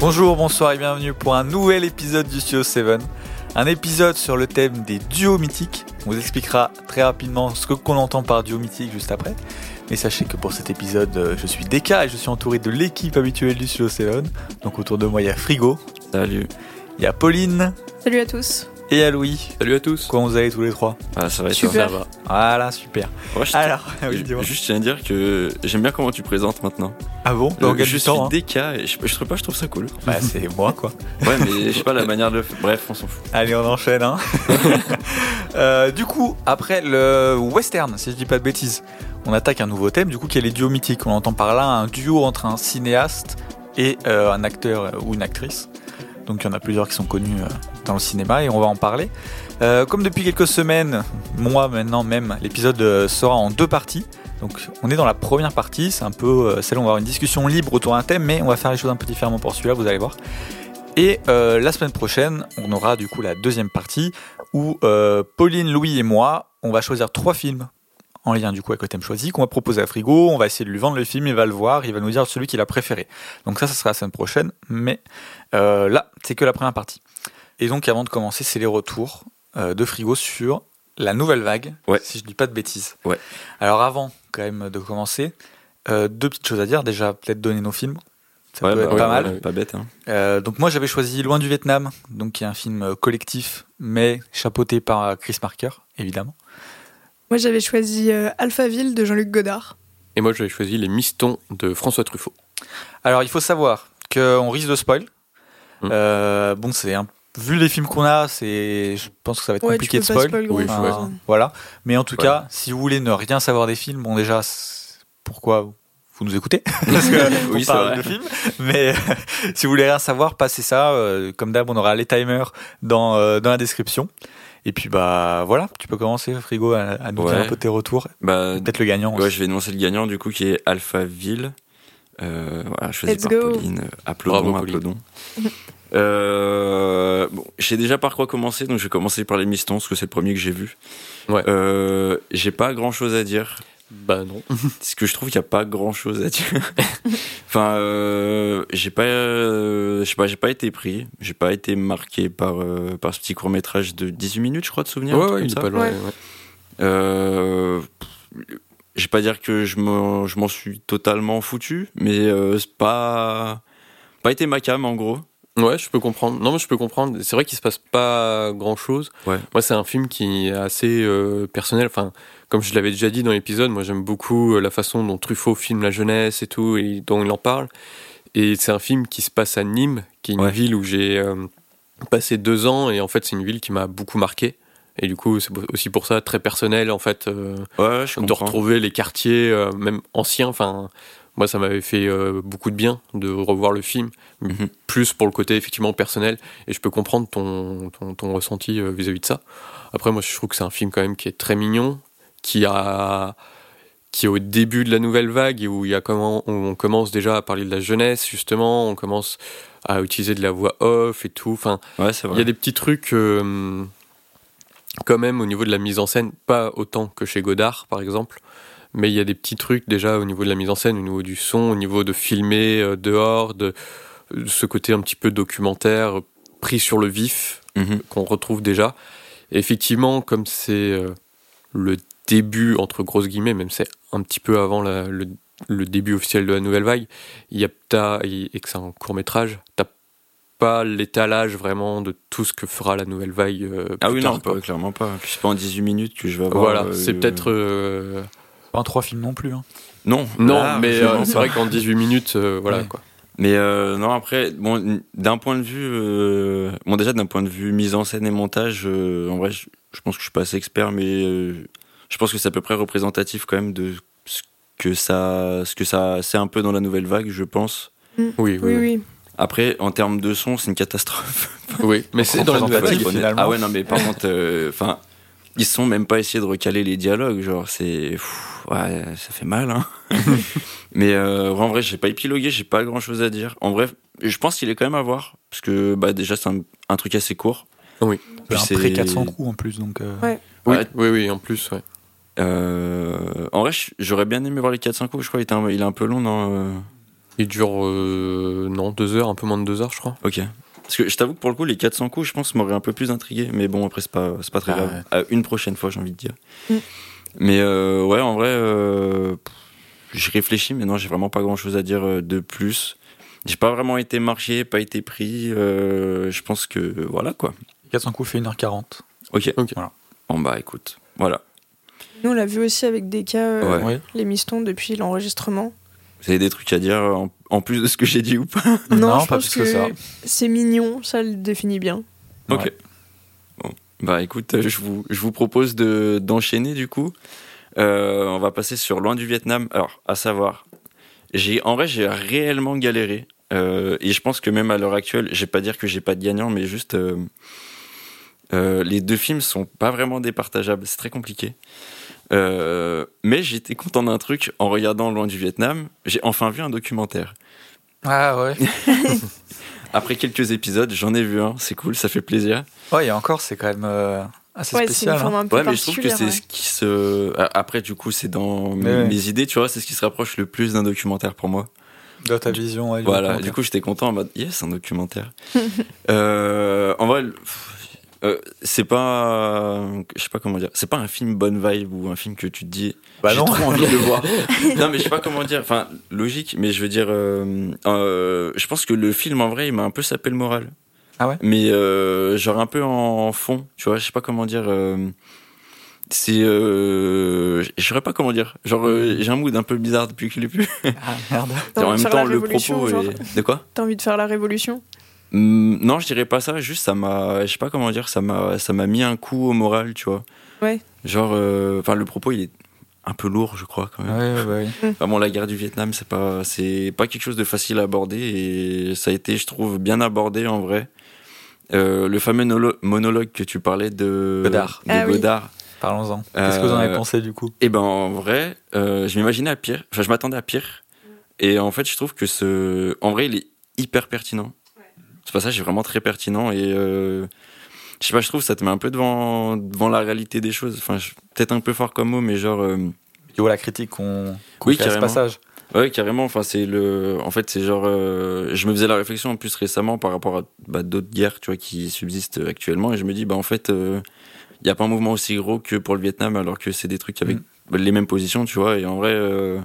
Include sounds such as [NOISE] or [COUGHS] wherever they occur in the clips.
Bonjour, bonsoir et bienvenue pour un nouvel épisode du Studio 7. Un épisode sur le thème des duos mythiques. On vous expliquera très rapidement ce qu'on entend par duo mythique juste après. Mais sachez que pour cet épisode, euh, je suis Deka et je suis entouré de l'équipe habituelle du Studio 7. Donc autour de moi, il y a Frigo. Salut. Il y a Pauline. Salut à tous. Et a Louis. Salut à tous. Comment vous allez tous les trois? Ah, ça va, Super. ça va. Voilà, super. Ouais, je Alors, je- [LAUGHS] oui, dis-moi. juste, je tiens à dire que j'aime bien comment tu présentes maintenant. Ah bon? Bah, on Euh, je du suis temps. hein. Et je, je trouve pas, je trouve ça cool. Bah, c'est moi quoi. [LAUGHS] Ouais, mais je sais pas la manière de le faire. Bref, on s'en fout. Allez, on enchaîne. Hein. [LAUGHS] Euh, du coup, après le western, si je dis pas de bêtises, on attaque un nouveau thème, du coup, qui est les duos mythiques. On entend par là un duo entre un cinéaste et euh, un acteur ou une actrice. Donc, il y en a plusieurs qui sont connus euh, dans le cinéma et on va en parler. Euh, comme depuis quelques semaines, moi maintenant même, l'épisode euh, sera en deux parties. Donc, on est dans la première partie, c'est un peu celle où on va avoir une discussion libre autour d'un thème, mais on va faire les choses un peu différemment pour celui-là, vous allez voir. Et la semaine prochaine, on aura du coup la deuxième partie où Pauline, Louis et moi, on va choisir trois films en lien du coup avec le thème choisi qu'on va proposer à Frigo. On va essayer de lui vendre le film, il va le voir, il va nous dire celui qu'il a préféré. Donc ça, ça sera la semaine prochaine, mais euh, là, c'est que la première partie. Et donc avant de commencer, c'est les retours euh, de Frigo sur la nouvelle vague, Ouais. si je dis pas de bêtises. Ouais. Alors avant quand même de commencer, euh, deux petites choses à dire. Déjà, peut-être donner nos films. Ça Ouais, peut bah être pas mal. Pas bête, hein. Donc moi j'avais choisi Loin du Vietnam, donc qui est un film collectif, mais chapeauté par Chris Marker, évidemment. Moi j'avais choisi euh, Alphaville de Jean-Luc Godard. Et moi, j'avais choisi Les Mistons de François Truffaut. Alors il faut savoir qu'on risque de spoil. Mm. Euh, bon, c'est un... vu les films qu'on a, c'est, je pense que ça va être Ouais, compliqué tu de spoil. spoil Oui, grand-chose. Enfin, voilà. Mais en tout Ouais. cas, si vous voulez ne rien savoir des films, bon déjà, pourquoi vous nous écoutez? [LAUGHS] Parce que Oui, on c'est parle de films. Mais si vous voulez rien savoir, passez ça. Euh, comme d'hab, on aura les timers dans, euh, dans la description. Et puis bah voilà, tu peux commencer, Frigo, à, à nous dire Ouais. un peu tes retours. Bah, Peut-être le gagnant. ouais, aussi. je vais énoncer le gagnant du coup qui est Alphaville. Euh, voilà, choisi Let's par go. Pauline. Euh, Applaudons, Bravo, Pauline. applaudons. [LAUGHS] Euh, bon, je sais déjà par quoi commencer, donc je vais commencer par les Mistons, parce que c'est le premier que j'ai vu. Ouais. Euh, j'ai pas grand chose à dire. Bah non. [LAUGHS] Parce que je trouve qu'il n'y a pas grand chose à dire. [LAUGHS] enfin, euh, j'ai pas, euh, je sais pas, j'ai pas été pris, j'ai pas été marqué par, euh, par ce petit court métrage de 18 minutes, je crois, de souvenir. Ouais, ouais, il est pas loin. Ouais. ouais. Euh, je vais pas dire que je m'en, je m'en suis totalement foutu, mais euh, c'est pas, pas été ma cam en gros. Ouais, je peux comprendre. Non, mais je peux comprendre. C'est vrai qu'il se passe pas grand chose. Ouais. Moi, c'est un film qui est assez euh, personnel. Enfin, comme je l'avais déjà dit dans l'épisode, moi j'aime beaucoup euh, la façon dont Truffaut filme la jeunesse et tout, et dont il en parle. Et c'est un film qui se passe à Nîmes, qui est une Ouais. ville où j'ai euh, passé deux ans, et en fait, c'est une ville qui m'a beaucoup marqué. Et du coup, c'est aussi pour ça très personnel, en fait. euh, Ouais, je de comprends. retrouver les quartiers, euh, même anciens. Enfin, moi, ça m'avait fait euh, beaucoup de bien de revoir le film, Mhm. plus pour le côté effectivement personnel. Et je peux comprendre ton, ton, ton ressenti vis-à-vis de ça. Après, moi, je trouve que c'est un film quand même qui est très mignon, qui a qui est au début de la nouvelle vague et où il y a comment on commence déjà à parler de la jeunesse justement, on commence à utiliser de la voix off et tout. Enfin, Ouais, il y a des petits trucs euh, quand même au niveau de la mise en scène, pas autant que chez Godard par exemple, mais il y a des petits trucs déjà au niveau de la mise en scène, au niveau du son, au niveau de filmer euh, dehors, de, de ce côté un petit peu documentaire pris sur le vif Mhm. qu'on retrouve déjà. Et effectivement, comme c'est euh, le début, entre grosses guillemets, même c'est un petit peu avant la- le, le début officiel de la nouvelle vague, il y a, et que c'est un court métrage, t'as pas l'étalage vraiment de tout ce que fera la nouvelle vague. euh, Ah plus oui, tard, non, pas, clairement pas. Puis c'est pas en 18 minutes que je vais avoir. Voilà, euh, c'est peut-être. euh, Pas un trois films non plus. hein. Non, Non, là, mais euh, c'est vrai qu'en 18 minutes, euh, voilà Ouais. quoi. Mais euh, non, après, bon, d'un point de vue, euh, bon déjà d'un point de vue mise en scène et montage, euh, en vrai, je, je pense que je suis pas assez expert, mais euh, je pense que c'est à peu près représentatif quand même de ce que ça, ce que ça, c'est un peu dans la nouvelle vague, je pense. Oui, oui, Oui, oui. oui. Après, en termes de son, c'est une catastrophe. [LAUGHS] Oui, mais c'est dans la nouvelle Représentatif, vague. finalement. Ah ouais, non, mais par contre, euh, enfin, ils sont même pas essayé de recaler les dialogues, genre c'est, ouais, ça fait mal, hein. [LAUGHS] mais euh, en vrai, j'ai pas épilogué, j'ai pas grand chose à dire. En vrai, je pense qu'il est quand même à voir, parce que bah déjà c'est un, un truc assez court. Oui. C'est Puis un pré 400 coups en plus, donc. euh, Ouais. Oui, Ouais. oui, oui, en plus, ouais. Euh, en vrai, j'aurais bien aimé voir les 4-5 coups. Je crois un- il est un peu long, non euh, Il dure, euh, non, deux heures, un peu moins de deux heures, je crois. Ok. Parce que je t'avoue que pour le coup, les 400 coups, je pense, m'auraient un peu plus intrigué. Mais bon, après, c'est pas, c'est pas très Ah grave. À une prochaine fois, j'ai envie de dire. Mm. Mais euh, ouais, en vrai, euh, pff, j'ai réfléchi, mais non, j'ai vraiment pas grand chose à dire de plus. J'ai pas vraiment été marqué, pas été pris. euh, je pense que voilà quoi. 400 coups fait 1h40. Ok. Ok. Voilà. Bon bah écoute, voilà. Nous, on l'a vu aussi avec des cas, euh, Ouais. Ouais. les mistons, depuis l'enregistrement. Vous avez des trucs à dire en, en plus de ce que j'ai dit ou pas? Non, je pas pense plus que ça. C'est mignon, ça le définit bien. Ok. Ouais. Bon. Bah écoute, euh, je vous, je vous propose de, d'enchaîner du coup. Euh, on va passer sur Loin du Vietnam. Alors, à savoir, j'ai, en vrai, j'ai réellement galéré. Euh, et je pense que même à l'heure actuelle, je vais pas dire que j'ai pas de gagnant, mais juste, euh, euh, les deux films sont pas vraiment départageables. C'est très compliqué. Euh, mais j'étais content d'un truc en regardant Loin du Vietnam. J'ai enfin vu un documentaire. Ah ouais. [LAUGHS] Après quelques épisodes, j'en ai vu un. C'est cool, ça fait plaisir. Ouais, et encore, c'est quand même euh, assez Ouais, c'est spécial. une forme hein. un peu Ouais, mais je trouve que c'est ouais. ce qui se. Après, du coup, c'est dans Mais ouais. mes idées, tu vois, c'est ce qui se rapproche le plus d'un documentaire pour moi. Dans ta vision. ouais, du Voilà, du coup, j'étais content en mode, yes, un documentaire. [LAUGHS] euh, en vrai, pff, euh, c'est pas. Je sais pas comment dire. C'est pas un film bonne vibe ou un film que tu te dis. Bah j'ai non. trop envie de le voir. [LAUGHS] non, mais je sais pas comment dire. Enfin, logique, mais je veux dire. euh, euh, je pense que le film, en vrai, il m'a un peu sapé le moral. Ah ouais? Mais euh, genre un peu en fond, tu vois, je sais pas comment dire. euh, c'est. Euh, je saurais pas comment dire. Genre, euh, j'ai un mood un peu bizarre depuis que je l'ai vu. Ah merde. T'as en envie de même faire la temps, le révolution, propos genre est. De quoi? T'as envie de faire la révolution? Non, je dirais pas ça. Juste, ça m'a. Je sais pas comment dire. Ça m'a. Ça m'a mis un coup au moral, tu vois. Ouais. Genre, euh, enfin, le propos, il est un peu lourd, je crois, quand même. Ouais, ouais, ouais. [LAUGHS] Vraiment, la guerre du Vietnam, c'est pas, c'est pas quelque chose de facile à aborder et ça a été, je trouve, bien abordé en vrai. Euh, le fameux nolo- monologue que tu parlais de Godard. de Ah oui. Godard. Parlons-en. Qu'est-ce que vous en avez Euh, pensé du coup? Et ben en vrai, euh, je m'imaginais à pire. Enfin, je m'attendais à pire. Et en fait, je trouve que ce, en vrai, il est hyper pertinent. Ce passage est vraiment très pertinent et euh, je sais pas, je trouve ça te met un peu devant devant la réalité des choses. Enfin, peut-être un peu fort comme mot, mais genre. euh, Tu vois la critique qu'on qu'on Oui, fait à ce passage. Ouais, carrément. Enfin, c'est le. En fait, c'est genre. euh, Je me faisais la réflexion en plus récemment par rapport à bah, d'autres guerres, tu vois, qui subsistent actuellement, et je me dis, bah en fait, il n'y a pas un mouvement aussi gros que pour le Vietnam, alors que c'est des trucs avec Mm. bah, les mêmes positions, tu vois. Et en vrai, euh,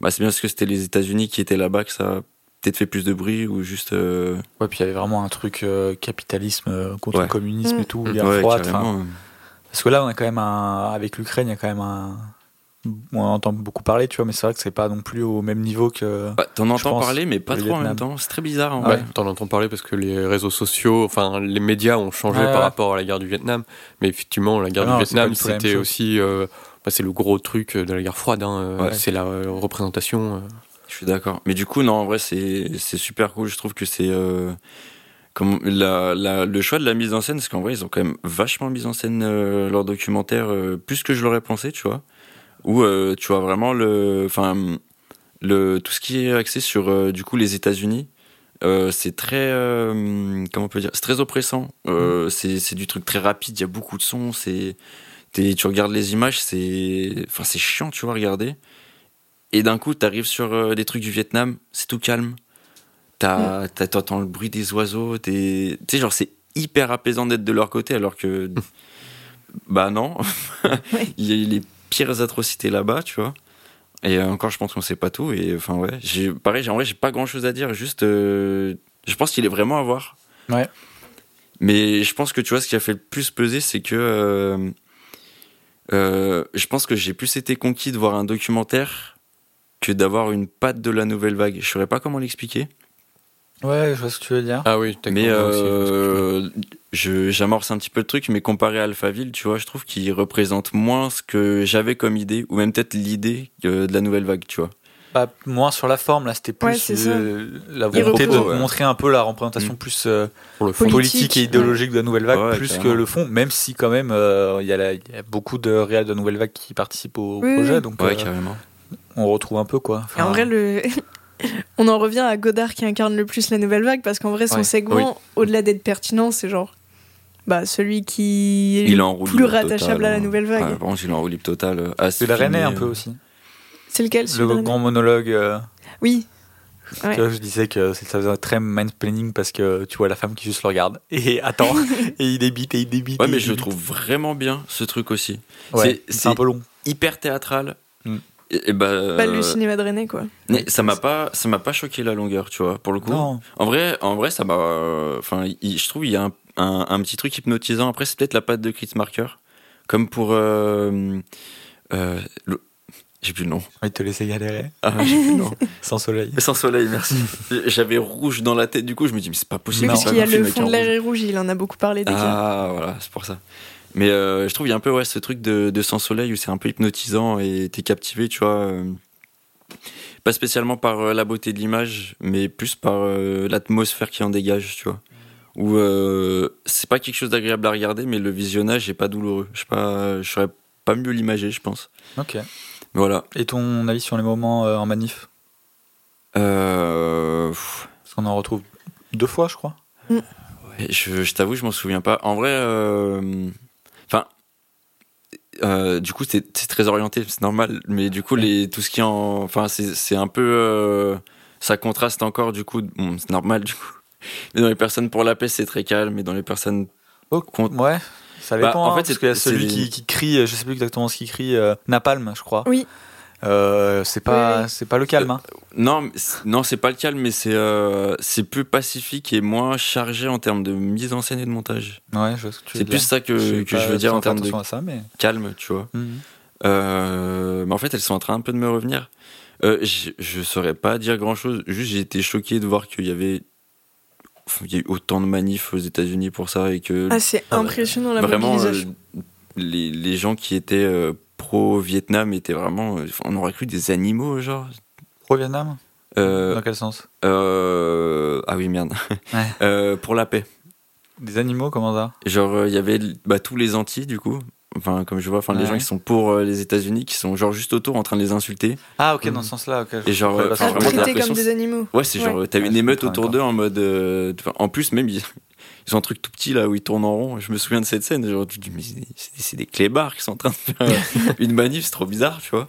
bah, c'est bien parce que c'était les États-Unis qui étaient là-bas que ça peut-être fait plus de bruit ou juste. euh, Ouais, puis il y avait vraiment un truc euh, capitalisme euh, contre Ouais. le communisme Mm. et tout, Mm. guerre ouais, froide. enfin, carrément. Parce que là, on a quand même un. Avec l'Ukraine, il y a quand même un. On en entend beaucoup parler, tu vois, mais c'est vrai que c'est pas non plus au même niveau que. Bah, T'en entends pense, parler, mais pas trop en même Vietnam. temps. C'est très bizarre. En Ah vrai. Ouais, t'en entends parler parce que les réseaux sociaux, enfin les médias ont changé Ouais, par rapport à la guerre du Vietnam. Mais effectivement, la guerre Ah non, du Vietnam, c'était aussi, euh, bah, c'est le gros truc de la guerre froide. hein, Ouais. C'est la euh, représentation. Suis d'accord. Mais du coup, non, en vrai, c'est super cool. Je trouve que c'est euh, comme la, la- le choix de la mise en scène, parce qu'en vrai, ils ont quand même vachement mis en scène euh, leur documentaire euh, plus que je l'aurais pensé, tu vois. Où tu vois vraiment le, enfin, le tout ce qui est axé sur du coup les États-Unis. euh, c'est très euh, comment on peut dire c'est très oppressant euh, c'est c'est du truc très rapide il y a beaucoup de sons c'est tu regardes les images c'est enfin c'est chiant tu vois regarder et d'un coup, t'arrives sur euh, des trucs du Vietnam, c'est tout calme. T'as- t'as- T'entends le bruit des oiseaux, tu sais, genre, c'est hyper apaisant d'être de leur côté, alors que. [LAUGHS] bah non. [LAUGHS] Il y a les pires atrocités là-bas, tu vois. Et encore, je pense qu'on sait pas tout. Et enfin, ouais. j'ai- Pareil, en vrai, j'ai pas grand chose à dire. Juste. euh, je pense qu'il est vraiment à voir. Ouais. Mais je pense que tu vois, ce qui a fait le plus peser, c'est que. euh, euh, je pense que j'ai plus été conquis de voir un documentaire que d'avoir une patte de la nouvelle vague. Je saurais pas comment l'expliquer. Ouais, je vois ce que tu veux dire. Ah oui, Mais euh, j'amorce un petit peu le truc, mais comparé à Alphaville, tu vois, je trouve qu'il représente moins ce que j'avais comme idée, ou même peut-être l'idée euh, de la nouvelle vague, tu vois. Pas moins sur la forme, là, c'était plus Ouais, c'est ça. euh, la volonté de ouais. montrer un peu la représentation plus euh, Pour le fond. Politique, politique et ouais. idéologique de la nouvelle vague, Ouais, plus que le fond, même si quand même euh, il y, a y beaucoup de réels de la nouvelle vague qui participent au Oui, projet, donc Ouais, euh, carrément. On retrouve un peu quoi. En vrai, le... [LAUGHS] on en revient à Godard qui incarne le plus la nouvelle vague parce qu'en vrai, son Ouais. segment, au-delà d'être pertinent, c'est genre bah, celui qui est Il le plus rattachable à la hein. nouvelle vague. Ouais, par contre, il est en roue libre totale. euh, c'est la René un peu euh. aussi. C'est lequel Le grand monologue. euh, Oui, Ouais. Tu vois, je disais que ça faisait très mansplaining parce que tu vois la femme qui juste le regarde [LAUGHS] et attend [LAUGHS] et il débite et il débite. Ouais, mais je trouve vraiment bien ce truc aussi. Ouais, c'est un peu long. Hyper théâtral. Mm. Et, et bah, Pas le cinéma de René, quoi. mais ça m'a pas, ça m'a pas choqué la longueur, tu vois, pour le coup. Non. En vrai, en vrai, ça m'a. Enfin, je trouve il y a un, un- un petit truc hypnotisant. Après, c'est peut-être la patte de Chris Marker, comme pour. Euh, euh, le- J'ai plus le nom. J'ai envie de te laisser galérer. Ah, j'ai plus le nom. [LAUGHS] Sans soleil. Sans soleil, merci. J'avais rouge dans la tête, du coup, je me dis, mais c'est pas possible. Oui, parce qu'il y a le fond de l'air rouge. il en a beaucoup parlé déjà. Ah, voilà, c'est pour ça. Mais euh, je trouve il y a un peu ouais, ce truc de, de sans soleil où c'est un peu hypnotisant et t'es captivé, tu vois. euh, pas spécialement par euh, la beauté de l'image, mais plus par euh, l'atmosphère qui en dégage, tu vois. Où euh, c'est pas quelque chose d'agréable à regarder, mais le visionnage est pas douloureux. Je sais pas, je saurais pas mieux l'imager, je pense. Ok. Voilà. Et ton avis sur les moments euh, en manif? Euh, Parce qu'on en retrouve deux fois, je crois. ouais, je je t'avoue, je m'en souviens pas. En vrai, euh, euh, du coup, c'est très orienté, c'est normal. Mais du coup, les, tout ce qui en, enfin, c'est un peu, euh, ça contraste encore. Du coup, bon, c'est normal. Du coup, [LAUGHS] mais dans les personnes pour la paix, c'est très calme. Et dans les personnes, Oh, Compte- ouais. Ça Bah, dépend. en hein, fait, parce c'est- qu'il y a celui qui, qui crie, je sais plus exactement ce qu'il crie, euh, Napalm, je crois. Oui. Euh, c'est pas, Oui, c'est pas le calme. Hein. non, mais c'est- non, c'est pas le calme, mais c'est euh, c'est plus pacifique et moins chargé en termes de mise en scène et de montage. Ouais, je vois ce que tu veux C'est plus dire. ça que, suis que je veux dire en termes de ça, mais. calme, tu vois. Mhm. Euh, mais en fait, elles sont en train un peu de me revenir. Euh, je, je saurais pas dire grand chose. Juste, j'ai été choqué de voir qu'il y avait, enfin, il y a eu autant de manifs aux États-Unis pour ça et que Ah, c'est Ah, impressionnant la vraiment mobilisation. euh, les, les gens qui étaient euh, pro-Vietnam étaient vraiment. on aurait cru des animaux, genre. Pro-Vietnam? Euh, Dans quel sens? Euh, ah oui, merde. Ouais. Euh, pour la paix. Des animaux, comment ça? Genre, il y avait bah, tous les anti, du coup. Enfin, comme je vois, enfin, les gens qui sont pour euh, les États-Unis, qui sont genre juste autour en train de les insulter. Ah, ok, dans Mhm. ce sens-là. ok. Et genre, euh, Ah, l'impression comme des animaux. Ouais, c'est Ouais. genre, t'as Ouais, une je émeute autour d'eux en mode. euh, en plus, même, ils, [LAUGHS] ils ont un truc tout petit là où ils tournent en rond. Je me souviens de cette scène. Genre, tu te dis, mais c'est- des clébards qui sont en train de faire euh, une manif, c'est trop bizarre, tu vois.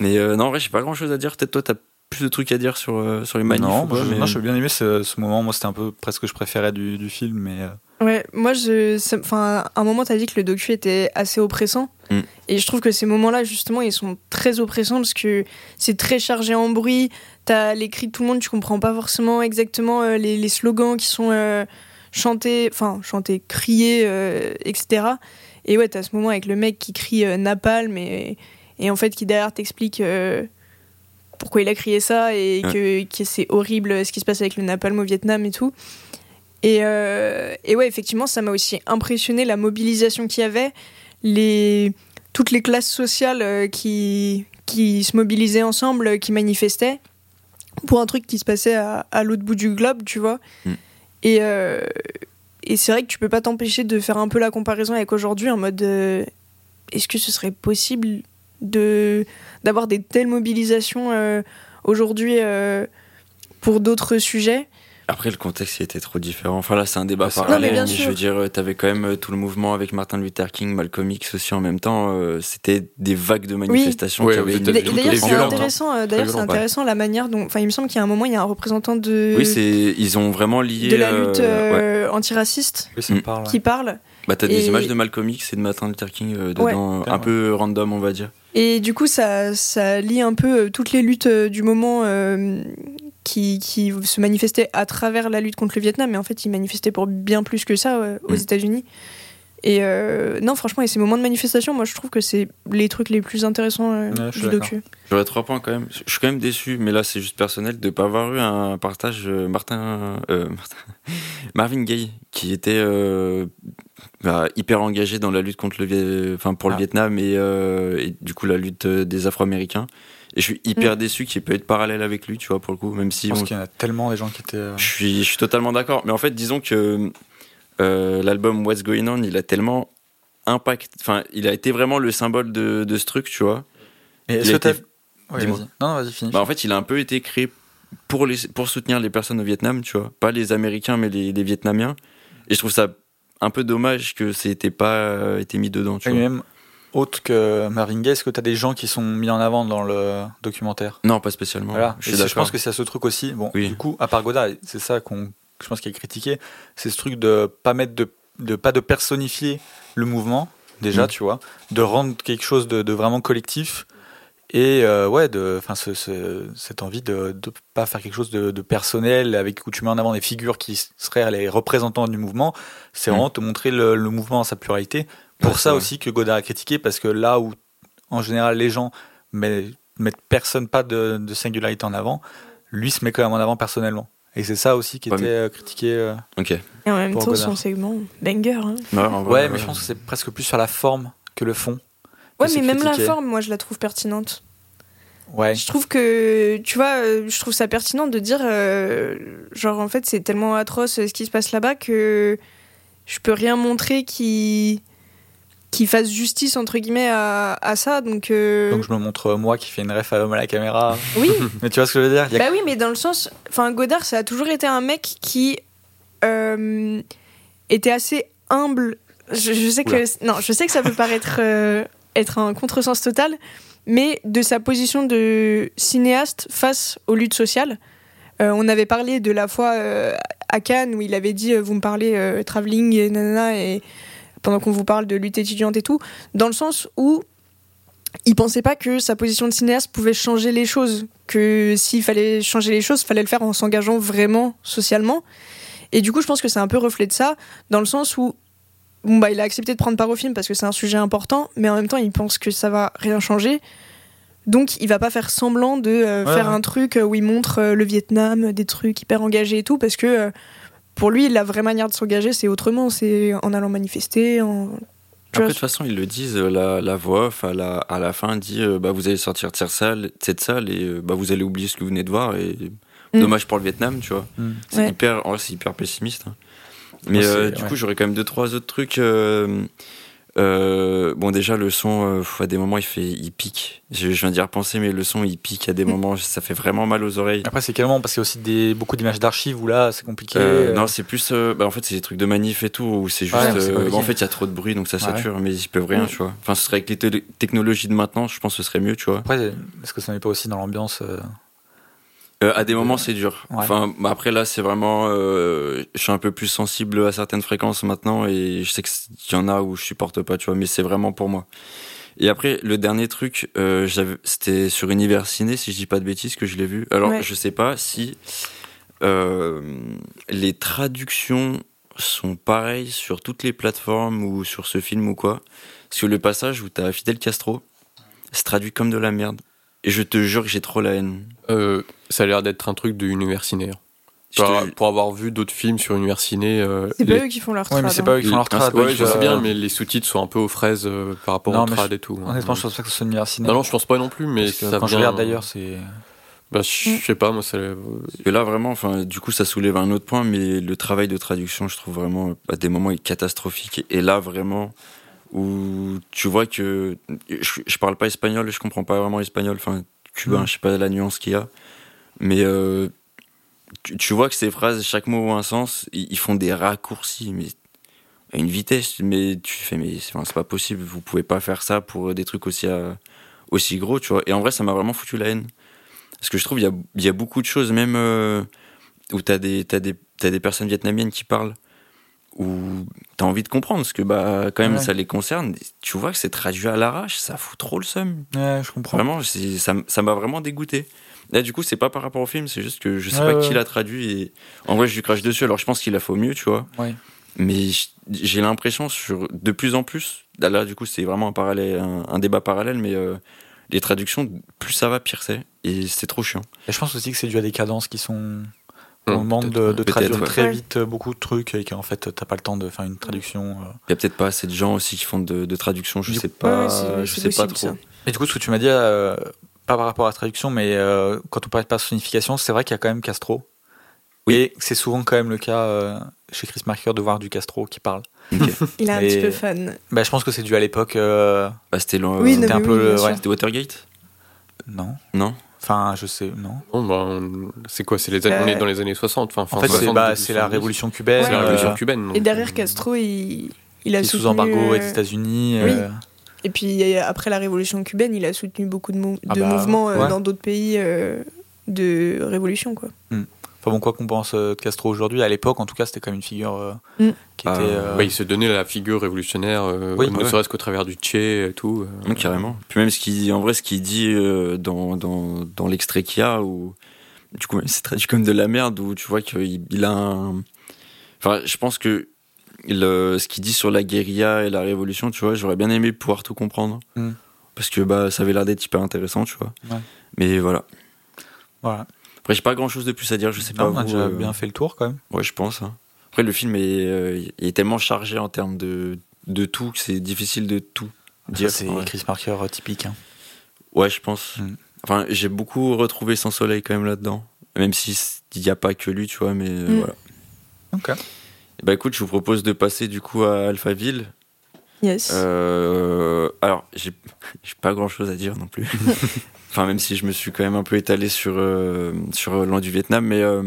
Mais euh, non, en vrai, j'ai pas grand chose à dire. Peut-être toi, t'as plus de trucs à dire sur, euh, sur les manifs. non, ou moi, pas, mais- j'ai bien aimé ce, ce moment. Moi, c'était un peu presque ce que je préférais du, du film, mais. Ouais, moi, je, enfin, à un moment, t'as dit que le docu était assez oppressant. Mm. Et je trouve que ces moments-là, justement, ils sont très oppressants parce que c'est très chargé en bruit. T'as les cris de tout le monde, tu comprends pas forcément exactement euh, les, les slogans qui sont euh, chantés, enfin, chantés, criés, euh, etc. Et ouais, t'as ce moment avec le mec qui crie Napalm et, et en fait qui derrière t'explique pourquoi il a crié ça et que, que c'est horrible ce qui se passe avec le Napalm au Vietnam et tout. Et, euh, et ouais, effectivement, ça m'a aussi impressionné la mobilisation qu'il y avait, les, toutes les classes sociales euh, qui, qui se mobilisaient ensemble, euh, qui manifestaient pour un truc qui se passait à, à l'autre bout du globe, tu vois. Mm. Et, euh, et c'est vrai que tu peux pas t'empêcher de faire un peu la comparaison avec aujourd'hui en mode euh, est-ce que ce serait possible de d'avoir des telles mobilisations euh, aujourd'hui pour d'autres sujets? Après, le contexte il était trop différent. Enfin, là, c'est un débat Ah, c'est- parallèle. Non, mais bien je veux dire, euh, t'avais quand même euh, tout le mouvement avec Martin Luther King, Malcolm X aussi en même temps. euh, C'était des vagues de manifestations qui avaient D'ailleurs, c'est hein. intéressant. D'ailleurs, c'est violentes, intéressant la manière dont. Enfin, il me semble qu'il y a un moment, il y a un représentant de Oui, c'est ils ont vraiment lié. de la euh, lutte ouais. antiraciste Oui, Mm. parle. ouais. qui parle. Bah, t'as des images de Malcolm X et de Martin Luther King euh, dedans, Ouais. un peu random, on va dire. Et du coup, ça, ça lie un peu toutes les luttes du moment euh, qui, qui se manifestaient à travers la lutte contre le Vietnam. Mais en fait, ils manifestaient pour bien plus que ça euh, aux Mm. États-Unis. Et euh, non, franchement, et ces moments de manifestation, moi, je trouve que c'est les trucs les plus intéressants euh, Ouais, du docu. J'aurais trois points quand même. Je suis quand même déçu, mais là c'est juste personnel de pas avoir eu un partage euh, Martin, euh, [LAUGHS] Martin- Marvin Gaye qui était euh, bah, hyper engagé dans la lutte contre le, enfin pour le Ah. Vietnam et, euh, et du coup la lutte des Afro-Américains. Et je suis hyper déçu qu'il n'y ait pas eu de parallèle avec lui, tu vois, pour le coup, même si Je pense on- qu'il y en a tellement des gens qui étaient. euh, je suis, je suis totalement d'accord. Mais en fait, disons que euh, l'album What's Going On, il a tellement impact, enfin, il a été vraiment le symbole de, de ce truc, tu vois. Et Il est-ce que t'as. été- Ouais, Dis-moi. vas-y. Non, non, vas-y, finis. Bah, en fait, il a un peu été créé pour, les, pour soutenir les personnes au Vietnam, tu vois. Pas les Américains, mais les, les Vietnamiens. Et je trouve ça un peu dommage que ça n'ait pas euh, été mis dedans, tu Et vois. même autres que Marvin Gaye, est-ce que tu as des gens qui sont mis en avant dans le documentaire? Non, pas spécialement. Voilà. Je suis pense que c'est à ce truc aussi. Bon, Oui. du coup, à part Godard, c'est ça qu'on, je pense qu'il est critiqué, c'est ce truc de pas mettre de, de pas de personnifier le mouvement déjà, Mm. tu vois, de rendre quelque chose de, de vraiment collectif et euh, ouais, de, enfin, ce, ce- cette envie de, de pas faire quelque chose de, de personnel avec où tu mets en avant des figures qui seraient les représentants du mouvement. C'est Mm. vraiment te montrer le, le mouvement dans sa pluralité. Pour Ouais, ça aussi que Godard a critiqué parce que là où en général les gens mettent, mettent personne pas de, de singularité en avant, lui se met quand même en avant personnellement. Et c'est ça aussi qui Ouais, était mais- euh, critiqué. euh. Ok. Et en même temps, Godard. son segment, banger. Hein. Ouais, mais je pense que c'est presque plus sur la forme que le fond. Ouais, mais même la forme, moi, je la trouve pertinente. Ouais. Je trouve que, tu vois, euh, je trouve ça pertinent de dire, euh, genre, en fait, c'est tellement atroce ce qui se passe là-bas que je peux rien montrer qui qui fasse justice entre guillemets à, à ça donc, euh, Donc je me montre euh, moi qui fais une ref à l'homme à la caméra. oui [LAUGHS] mais tu vois ce que je veux dire? A- bah oui mais dans le sens enfin Godard ça a toujours été un mec qui euh, était assez humble je, je sais Oula. que non je sais que ça peut paraître euh, être un contresens total mais de sa position de cinéaste face aux luttes sociales on avait parlé de la fois à Cannes où il avait dit vous me parlez travelling et nanana et pendant qu'on vous parle de lutte étudiante et tout dans le sens où il pensait pas que sa position de cinéaste pouvait changer les choses, que s'il fallait changer les choses, fallait le faire en s'engageant vraiment socialement. Et du coup, je pense que c'est un peu reflet de ça, dans le sens où bon bah il a accepté de prendre part au film parce que c'est un sujet important, mais en même temps il pense que ça va rien changer. Donc il va pas faire semblant de euh, Ouais, faire un truc où il montre euh, le Vietnam, des trucs hyper engagés et tout, parce que euh, pour lui la vraie manière de s'engager c'est autrement, c'est en allant manifester, en Après, de toute façon, ils le disent, euh, la, la voix off à la, à la fin dit euh, bah, vous allez sortir de cette salle, de cette salle et euh, bah, vous allez oublier ce que vous venez de voir. Et Mm. dommage pour le Vietnam, tu vois. Hmm. C'est Ouais. hyper, c'est hyper pessimiste. hein. Mais euh, c'est- du ouais. coup, j'aurais quand même deux, trois autres trucs. Euh, euh, bon, déjà, le son, euh, à des moments, il, fait, il pique. Je, je viens d'y repenser, mais le son, il pique à des Mm. moments, ça fait vraiment mal aux oreilles. Après, c'est quellement parce qu'il y a aussi des, beaucoup d'images d'archives où là, c'est compliqué. Euh, euh, non, c'est plus. euh, bah, en fait, c'est des trucs de manif et tout, où c'est juste. Ouais, euh, en fait, il y a trop de bruit, donc ça Ouais. sature, mais ils peuvent rien, Mm. tu vois. Enfin, ce serait avec les technologies de maintenant, je pense que ce serait mieux, tu vois. Après, est-ce que ça n'est pas aussi dans l'ambiance euh, à des moments, c'est dur. Ouais. Enfin, bah, après, là, c'est vraiment. euh, je suis un peu plus sensible à certaines fréquences maintenant, et je sais qu'il y en a où je supporte pas, tu vois, mais c'est vraiment pour moi. Et après, le dernier truc, euh, c'était sur Univers Ciné, si je dis pas de bêtises, que je l'ai vu. Alors, Ouais. je sais pas si les traductions sont pareilles sur toutes les plateformes ou sur ce film ou quoi. Parce que le passage où t'as Fidel Castro, c'est traduit comme de la merde. Et je te jure que j'ai trop la haine. Euh, ça a l'air d'être un truc de univers ciné. hein. Je Pour, te- pour avoir vu d'autres films sur univers ciné, euh, c'est les- pas eux qui font leur Ouais, mais trad, c'est hein. pas eux qui font leur Ah, trad. ouais, je sais bien, mais les sous-titres sont un peu aux fraises euh, par rapport Non, au trad et tout. hein. Honnêtement, je pense pas que ce soit une meilleure ciné. Non, non, je pense pas non plus, mais Parce que ça quand je vient- regarde d'ailleurs, c'est. Bah, je sais pas, moi, ça. Et là, vraiment, enfin, du coup, ça soulève un autre point, mais le travail de traduction, je trouve vraiment, à des moments, est catastrophique. Et là, vraiment, où tu vois que je, je parle pas espagnol, je comprends pas vraiment l'espagnol, enfin, cubain, Mm. je sais pas la nuance qu'il y a, mais euh, tu, tu vois que ces phrases, chaque mot a un sens, ils, ils font des raccourcis, mais à une vitesse, mais tu fais, mais c'est enfin, pas possible, vous pouvez pas faire ça pour des trucs aussi, euh, aussi gros, tu vois. Et en vrai, ça m'a vraiment foutu la haine. Parce que je trouve il y a, il y a beaucoup de choses, même euh, où t'as des, t'as des, t'as des personnes vietnamiennes qui parlent, où t'as envie de comprendre, parce que bah, quand même Ouais. ça les concerne. Tu vois que c'est traduit à l'arrache, ça fout trop le seum. Ouais, je comprends. Vraiment, ça, m'a vraiment dégoûté. Là, du coup, c'est pas par rapport au film, c'est juste que je sais Ouais, pas ouais. qui l'a traduit. Et en vrai, je lui crache dessus, alors je pense qu'il a fait au mieux, tu vois. Ouais. Mais j'ai l'impression, sur de plus en plus, là, là, du coup, c'est vraiment un, parallèle, un, un débat parallèle, mais euh, les traductions, plus ça va, pire c'est. Et c'est trop chiant. Et je pense aussi que c'est dû à des cadences qui sont. On Hum, demande de, traduire ouais. très vite euh, beaucoup de trucs et qu'en fait t'as pas le temps de faire une traduction. euh. Il y a peut-être pas assez de gens aussi qui font de, de traduction, je Du sais pas, ouais, je sais pas trop. ça. Et du coup, ce que tu m'as dit, euh, pas par rapport à la traduction, mais euh, quand on parle de personnification, c'est vrai qu'il y a quand même Castro. Oui. Et c'est souvent quand même le cas euh, chez Chris Marker de voir du Castro qui parle. [LAUGHS] Il est un Et- petit peu fan. Bah, je pense que c'est dû à l'époque. euh, Bah, c'était. Oui, un peu oui, le- ouais. Watergate? Non. Non? Enfin, je sais, non. Bon, bah, on- c'est quoi C'est les années, Euh, on est dans les années 60. Enfin, En fin fait, c'est 60, bah, c'est la 70. révolution cubaine. C'est la Ouais. révolution euh, cubaine. donc, Et derrière euh, Castro, il, il a est sous soutenu, embargo euh, des États-Unis. oui. euh, Et puis après la révolution cubaine, il a soutenu beaucoup de, mou- Ah de bah, mouvements euh, ouais. dans d'autres pays euh, de révolution, quoi. Enfin bon, quoi qu'on pense euh, de Castro aujourd'hui, à l'époque, en tout cas, c'était quand même une figure euh, Mm. qui était. euh, Bah, il se donnait la figure révolutionnaire, euh, Oui, ne ouais. serait-ce qu'au travers du Tché et tout. euh. Ouais, carrément. Puis même ce qu'il en vrai, ce qu'il dit euh, dans, dans, dans l'extrait qu'il y a, où du coup, c'est traduit comme de la merde, où tu vois qu'il il a un. Enfin, je pense que le, ce qu'il dit sur la guérilla et la révolution, tu vois, j'aurais bien aimé pouvoir tout comprendre. Mm. Parce que bah, ça avait l'air d'être hyper intéressant, tu vois. Ouais. Mais voilà. Voilà. Après, j'ai pas grand chose de plus à dire, je sais Non, pas. on a vous, déjà euh, bien fait le tour quand même. Ouais, je pense. hein. Après, le film est, euh, il est tellement chargé en termes de, de tout que c'est difficile de tout dire. c'est ouais. Chris Marker euh, typique. hein. Ouais, je pense. Mm. Enfin, j'ai beaucoup retrouvé Sans Soleil quand même là-dedans. Même si il n'y a pas que lui, tu vois, mais Mm. voilà. Ok. Et bah écoute, je vous propose de passer du coup à Alphaville. Yes. Euh, alors, j'ai [LAUGHS] j'ai pas grand-chose à dire non plus. [LAUGHS] enfin, même si je me suis quand même un peu étalé sur, euh, sur Loin du Vietnam, mais... euh,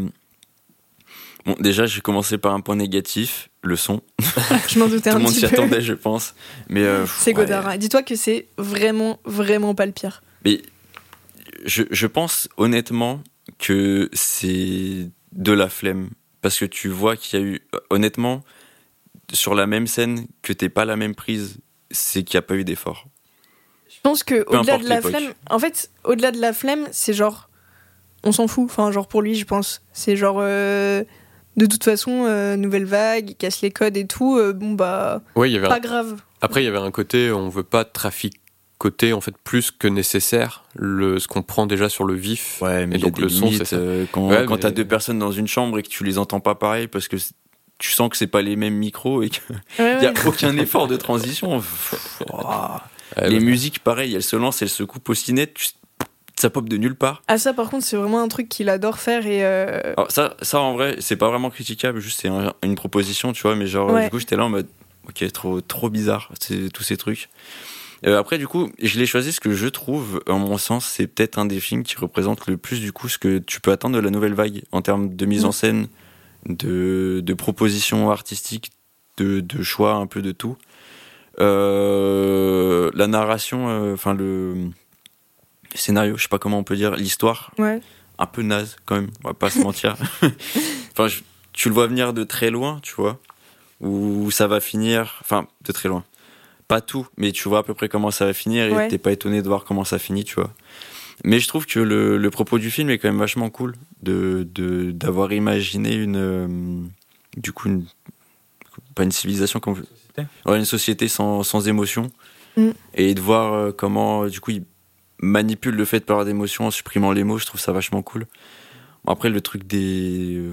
Bon, déjà, j'ai commencé par un point négatif, le son. [LAUGHS] Je m'en doutais Tout un le monde petit s'y peu. attendait, je pense. Mais euh, C'est. Godard. hein. Dis-toi que c'est vraiment, vraiment pas le pire. Mais je, je pense honnêtement que c'est de la flemme. Parce que tu vois qu'il y a eu. Honnêtement, sur la même scène, que t'es pas la même prise, c'est qu'il n'y a pas eu d'effort. Je pense que au-delà de la flemme, en fait, au-delà de la flemme, c'est genre, on s'en fout. Enfin, genre pour lui, je pense, c'est genre, euh, de toute façon, euh, nouvelle vague, il casse les codes et tout. euh, bon bah, Ouais, il y avait un- pas grave. Après, il y avait un côté, on veut pas traficoter en fait plus que nécessaire le, ce qu'on prend déjà sur le vif. Ouais, mais Et donc le son, limites, c'est ça. euh, quand, Ouais, quand mais- t'as deux personnes dans une chambre et que tu les entends pas pareil parce que tu sens que c'est pas les mêmes micros et qu'il Ouais, [LAUGHS] n'y a ouais. aucun effort de transition. [LAUGHS] Oh. Ouais, les musiques, pareil, elles se lancent, elles se coupent au ciné, tu- ça pop de nulle part. Ah ça, par contre, c'est vraiment un truc qu'il adore faire et euh, Alors ça, ça en vrai, c'est pas vraiment critiquable, juste c'est un- une proposition, tu vois, mais genre, Ouais. du coup, j'étais là en mode, ok, trop, trop bizarre, c'est- tous ces trucs. Euh, après, du coup, je l'ai choisi parce que je trouve, en mon sens, c'est peut-être un des films qui représente le plus, du coup, ce que tu peux attendre de la nouvelle vague en termes de mise en Mm. scène, de, de propositions artistiques, de, de choix, un peu de tout. Euh, la narration, euh, enfin, le scénario, je sais pas comment on peut dire, l'histoire, ouais. un peu naze quand même, on va pas se mentir. [LAUGHS] [LAUGHS] enfin, je- tu le vois venir de très loin, tu vois, où ça va finir, enfin, de très loin. Pas tout, mais tu vois à peu près comment ça va finir et Ouais. t'es pas étonné de voir comment ça finit, tu vois. Mais je trouve que le, le propos du film est quand même vachement cool de de- d'avoir imaginé une euh, du coup une pas une civilisation comme ouais, une société sans, sans émotion Mm. et de voir euh, comment du coup il manipule le fait de parler d'émotion en supprimant les mots je trouve ça vachement cool Bon, après le truc des euh,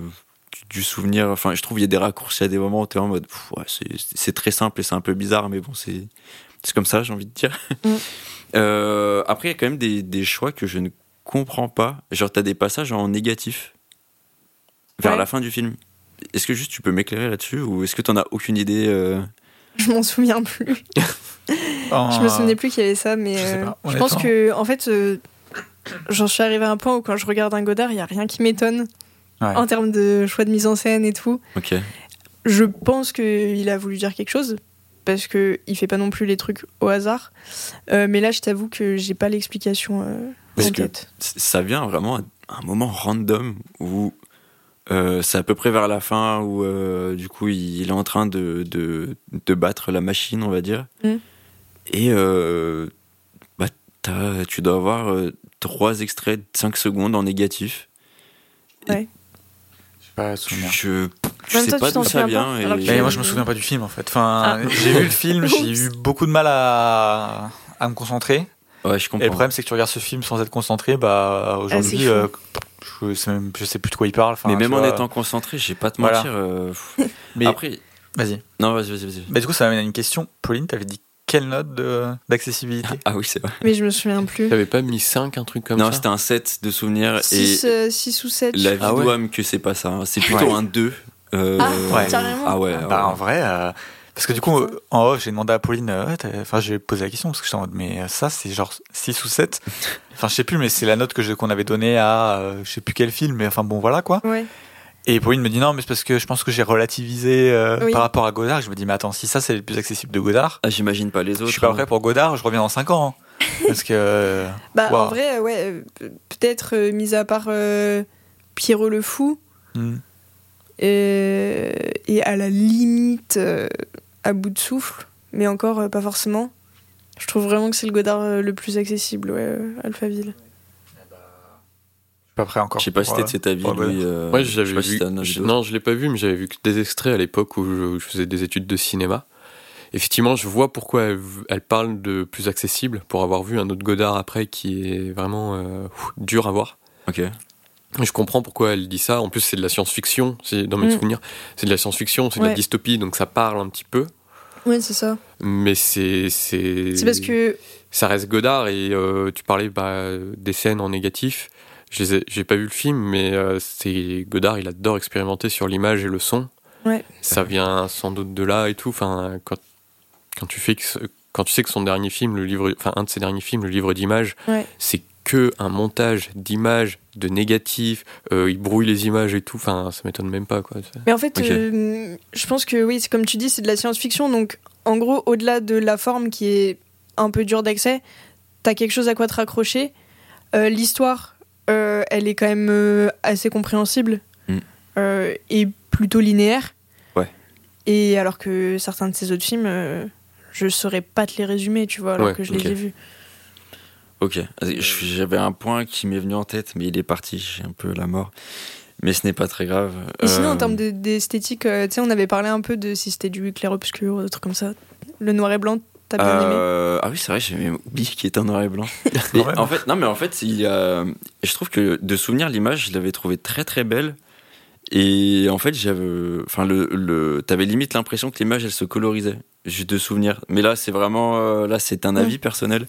du, souvenir enfin je trouve il y a des raccourcis à des moments où t'es en mode ouais, c'est c'est très simple et c'est un peu bizarre mais bon c'est c'est comme ça j'ai envie de dire Mm. [LAUGHS] Euh, après il y a quand même des, des choix que je ne comprends pas genre t'as des passages en négatif vers Ouais. la fin du film est-ce que juste tu peux m'éclairer là-dessus ou est-ce que t'en as aucune idée euh [LAUGHS] Je m'en souviens plus. Je me souvenais plus qu'il y avait ça, mais je euh, pas, je pense que, en fait, euh, j'en suis arrivé à un point où quand je regarde un Godard, il y a rien qui m'étonne Ouais. en termes de choix de mise en scène et tout. Ok. Je pense qu'il a voulu dire quelque chose parce que il fait pas non plus les trucs au hasard. Euh, mais là, je t'avoue que j'ai pas l'explication euh, Parce en tête. Ça vient vraiment à un moment random où euh, c'est à peu près vers la fin où euh, du coup il est en train de, de, de battre la machine, on va dire. Mm. Et euh, bah, t'as- tu dois avoir euh, trois extraits de 5 secondes en négatif. Pas souvenir. Je, je sais temps, pas d'où ça souviens vient. pas, et- moi, je me souviens pas du film en fait. Enfin, Ah. j'ai vu le film, j'ai eu beaucoup de mal à, à me concentrer. Ouais, je Et comprends. le problème, c'est que tu regardes ce film sans être concentré. Bah, aujourd'hui, euh, je, sais même, je sais plus de quoi il parle. Enfin, Mais même en vois. étant concentré, j'ai pas te Voilà. mentir. euh. [LAUGHS] Mais Après, vas-y. non, vas-y, vas-y, vas-y. Bah, du coup, ça m'amène à une question. Pauline, t'avais dit quelle note d'accessibilité Ah oui, c'est vrai. Mais je me souviens plus. T'avais pas mis 5, un truc comme non, ça c'était un set de souvenirs et 6 ou 7. La vie Ah ouais. que c'est pas ça. hein. C'est plutôt Ouais. un 2. Euh, Ah, Ouais. carrément. Ah ouais. Bah, en vrai, euh, parce que du coup, en off, j'ai demandé à Pauline, euh, enfin, j'ai posé la question parce que j'étais en mode, mais euh, ça, c'est genre 6 ou 7. [LAUGHS] Enfin, je sais plus, mais c'est la note que qu'on avait donnée à, euh, je sais plus quel film, mais enfin, bon, voilà quoi. Ouais. Et Pauline me dit non, mais c'est parce que je pense que j'ai relativisé euh, Oui. par rapport à Godard. Je me dis, mais attends, si ça c'est le plus accessible de Godard, Ah, j'imagine pas les autres. je suis pas hein. prêt pour Godard, je reviens dans 5 ans. hein. [LAUGHS] parce que. euh, Bah, en vrai, ouais, pe- peut-être, euh, mis à part euh, Pierrot le Fou, hmm. et, à la limite à bout de souffle, mais encore euh, pas forcément. Je trouve vraiment que c'est le Godard euh, le plus accessible, ouais, euh, Alphaville. Je suis pas prêt encore. Je sais pas si t'es de cet avis, euh, Ouais, j'avais si vu. je- non, je l'ai pas vu, mais j'avais vu que des extraits à l'époque où je, où je faisais des études de cinéma. Effectivement, je vois pourquoi elle, elle parle de plus accessible pour avoir vu un autre Godard après qui est vraiment euh, ouf, dur à voir. Ok. Je comprends pourquoi elle dit ça. En plus, c'est de la science-fiction. C'est dans mes Mm. souvenirs, c'est de la science-fiction, c'est de la dystopie, donc ça parle un petit peu. Ouais, c'est ça. Mais c'est c'est C'est parce que. ça reste Godard et euh, tu parlais bah, des scènes en négatif. J'ai pas vu le film, mais euh, c'est Godard, il adore expérimenter sur l'image et le son. Ouais. Ça vient sans doute de là et tout. Enfin, quand, quand tu fais que quand tu sais que son dernier film, le livre, enfin un de ses derniers films, le livre d'images, Ouais. c'est que un montage d'images, de négatifs. euh, il brouille les images et tout. Enfin, ça m'étonne même pas quoi. Mais en fait, euh, je pense que oui, c'est comme tu dis, c'est de la science-fiction. Donc, en gros, au-delà de la forme qui est un peu dure d'accès, t'as quelque chose à quoi te raccrocher. Euh, L'histoire, euh, elle est quand même euh, assez compréhensible Mm. euh, et plutôt linéaire. Ouais. Et alors que certains de ces autres films, euh, je saurais pas te les résumer, tu vois, alors Ouais, que je les ai vus. Ok. J'avais un point qui m'est venu en tête, mais il est parti. J'ai un peu la mort. Mais ce n'est pas très grave. Et sinon, Euh, en termes de- d'esthétique, euh, tu sais, on avait parlé un peu de si c'était du clair-obscur, des trucs comme ça. Le noir et blanc, t'as bien aimé Euh, ah oui, c'est vrai, j'avais oublié qu'il était en noir [LAUGHS] et blanc. En fait, non, mais en fait, il y a, je trouve que de souvenir l'image, je l'avais trouvée très très belle. Et en fait, j'avais, enfin, le, le, t'avais limite l'impression que l'image, elle se colorisait, juste de souvenir. Mais là, c'est vraiment, euh, là, c'est un avis personnel.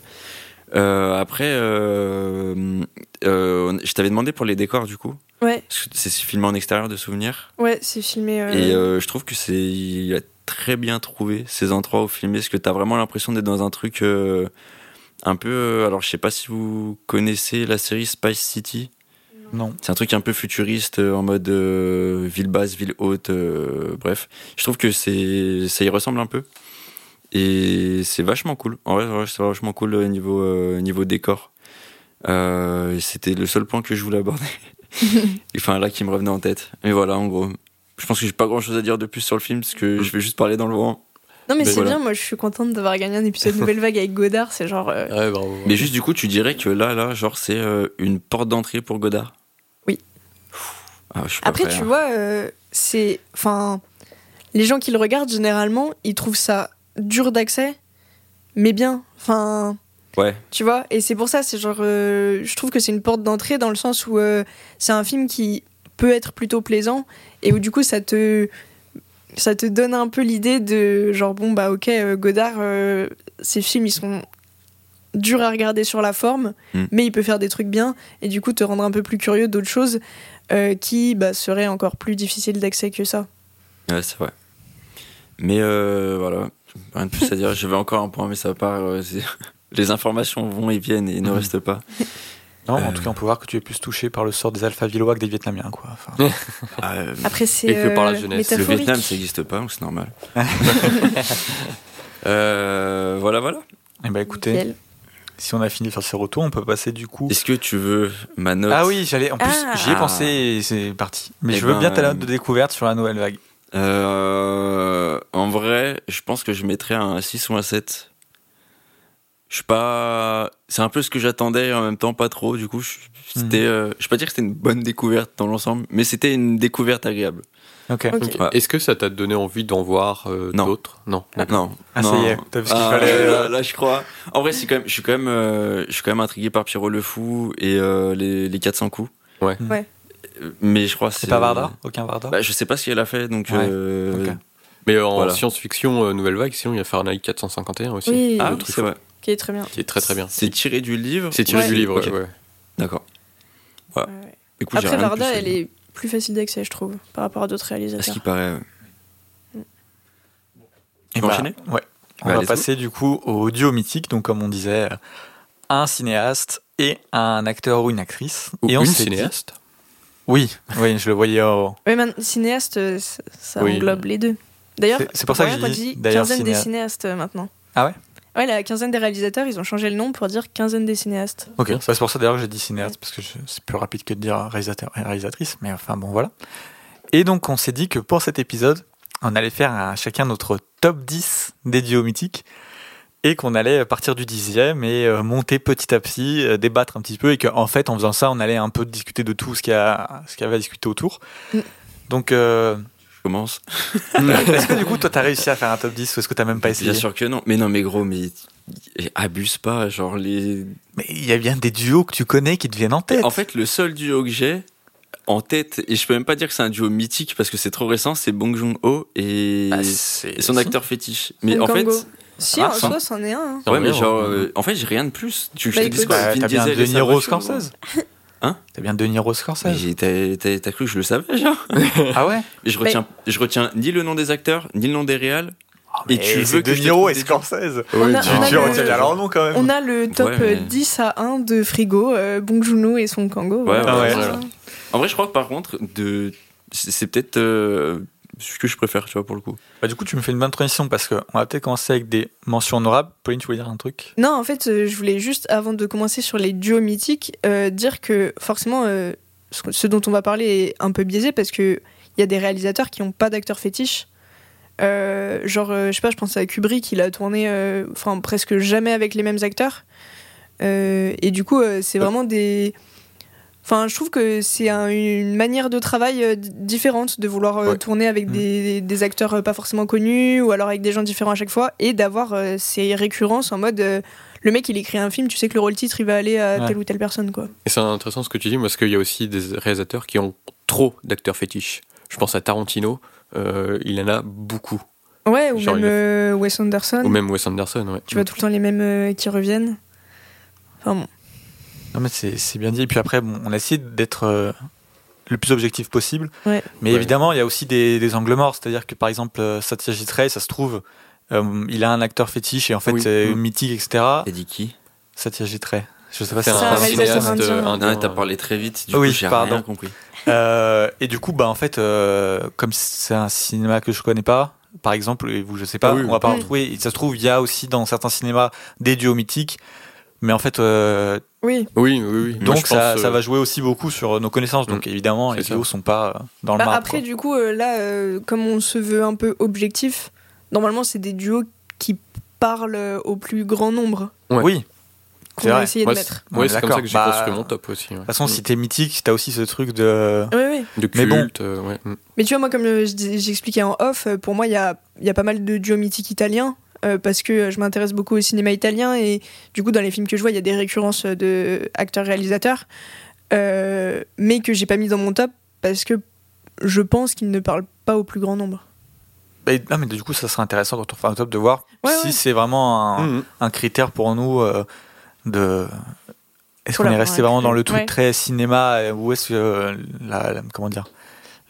Euh, après, euh, euh, je t'avais demandé pour les décors, du coup. Ouais, C'est filmé en extérieur de souvenir. ouais, c'est filmé. euh, Et euh, je trouve que c'est il a très bien trouvé ces endroits où filmer, parce que t'as vraiment l'impression d'être dans un truc euh, un peu. euh, alors je sais pas si vous connaissez la série Spice City. Non. C'est un truc un peu futuriste en mode euh, ville basse, ville haute. euh, bref, je trouve que c'est ça y ressemble un peu. Et c'est vachement cool. En vrai, c'est vachement cool euh, niveau euh, niveau décor. Euh, C'était le seul point que je voulais aborder. [LAUGHS] enfin là qui me revenait en tête. Mais voilà, en gros. Je pense que j'ai pas grand chose à dire de plus sur le film parce que je vais juste parler dans le vent. Non, mais Mais c'est voilà. bien, moi je suis contente d'avoir gagné un épisode [LAUGHS] Nouvelle Vague avec Godard, c'est genre. euh, Ouais, bravo. Mais juste du coup, tu dirais que là, là, genre, c'est euh, une porte d'entrée pour Godard? Oui. Ah, je suis pas Après, prêt, tu hein. vois, euh, c'est. Enfin. Les gens qui le regardent, généralement, ils trouvent ça dur d'accès, mais bien. Enfin. Ouais. Tu vois Et c'est pour ça, c'est genre. euh, je trouve que c'est une porte d'entrée dans le sens où euh, c'est un film qui peut être plutôt plaisant et où du coup ça te. Ça te donne un peu l'idée de genre, bon, bah ok, euh, Godard, euh, ces films ils sont durs à regarder sur la forme, Mm. mais il peut faire des trucs bien et du coup te rendre un peu plus curieux d'autres choses qui bah, seraient encore plus difficiles d'accès que ça. Ouais, c'est vrai. Mais voilà, rien de plus à dire. J'avais encore un point, mais ça part. euh, [LAUGHS] les informations vont et viennent et ne Mhm. restent pas. Non, en Euh. tout cas, on peut voir que tu es plus touché par le sort des alpha-villois que des Vietnamiens, quoi. Enfin, [LAUGHS] Ah, euh, Après, c'est Et que par la euh, jeunesse. le. Vietnam, ça n'existe pas, donc c'est normal. [LAUGHS] Euh, voilà, voilà. eh ben, écoutez, Nickel. si on a fini de faire ce retour, on peut passer du coup. Est-ce que tu veux ma note? Ah oui, j'allais. En plus, Ah. j'y ai pensé et c'est parti. Mais Eh je veux ben, bien ta euh, note de découverte sur la nouvelle vague. Euh, en vrai, je pense que je mettrais un 6 ou un 7. Je suis pas. C'est un peu ce que j'attendais et en même temps pas trop. Du coup, je- c'était. euh, je vais pas dire que c'était une bonne découverte dans l'ensemble, mais c'était une découverte agréable. Ok. Ouais. Est-ce que ça t'a donné envie d'en voir euh, Non. d'autres? Non. d'accord. Non. Ah, ça non. y est, t'as vu ce qu'il Ah, fallait. là, là, je crois. En vrai, c'est quand même, je suis quand même, euh, je suis quand même intrigué par Pierrot le fou et euh, les, les 400 coups. Ouais. Ouais. Mais je crois que C'est pas Varda Aucun Varda Bah, je sais pas ce qu'elle a fait, donc. Ouais. euh. Mais en Voilà. science-fiction euh, nouvelle vague, sinon il y a Fahrenheit 451 aussi, Oui, Ah, Le oui, truc c'est vrai. qui est très bien. qui est très très bien. C'est tiré du livre. C'est tiré Ouais. du livre. Ok. ouais. D'accord. Ouais. Écoute, Après, Varda, elle est plus facile d'accès, je trouve, par rapport à d'autres À ce réalisateurs. qui paraît. ouais. Et bah, enchaîner? Ouais. On Bah, va let's passer du coup au duo mythique, donc comme on disait, un cinéaste et un acteur ou une actrice. Ou et on une dit- cinéaste. Oui, oui, je le voyais au. Oui, man, cinéaste, euh, ça, Oui. englobe les deux. D'ailleurs, C'est- pour ça que dis, dit quinzaine des cinéa- cinéastes euh, maintenant. Ah ouais? Ouais, la quinzaine des réalisateurs, ils ont changé le nom pour dire quinzaine des cinéastes. Ok, bah, c'est pour ça d'ailleurs que j'ai dit cinéaste, parce que c'est plus rapide que de dire réalisateur et réalisatrice, mais enfin bon, voilà. Et donc, on s'est dit que pour cet épisode, on allait faire à chacun notre top 10 des duos mythiques, et qu'on allait partir du dixième et euh, monter petit à petit, euh, débattre un petit peu, et qu'en fait, en faisant ça, on allait un peu discuter de tout ce qu'il y, a- ce qu'il y avait à discuter autour. Mm. Donc, euh, Je commence. [LAUGHS] est-ce que du coup, toi, t'as réussi à faire un top 10 ou est-ce que t'as même pas essayé? Bien sûr que non. Mais non, mais gros, mais abuse pas. Genre les. Mais il y a bien des duos que tu connais qui te viennent en tête. En fait, le seul duo que j'ai en tête, et je peux même pas dire que c'est un duo mythique parce que c'est trop récent, c'est Bong Joon-ho et, Bah, et son acteur fétiche. Mais Hong en fait. Si, Ah, en sans- soi, c'en est un. hein. Ouais, mais genre, hein. euh, en fait, j'ai rien de plus. Tu, je Bah, dis quoi? Bah, t'as bien et De Niro Scorsese. Hein T'as bien De Niro Mais Scorsese. j'ai- T'as cru que je le savais, genre? [LAUGHS] Ah ouais? Mais je retiens, je retiens ni le nom des acteurs, ni le nom des réals. Et Mais tu veux que De Niro et Scorsese. On a- Tu, retiens bien leur nom quand même. On a le top Ouais, euh, mais- 10 à 1 de Frigo, euh, Bong Joon-ho et son Kango. Ouais, ouais, ouais. voilà. En vrai, je crois que par contre, de... c'est peut-être euh, ce que je préfère, tu vois, pour le coup. Bah, du coup, tu me fais une bonne transition parce qu'on va peut-être commencer avec des mentions honorables. Pauline, tu voulais dire un truc? Non, en fait, euh, je voulais juste, avant de commencer sur les duos mythiques, euh, dire que forcément, euh, ce, dont on va parler est un peu biaisé parce qu'il y a des réalisateurs qui n'ont pas d'acteurs fétiches. Euh, genre, euh, je sais pas, je pense à Kubrick, il a tourné euh, enfin, presque jamais avec les mêmes acteurs. Euh, et du coup, euh, c'est vraiment des. Enfin, je trouve que c'est un- une manière de travail euh, différente de vouloir euh, Ouais. tourner avec Mm. des, des acteurs euh, pas forcément connus ou alors avec des gens différents à chaque fois et d'avoir euh, ces récurrences en mode euh, le mec il écrit un film, tu sais que le rôle titre il va aller à Ouais. telle ou telle personne quoi. Et c'est intéressant ce que tu dis parce qu'il y a aussi des réalisateurs qui ont trop d'acteurs fétiches. Je pense à Tarantino, euh, il en a beaucoup. Ouais, ou Genre, même a- euh, Wes Anderson. Ou même Wes Anderson, ouais. Tu vois tout le temps les mêmes euh, qui reviennent. Enfin bon. Non, mais c'est c'est bien dit. Et puis après, bon, on a essayé d'être euh, le plus objectif possible. Ouais. Mais Ouais. évidemment, il y a aussi des, des angles morts. C'est-à-dire que par exemple, euh, Satyajit Ray, ça se trouve, euh, il a un acteur fétiche et en fait, Oui. c'est Mm. mythique, etc. T'as dit qui? Satyajit Ray. Je sais pas C'est si un un cinéaste indien. indien. t'as parlé très vite, du Oui, coup, j'ai rien compris. [LAUGHS] Euh, et du coup, bah en fait, euh, comme c'est un cinéma que je connais pas, par exemple, et vous, je sais pas, Ah oui, on va pas oui. en retrouver. Ça se trouve, il y a aussi dans certains cinémas des duos mythiques, mais en fait, euh, Oui. Oui, oui, oui. Donc ça, pense, ça euh, va jouer aussi beaucoup sur nos connaissances. Donc Mm. évidemment, les duos sont pas euh, dans le Bah, marbre. après, quoi. du coup, euh, là, euh, comme on se veut un peu objectif, normalement, c'est des duos qui parlent euh, au plus grand nombre Ouais. Oui. qu'on va essayer de c'est mettre. Ouais, c'est comme d'accord. ça que j'ai Bah, construit mon top aussi. ouais. De toute façon, si t'es mythique, t'as aussi ce truc de. Oui, oui. De Mais bon. culte, euh, ouais. mm. Mais tu vois, moi, comme euh, j'expliquais en off, euh, pour moi, il y a, il y a pas mal de duos mythiques italiens. Euh, parce que je m'intéresse beaucoup au cinéma italien et du coup dans les films que je vois il y a des récurrences de acteurs réalisateurs euh, mais que j'ai pas mis dans mon top parce que je pense qu'ils ne parlent pas au plus grand nombre Bah, non, mais du coup, ça serait intéressant quand on fera un top de voir Ouais, si ouais. c'est vraiment un, Mhm. un critère pour nous euh, de. Est-ce qu'on est resté vraiment dans le truc Ouais. très cinéma ou est-ce que euh, la, la- comment dire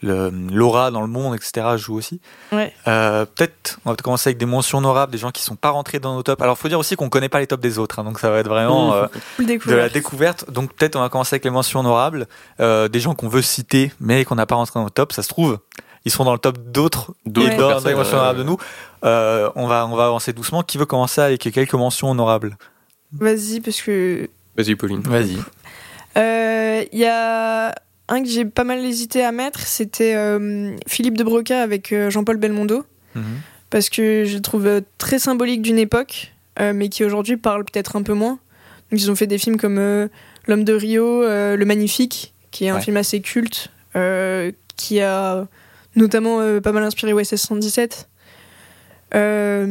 l'aura dans le monde etc joue aussi. Ouais. Euh, peut-être on va commencer avec des mentions honorables des gens qui sont pas rentrés dans nos tops. Alors faut dire aussi qu'on connaît pas les tops des autres hein, donc ça va être vraiment euh, de la découvert découverte. Donc peut-être on va commencer avec les mentions honorables. Euh, des gens qu'on veut citer mais qu'on n'a pas rentré dans le top ça se trouve ils sont dans le top d'autres D'autres les mentions honorables de nous. Euh, on va on va avancer doucement. Qui veut commencer avec quelques mentions honorables? Vas-y parce que Vas-y, Pauline. vas-y. Euh, Il y a un que j'ai pas mal hésité à mettre, c'était euh, Philippe de Broca avec euh, Jean-Paul Belmondo, Mhm. parce que je le trouve euh, très symbolique d'une époque, mais qui aujourd'hui parle peut-être un peu moins. Donc, ils ont fait des films comme L'homme de Rio, Le Magnifique, qui est un Ouais. film assez culte, qui a notamment pas mal inspiré OSS 117. Euh,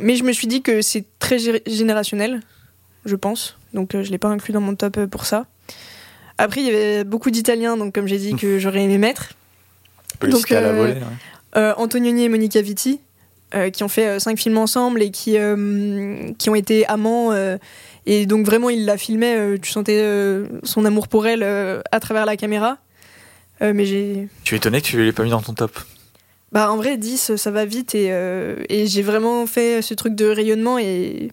mais je me suis dit que c'est très gé- générationnel, je pense. Donc je l'ai pas inclus dans mon top pour ça. Après, il y avait beaucoup d'Italiens, donc comme j'ai dit que j'aurais aimé mettre. Donc, à la euh, volée, ouais. Euh, Antonioni et Monica Vitti, euh, qui ont fait euh, cinq films ensemble et qui, euh, qui ont été amants. euh, et donc vraiment, il la filmait, euh, tu sentais euh, son amour pour elle euh, à travers la caméra. Euh, mais j'ai... tu es étonné que tu l'aies pas mis dans ton top Bah, en vrai, 10, ça va vite et, euh, et j'ai vraiment fait ce truc de rayonnement et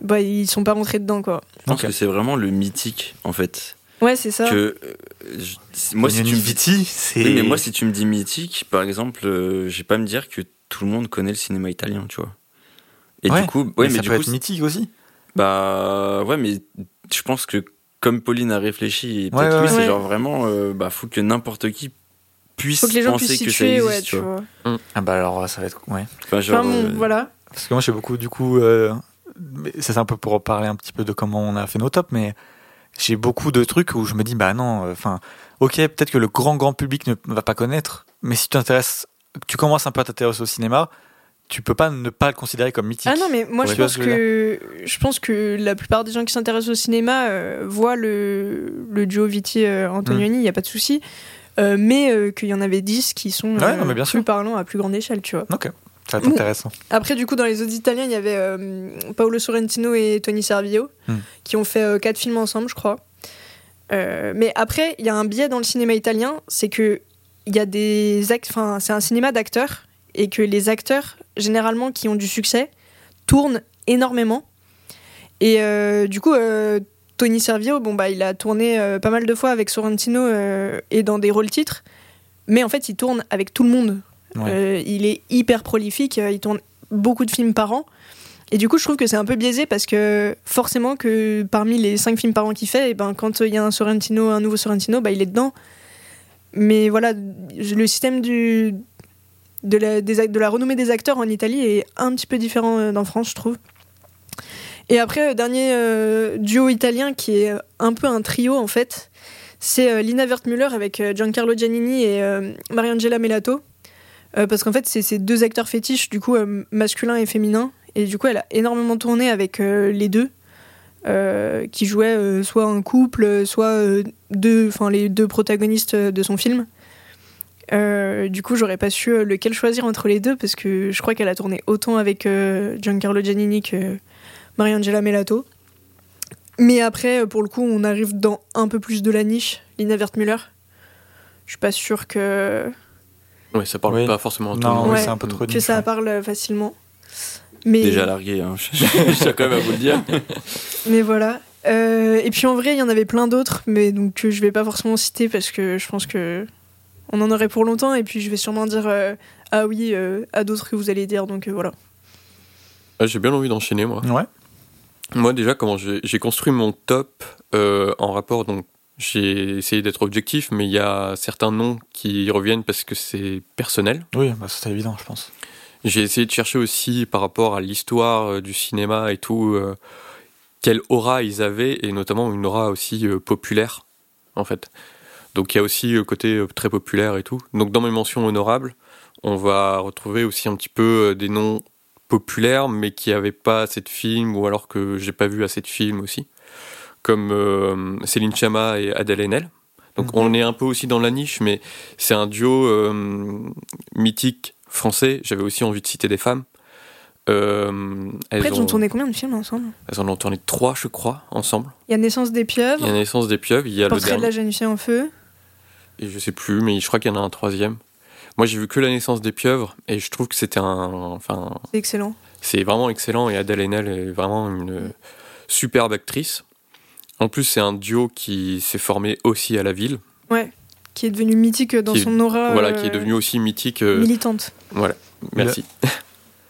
bah, ils sont pas rentrés dedans, quoi. Je pense que c'est vraiment le mythique, en fait. Ouais, c'est ça. Que, euh, je- moi, si tu me c'est. Oui, mais moi, si tu me dis mythique, par exemple, euh, je vais pas me dire que tout le monde connaît le cinéma italien, tu vois. Et Ouais, du coup, mais ouais, mais ça du peut coup, être mythique aussi. bah, ouais, mais je pense que comme Pauline a réfléchi, et peut-être ouais, lui, ouais. c'est genre vraiment, euh, bah, faut que n'importe qui puisse Faut que les gens penser puissent que ça existe, ouais, tu vois. vois. Ah bah alors ça va être. Ouais. Enfin, genre, Enfin, bon, euh, voilà. Parce que moi j'ai beaucoup du coup. euh, mais ça c'est un peu pour parler un petit peu de comment on a fait nos tops, mais j'ai beaucoup de trucs où je me dis bah non. euh, Enfin, ok, peut-être que le grand grand public ne va pas connaître, mais si tu t'intéresses, tu commences un peu à t'intéresser au cinéma, tu peux pas ne pas le considérer comme mythique. Ah non, mais moi Ouais, je pense que je pense que la plupart des gens qui s'intéressent au cinéma euh, voient le, le duo Viti euh, Antonioni, il y a pas de souci. Euh, mais euh, qu'il y en avait 10 qui sont Ouais, euh, non, mais bien plus sûr. parlants à plus grande échelle, tu vois. Ok, ça va être intéressant. Après, du coup, dans les autres Italiens, il y avait euh, Paolo Sorrentino et Tony Servillo Hmm. qui ont fait euh, quatre films ensemble, je crois. Euh, mais après, il y a un biais dans le cinéma italien, c'est que il y a des act- enfin, c'est un cinéma d'acteurs et que les acteurs, généralement, qui ont du succès, tournent énormément. Et du coup, Tony Servillo, bon bah, il a tourné pas mal de fois avec Sorrentino et dans des rôles titres, mais en fait, il tourne avec tout le monde. Euh, il est hyper prolifique, euh, il tourne beaucoup de films par an. Et du coup, je trouve que c'est un peu biaisé parce que forcément que parmi les 5 films par an qu'il fait, et ben, quand il y a un Sorrentino, un nouveau Sorrentino, bah, il est dedans. Mais voilà, le système de, la, de la renommée des acteurs en Italie est un petit peu différent euh, d'en France, je trouve. Et après, dernier duo italien qui est un peu un trio en fait, c'est Lina Wertmüller avec Giancarlo Giannini et Mariangela Melato. Euh, parce qu'en fait, c'est ces deux acteurs fétiches, du coup, euh, masculin et féminin. Et du coup, elle a énormément tourné avec euh, les deux, qui jouaient soit un couple, soit deux, enfin les deux protagonistes de son film. Du coup, j'aurais pas su lequel choisir entre les deux, parce que je crois qu'elle a tourné autant avec Giancarlo Giannini que Mariangela Melato. Mais après, pour le coup, on arrive dans un peu plus de la niche, Lina Wertmüller. Je suis pas sûre que, Ouais, ça parle Oui. pas forcément à tout le Non, monde. oui, Ouais. c'est un peu trop que niche, ça ouais. parle euh, facilement. Mais... Déjà largué, hein. [LAUGHS] [LAUGHS] je tiens quand même à vous le dire. [LAUGHS] Mais voilà. Euh, et puis en vrai, il y en avait plein d'autres, mais donc que je vais pas forcément citer parce que je pense que on en aurait pour longtemps. Et puis je vais sûrement dire euh, ah oui euh, à d'autres que vous allez dire. Donc euh, voilà. Ah, J'ai bien envie d'enchaîner, moi. Ouais. Moi, déjà, comment j'ai j'ai construit mon top euh, en rapport, donc j'ai essayé d'être objectif, mais il y a certains noms qui reviennent parce que c'est personnel. Oui, bah, c'était évident, je pense. J'ai essayé de chercher aussi par rapport à l'histoire euh, du cinéma et tout, euh, quelle aura ils avaient, et notamment une aura aussi euh, populaire, en fait. Donc il y a aussi le côté euh, très populaire et tout. Donc dans mes mentions honorables, on va retrouver aussi un petit peu des noms populaires, mais qui n'avaient pas assez de films, ou alors que j'ai pas vu assez de films aussi, comme euh, Céline Chama et Adèle Haenel. Donc Mhm. on est un peu aussi dans la niche, mais c'est un duo euh, mythique français. J'avais aussi envie de citer des femmes. Euh, elles, Après, ont ont, tourné combien de films ensemble? Elles en ont tourné trois, je crois, ensemble. Il y a Naissance des Il y pieuvres, a Naissance des pieuvres, il y a le Portrait de dernier, la jeune fille en feu. et je sais plus, mais je crois qu'il y en a un troisième. Moi, j'ai vu que la Naissance des pieuvres, et je trouve que c'était un, enfin, C'est excellent. c'est vraiment excellent. Et Adèle Haenel est vraiment une superbe actrice. En plus, c'est un duo qui s'est formé aussi à la ville, Ouais. Qui est devenu mythique dans Qui son aura. voilà, euh, qui est devenu aussi mythique. euh, militante. voilà, merci.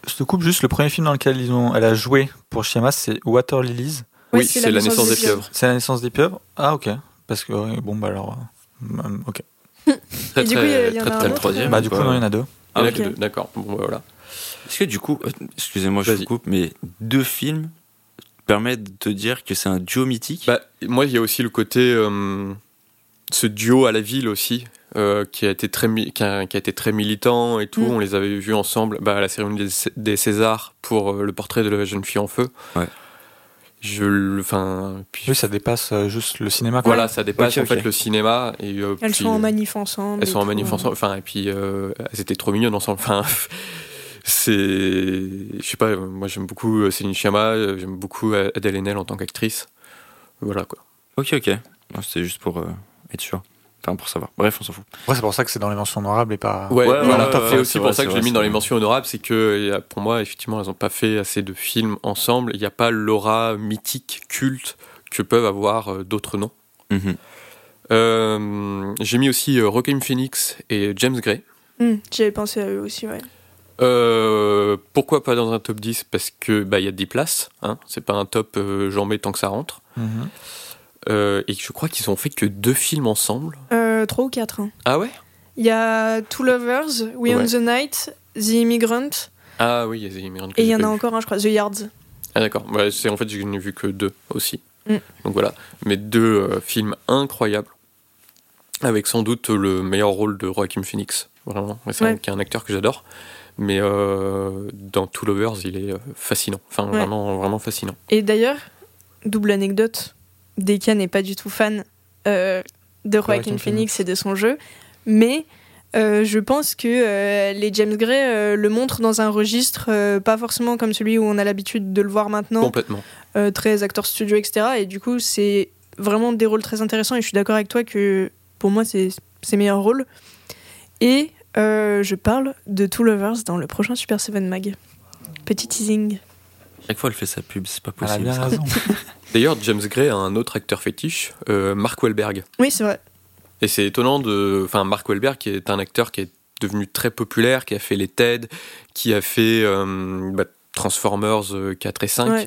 Je te coupe juste, le premier film dans lequel ils ont, elle a joué pour Chiamas, c'est Water Lilies. Oui, c'est la naissance des pieuvres. C'est la naissance des pieuvres Ah, ok. Parce que, bon, bah alors. euh, euh, ok. Très, Et du coup, il y en a un troisième. Bah, du coup, pas- non, il y en a deux. Il y en a Ok. que deux, d'accord. Bon, bah, voilà. Est-ce que du coup, euh, excusez-moi, je vous coupe, mais deux films permettent de te dire que c'est un duo mythique? Bah, moi, il y a aussi le côté. euh, ce duo à la ville aussi, euh, qui, a été très, qui, a, qui a été très militant et tout. Mm. On les avait vus ensemble bah, à la cérémonie des, des Césars pour euh, le portrait de la jeune fille en feu. Ouais. Je, le- enfin, puis, Oui, ça dépasse juste le cinéma. Quoi. voilà, ça dépasse en fait le cinéma. Et, euh, Elles puis, sont en manif ensemble. Elles sont en manif ensemble. Enfin, et puis euh, elles étaient trop mignonnes ensemble. Enfin, c'est, je sais pas. Moi, j'aime beaucoup euh, Céline Sciamma. euh, J'aime beaucoup Adèle Haenel en tant qu'actrice. Voilà quoi. Ok, ok. C'était juste pour euh, être sûr. Enfin, pour savoir. Bref, on s'en fout. Ouais, c'est pour ça que c'est dans les mentions honorables et pas. Ouais, Ouais, voilà. ouais, c'est aussi pour ça que je l'ai mis dans les mentions honorables, c'est que euh, pour moi, effectivement, elles n'ont pas fait assez de films ensemble. Il n'y a pas l'aura mythique, culte que peuvent avoir euh, d'autres noms. Mhm. Euh, J'ai mis aussi euh, Phoenix et James Gray. Hmm, J'avais pensé à eux aussi, ouais. Euh, pourquoi pas dans un top 10 Parce que bah, il y a 10 places. Hein. C'est pas un top euh, j'en mets tant que ça rentre. Mhm. Euh, et je crois qu'ils ont fait que deux films ensemble. Euh, trois ou quatre. hein. Ah ouais? Il y a Two Lovers, We Ouais. on the Night, The Immigrant, Ah oui, il y a des immigrants que et il y en a vu. encore un, je crois, The Yards. Ah d'accord. Ouais, c'est en fait je n'ai vu que deux aussi. Mm. Donc voilà, mais deux euh, films incroyables avec sans doute le meilleur rôle de Joaquin Phoenix. Vraiment, c'est Ouais. un, qui est un acteur que j'adore. Mais euh, dans Two Lovers, il est euh, fascinant. Enfin, Ouais. vraiment, vraiment fascinant. Et d'ailleurs, double anecdote, Deka n'est pas du tout fan euh, de Joaquin Phoenix et de son jeu, mais euh, je pense que euh, les James Gray le montrent dans un registre pas forcément comme celui où on a l'habitude de le voir maintenant, Complètement. très acteur studio, etc. Et du coup, c'est vraiment des rôles très intéressants et je suis d'accord avec toi que pour moi, c'est ses meilleurs rôles. Et euh, je parle de Two Lovers dans le prochain Super Seven Mag. Petit teasing. Chaque fois, elle fait sa pub, c'est pas Elle a possible. bien ça. raison. [LAUGHS] D'ailleurs, James Gray a un autre acteur fétiche, euh, Mark Wahlberg. Oui, c'est vrai. Et c'est étonnant de. Enfin, Mark Wahlberg, qui est un acteur qui est devenu très populaire, qui a fait les TED, qui a fait euh, bah, Transformers euh, 4 et 5, Ouais.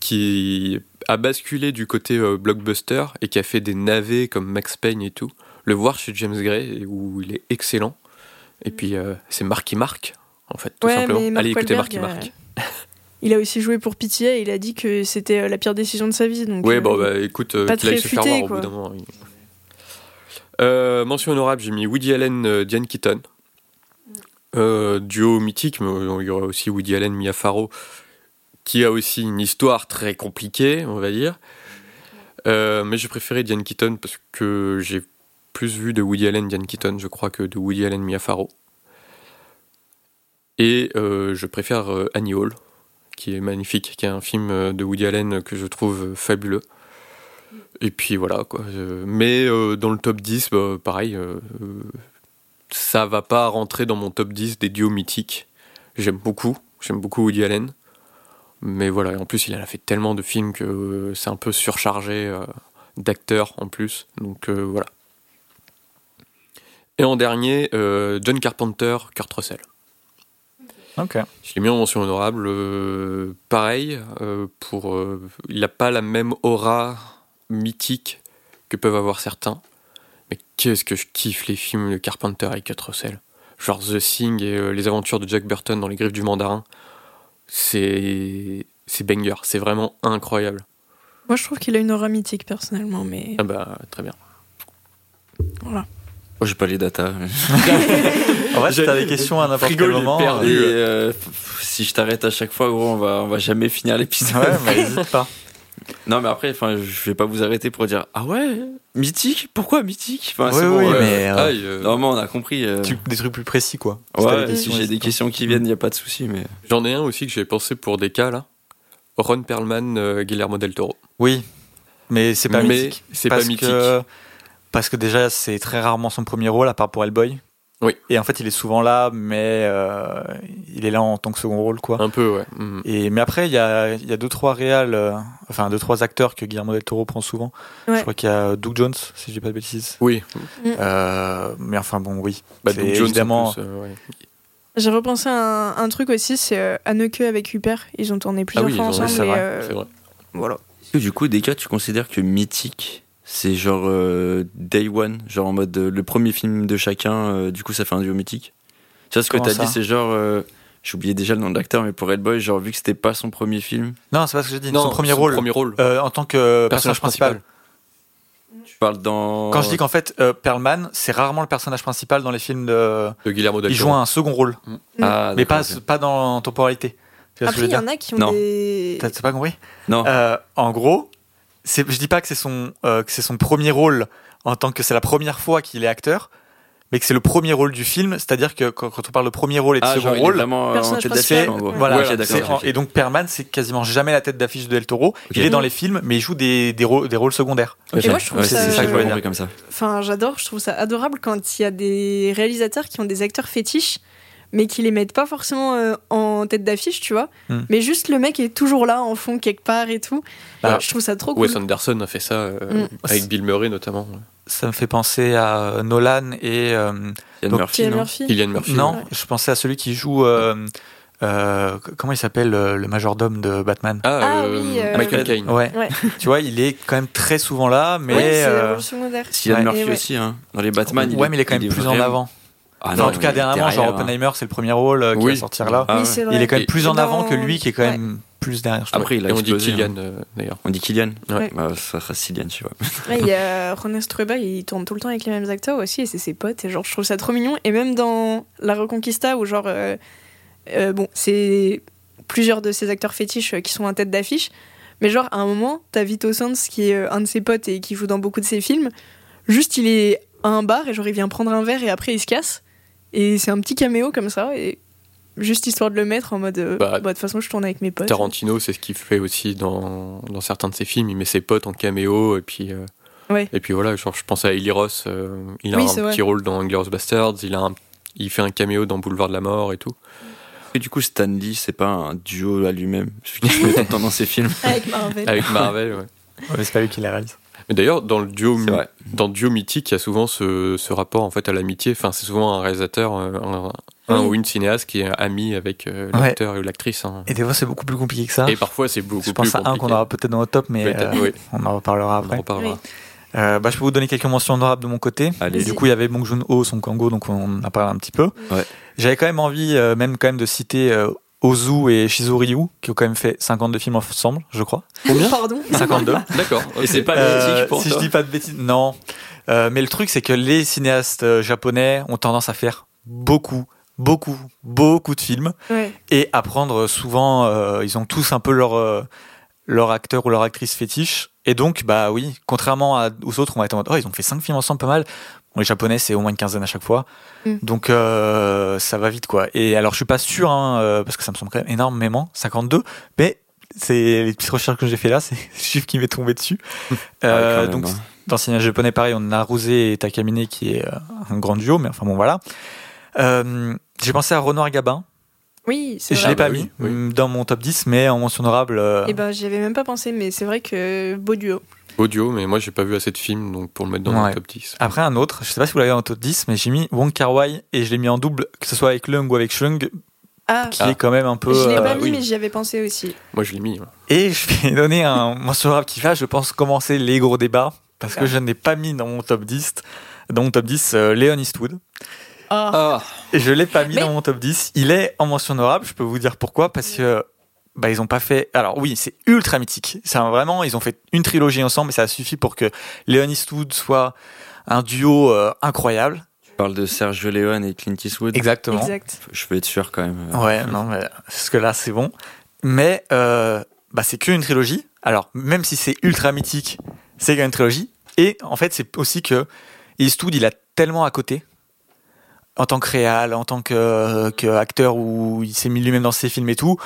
qui a basculé du côté euh, blockbuster et qui a fait des navets comme Max Payne et tout. Le voir chez James Gray, où il est excellent. Et puis, euh, c'est Marky Mark, en fait, tout Ouais, simplement. Allez écouter Wahlberg, Marky Mark. euh, il a aussi joué pour Pitié et il a dit que c'était euh, la pire décision de sa vie. Donc, Ouais, euh, bon, bah écoute, euh, pas qu'il aille se faire voir au bout d'un moment. Euh, mention honorable, j'ai mis Woody Allen, Diane Keaton. Duo mythique, mais il y aurait aussi Woody Allen, Mia Farrow, qui a aussi une histoire très compliquée, on va dire. Mais j'ai préféré Diane Keaton parce que j'ai plus vu de Woody Allen, Diane Keaton, je crois, que de Woody Allen, Mia. Et euh, je préfère euh, Annie Hall, qui est magnifique, qui est un film euh, de Woody Allen que je trouve fabuleux. Et puis voilà Mais dans le top 10, bah, pareil, ça va pas rentrer dans mon top 10 des duos mythiques. J'aime beaucoup, j'aime beaucoup Woody Allen. Mais voilà, en plus il a fait tellement de films que c'est un peu surchargé d'acteurs en plus. Donc voilà. Et en dernier, euh, John Carpenter, Kurt Russell. Ok. Je l'ai mis en mention honorable. euh, pareil, euh, pour, euh, il n'a pas la même aura mythique que peuvent avoir certains. Mais qu'est-ce que je kiffe les films de Carpenter et Kurt Russell. Genre The Thing et euh, les aventures de Jack Burton dans Les Griffes du Mandarin. C'est c'est banger, c'est vraiment incroyable. Moi, je trouve qu'il a une aura mythique personnellement, mais Ah bah très bien. voilà. Oh, j'ai pas les datas. [LAUGHS] En vrai, t'as des questions à n'importe quel il moment. perdu. Et, euh, euh, si je t'arrête à chaque fois, gros, on va, on va jamais finir l'épisode. Ouais, mais n'hésite pas. [LAUGHS] Non, mais après, enfin, je vais pas vous arrêter pour dire ah ouais, mythique? Pourquoi mythique? Enfin, Oui, c'est bon. oui, euh, mais, euh, aïe, euh, Normalement, on a compris. euh, Tu- Des trucs plus précis, quoi. Si t'as Ouais, des si questions, j'ai des questions qui viennent, y a pas de souci. Mais J'en ai un aussi que j'ai pensé pour des cas là. Ron Perlman, euh, Guillermo del Toro. Oui, mais c'est pas Mais mythique. c'est pas mythique. Parce que déjà, c'est très rarement son premier rôle, à part pour Hellboy. Oui. Et en fait, il est souvent là, mais euh, il est là en tant que second rôle, quoi. Un peu, ouais. Mhm. Et, mais après, il y a, il y a deux, trois réals, euh, enfin, deux, trois acteurs que Guillermo del Toro prend souvent. Ouais. Je crois qu'il y a Doug Jones, si je dis pas de bêtises. Oui, Euh, mais enfin, bon, oui. bah, Doug Jones, en évidemment. plus, euh, ouais. J'ai repensé à un, un truc aussi, c'est euh, Anneke avec Huper. Ils ont tourné Ah plusieurs oui, ils fois ont- ensemble. c'est et, vrai, euh, c'est vrai. Voilà. Est-ce que du coup, des cas, tu considères que mythique, c'est genre euh, day one, genre en mode euh, le premier film de chacun, euh, du coup, ça fait un duo mythique. Tu vois ce que Comment t'as ça dit, c'est genre. euh, J'ai oublié déjà le nom de l'acteur, mais pour Hellboy, genre vu que c'était pas son premier film, Non, c'est pas ce que j'ai dit. son premier rôle. Premier rôle. euh, en tant que personnage, principal. tu parles dans. Quand je dis qu'en fait, euh, Perlman, c'est rarement le personnage principal dans les films de. de Guillermo del Il Toro. joue un second rôle, Ah, mais pas, pas dans temporalité. Que Après, il y en a qui ont Non. des. T'as t'as pas compris? Non. Euh, En gros, je dis pas que c'est son, euh, que c'est son premier rôle en tant que c'est la première fois qu'il est acteur, mais que c'est le premier rôle du film. C'est-à-dire que quand, quand on parle de premier rôle et de Ah, second genre, rôle, vraiment euh, voilà, Ouais, c'est en- et donc Perlman, c'est quasiment jamais la tête d'affiche de El Toro. Il est dans les films, mais il joue des, des, rôles, des rôles secondaires. Et moi, je trouve Ouais, ça- c'est ça que je voulais compris dire. comme ça. Enfin, j'adore, je trouve ça adorable quand il y a des réalisateurs qui ont des acteurs fétiches. Mais qui les mettent pas forcément euh, en tête d'affiche, tu vois. Hmm. Mais juste le mec est toujours là en fond quelque part et tout. Bah, Et je trouve ça trop cool. Wes Anderson a fait ça euh, Mm. avec Bill Murray notamment. Ça me fait penser à Nolan et. euh, Yann Donc, Murphy, non Murphy. Non, ouais. je pensais à celui qui joue. euh, euh, comment il s'appelle euh, le majordome de Batman? Ah, Ah euh, oui, euh, Michael Caine. Ouais. Ouais. [LAUGHS] tu vois, il est quand même très souvent là, mais. Ouais, c'est euh. Murphy ouais. aussi, hein. Dans les Batman. ouais, mais il est quand même plus en avant. Ah Enfin, non, en tout cas, dernièrement, genre hein. Oppenheimer, c'est le premier rôle euh, qui Oui. va sortir là. Ah oui, il est quand même Et- plus en dans- avant que lui, qui est quand Ouais. même plus derrière. Après, il a Et on dit Killian hein. euh, d'ailleurs. On dit Kylian Ouais. Bah, ça sera Cillian, tu vois. [LAUGHS] Ouais, il y a Ron Strueba, il tourne tout le temps avec les mêmes acteurs aussi, et c'est ses potes, et genre, je trouve ça trop mignon. Et même dans La Reconquista, où genre, euh, euh, bon, c'est plusieurs de ces acteurs fétiches euh, qui sont en tête d'affiche, mais genre, à un moment, t'as Vito Sanz, qui est euh, un de ses potes et qui joue dans beaucoup de ses films, juste il est à un bar, et genre, il vient prendre un verre, et après, il se casse. Et c'est un petit caméo comme ça, et juste histoire de le mettre en mode, euh, Bah, bah, de toute façon, je tourne avec mes potes. Tarantino, c'est ce qu'il fait aussi dans, dans certains de ses films. Il met ses potes en caméo et puis. euh, Ouais. Et puis voilà, genre, je pense à Eli Ross. euh, il a Oui, un petit vrai. rôle dans Inglourious Bastards. Il, a un- il fait un caméo dans Boulevard de la Mort et tout. Et du coup, Stan Lee, c'est pas un duo à lui-même. Celui qui temps [LAUGHS] dans ses films. Avec Marvel. Avec Marvel, ouais. Ouais, c'est pas lui qui la réalise. Mais d'ailleurs, dans le duo, dans le duo mythique, il y a souvent ce, ce rapport en fait à l'amitié. Enfin, c'est souvent un réalisateur, euh, un, un Oui. ou une cinéaste qui est ami avec euh, Ouais. l'acteur et l'actrice. hein. Et des fois, c'est beaucoup plus compliqué que ça. Et parfois, c'est beaucoup je plus pense à un compliqué. qu'on aura peut-être dans notre top, mais euh, oui. on en reparlera On en après. reparlera. Oui. Euh, bah, je peux vous donner quelques mentions honorables de mon côté. Allez, Du coup, il y avait Bong Joon-ho, Son Kang-ho, donc on en a parlé un petit peu. Ouais. J'avais quand même envie, euh, même quand même, de citer euh, Ozu et Shizu Ryu, qui ont quand même fait 52 films ensemble, je crois. Pardon. [LAUGHS] 52. [LAUGHS] D'accord. Et c'est pas Euh, pour si toi je dis pas de bêtises, non. Euh, mais le truc, c'est que les cinéastes euh, japonais ont tendance à faire beaucoup, beaucoup, beaucoup de films Ouais. et à prendre souvent, euh, ils ont tous un peu leur euh, leur acteur ou leur actrice fétiche. Et donc, bah oui, contrairement à, aux autres, on va être en mode, oh, ils ont fait cinq films ensemble, pas mal. Bon, les japonais, c'est au moins une quinzaine à chaque fois. Mm. Donc, euh, ça va vite, quoi. Et alors, je suis pas sûr, hein, euh, parce que ça me semble quand même énormément, 52, mais c'est les petites recherches que j'ai fait là, [LAUGHS] c'est le chiffre qui m'est tombé dessus. [LAUGHS] Euh, Ouais, quand même, donc, hein. dans le cinéma japonais, pareil, on a Rosé et Takamine qui est euh, un grand duo, mais enfin bon, voilà. Euh, j'ai pensé à Renoir Gabin, Oui, c'est je l'ai pas bah mis oui. mm, dans mon top 10, mais en mention honorable. euh, Et ben, j'y avais même pas pensé, mais c'est vrai que beau duo. Audio, mais moi, j'ai pas vu assez de films donc pour le mettre dans mon top 10. Après un autre, je sais pas si vous l'avez dans le top 10, mais j'ai mis Wong Kar Wai et je l'ai mis en double, que ce soit avec Leung ou avec Chung, Ah, qui Ah. est quand même un peu. je l'ai euh, pas mis, oui. mais j'y avais pensé aussi. Moi, je l'ai mis. ouais. Et je vais [LAUGHS] donner un mention honorable qui va, je pense, commencer les gros débats, parce que je n'ai pas mis dans mon top 10, dans mon top 10, euh, Léon Eastwood. Ah, Et je l'ai pas mis Mais- dans mon top 10. Il est en mention honorable, je peux vous dire pourquoi, parce que bah, ils ont pas fait. Alors oui, c'est ultra mythique. C'est vraiment, ils ont fait une trilogie ensemble, et ça suffit pour que Léon Eastwood soit un duo euh, incroyable. Tu parles de Sergio Leone et Clint Eastwood. Exactement. exact. Je veux être sûr quand même. Ouais, non, mais parce que là, c'est bon. Mais euh, bah, c'est qu'une trilogie. Alors, même si c'est ultra mythique, c'est quand même une trilogie. Et en fait, c'est aussi que Eastwood, il a tellement à côté, en tant que réal, en tant que, que acteur, où il s'est mis lui-même dans ses films et tout,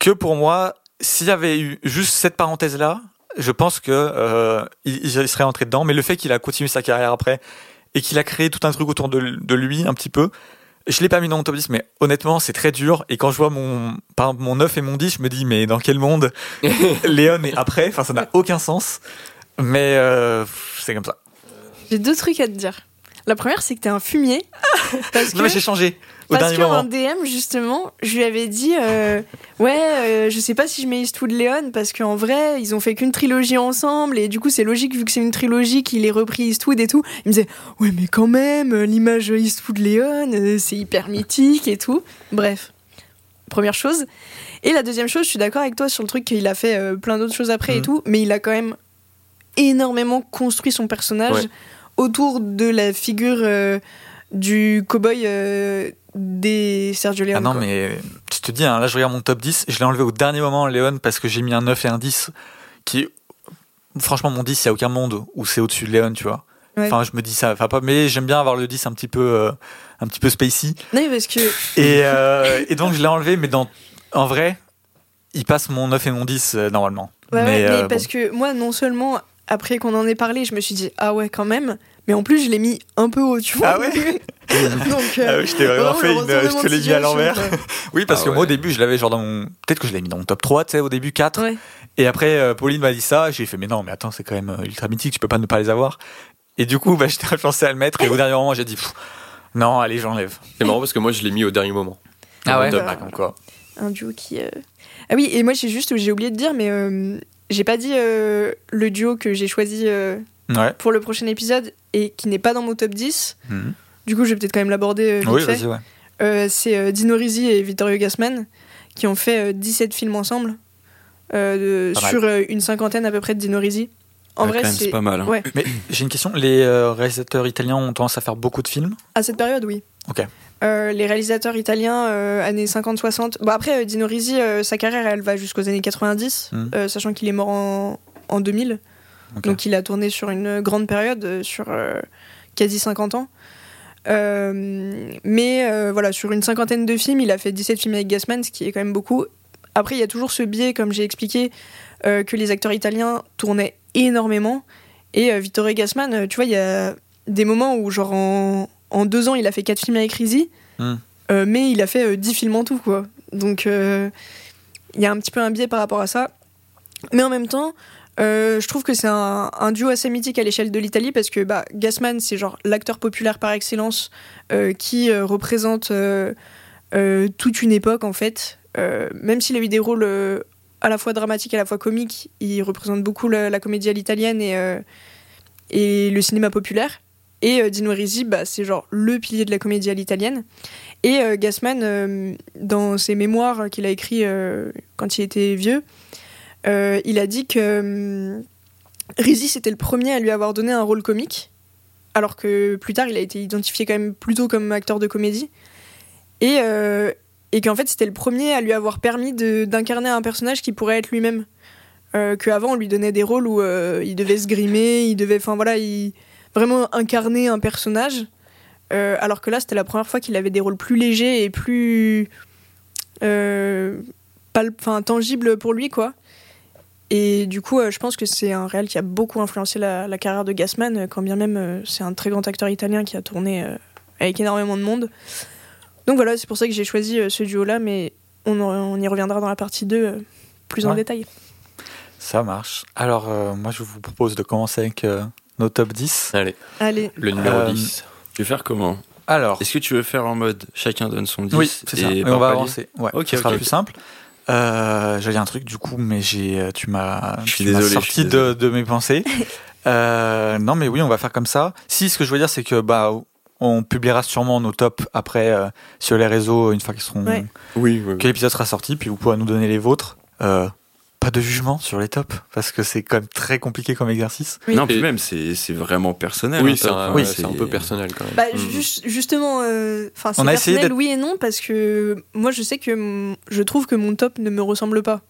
que pour moi, s'il y avait eu juste cette parenthèse-là, je pense que euh, il, il serait entré dedans. Mais le fait qu'il a continué sa carrière après et qu'il a créé tout un truc autour de, de lui, un petit peu, je l'ai pas mis dans mon top 10, mais honnêtement, c'est très dur. Et quand je vois mon, par exemple, mon 9 et mon 10, je me dis, mais dans quel monde [LAUGHS] Léon est après? Enfin, ça n'a aucun sens. Mais euh, c'est comme ça. J'ai deux trucs à te dire. La première, c'est que t'es un fumier. [LAUGHS] Parce Non, mais j'ai que, changé au parce dernier que en moment. DM, justement, je lui avais dit euh, Ouais, euh, je sais pas si je mets Eastwood Léon, parce qu'en vrai, ils ont fait qu'une trilogie ensemble, et du coup, c'est logique, vu que c'est une trilogie, qu'il ait repris Eastwood et tout. Il me disait Ouais, mais quand même, euh, l'image Eastwood Léon, euh, c'est hyper mythique et tout. Bref, première chose. Et la deuxième chose, je suis d'accord avec toi sur le truc qu'il a fait euh, plein d'autres choses après et Mhm. tout, mais il a quand même énormément construit son personnage Ouais. Autour de la figure euh, du cowboy euh, des Sergio Leone. Ah non, quoi. mais je te dis, hein, là, je regarde mon top 10. Je l'ai enlevé au dernier moment, Léon, parce que j'ai mis un 9 et un 10. Qui, franchement, mon 10, il n'y a aucun monde où c'est au-dessus de Léon, tu vois. Ouais. Enfin, je me dis ça, enfin pas, mais j'aime bien avoir le 10 un petit peu, euh, un petit peu spacey. Parce que Et, euh, et donc je l'ai enlevé, mais dans, en vrai, il passe mon 9 et mon 10 euh, normalement. Ouais, ouais, mais mais euh, parce bon. que moi, non seulement après qu'on en ait parlé, je me suis dit ah ouais quand même, Mais en plus, je l'ai mis un peu haut, tu vois. Ah ouais [LAUGHS] Donc, euh, Ah oui, je t'ai vraiment fait une. retournement Je te l'ai mis à l'envers. situation, [LAUGHS] Oui, parce Ah que moi au début, je l'avais genre dans mon. Peut-être que je l'ai mis dans mon top 3, tu sais, au début 4. quoi. Ouais. Et après, euh, Pauline m'a dit ça. J'ai fait, mais non, mais attends, c'est quand même euh, ultra mythique, tu peux pas ne pas les avoir. Et du coup, bah, [LAUGHS] j'étais influencé à le mettre. Et au dernier moment, j'ai dit, non, allez, j'enlève. C'est marrant parce que moi je l'ai mis au dernier moment. Ah ouais, Top. bah, comme quoi. un duo qui. euh, Ah oui, et moi j'ai juste, j'ai oublié de dire, mais euh, j'ai pas dit euh, le duo que j'ai choisi euh, Ouais. pour le prochain épisode et qui n'est pas dans mon top 10. Mhm. Du coup, je vais peut-être quand même l'aborder euh, vite Oui, fait. vas-y, ouais. Euh, c'est euh, Dino Risi et Vittorio Gassman qui ont fait euh, 17 films ensemble euh, de- sur euh, une cinquantaine à peu près de Dino Risi. En Ouais, vrai, c'est c'est pas mal. hein. Ouais. Mais j'ai une question. Les euh, réalisateurs italiens ont tendance à faire beaucoup de films? à cette période, oui. Ok. Euh, les réalisateurs italiens, euh, années 50-60. Bon, après, euh, Dino Risi, euh, sa carrière, elle va jusqu'aux années 90, Mhm. euh, sachant qu'il est mort en, en 2000. Ok. Donc, il a tourné sur une grande période, sur quasi 50 ans. Mais voilà, sur une cinquantaine de films, il a fait 17 films avec Gassman, ce qui est quand même beaucoup. Après, il y a toujours ce biais, comme j'ai expliqué, que les acteurs italiens tournaient énormément. Et Vittorio Gassman, tu vois, il y a des moments où, genre, en, en deux ans, il a fait quatre films avec Rizzi, Hmm. euh, mais il a fait euh, 10 films en tout, quoi. Donc, euh, il y a un petit peu un biais par rapport à ça. Mais en même temps, euh, je trouve que c'est un, un duo assez mythique à l'échelle de l'Italie parce que bah, Gassman, c'est genre l'acteur populaire par excellence euh, qui euh, représente toute une époque en fait. Même s'il a eu des rôles à la fois dramatiques et à la fois comiques, il représente beaucoup la, la comédie à l'italienne et, et le cinéma populaire. Et euh, Dino Risi, bah, c'est genre le pilier de la comédie à l'italienne. Et euh, Gassman, euh, dans ses mémoires qu'il a écrit euh, quand il était vieux, il a dit que Rizzi c'était le premier à lui avoir donné un rôle comique, alors que plus tard il a été identifié quand même plutôt comme acteur de comédie, et, et qu'en fait c'était le premier à lui avoir permis d'incarner un personnage qui pourrait être lui-même. Euh, Qu'avant on lui donnait des rôles où il devait se grimer, il devait, enfin voilà, il vraiment incarner un personnage, Euh, alors que là c'était la première fois qu'il avait des rôles plus légers et plus euh, tangibles pour lui quoi. Et du coup, euh, je pense que c'est un réel qui a beaucoup influencé la, la carrière de Gassman, quand bien même euh, c'est un très grand acteur italien qui a tourné avec énormément de monde. Donc voilà, c'est pour ça que j'ai choisi ce duo-là, mais on, y reviendra dans la partie 2 euh, plus en détail. Ça marche. Alors, moi, je vous propose de commencer avec nos top 10. Allez, Allez, le numéro Euh, 10. Tu veux faire comment Alors, Est-ce que tu veux faire en mode chacun donne son 10 oui, c'est ça. et on va avancer. Ouais, Ok, ce sera plus simple. Euh, J'allais un truc du coup, mais j'ai, euh, tu m'as, sorti de, mes pensées. [LAUGHS] Euh, non, mais oui, on va faire comme ça. Si, ce que je veux dire, c'est que bah, on publiera sûrement nos tops après euh, sur les réseaux une fois qu'ils seront, Ouais. Oui, oui. que l'épisode sera sorti, puis vous pourrez nous donner les vôtres. Pas de jugement sur les tops parce que c'est quand même très compliqué comme exercice. Oui. Non, puis même, c'est c'est vraiment personnel. Oui, hein, c'est top. un, oui, peu personnel quand même. Bah, Mm. juste- justement, euh, enfin, c'est personnel, oui et non, parce que moi, je sais que je trouve que mon top ne me ressemble pas.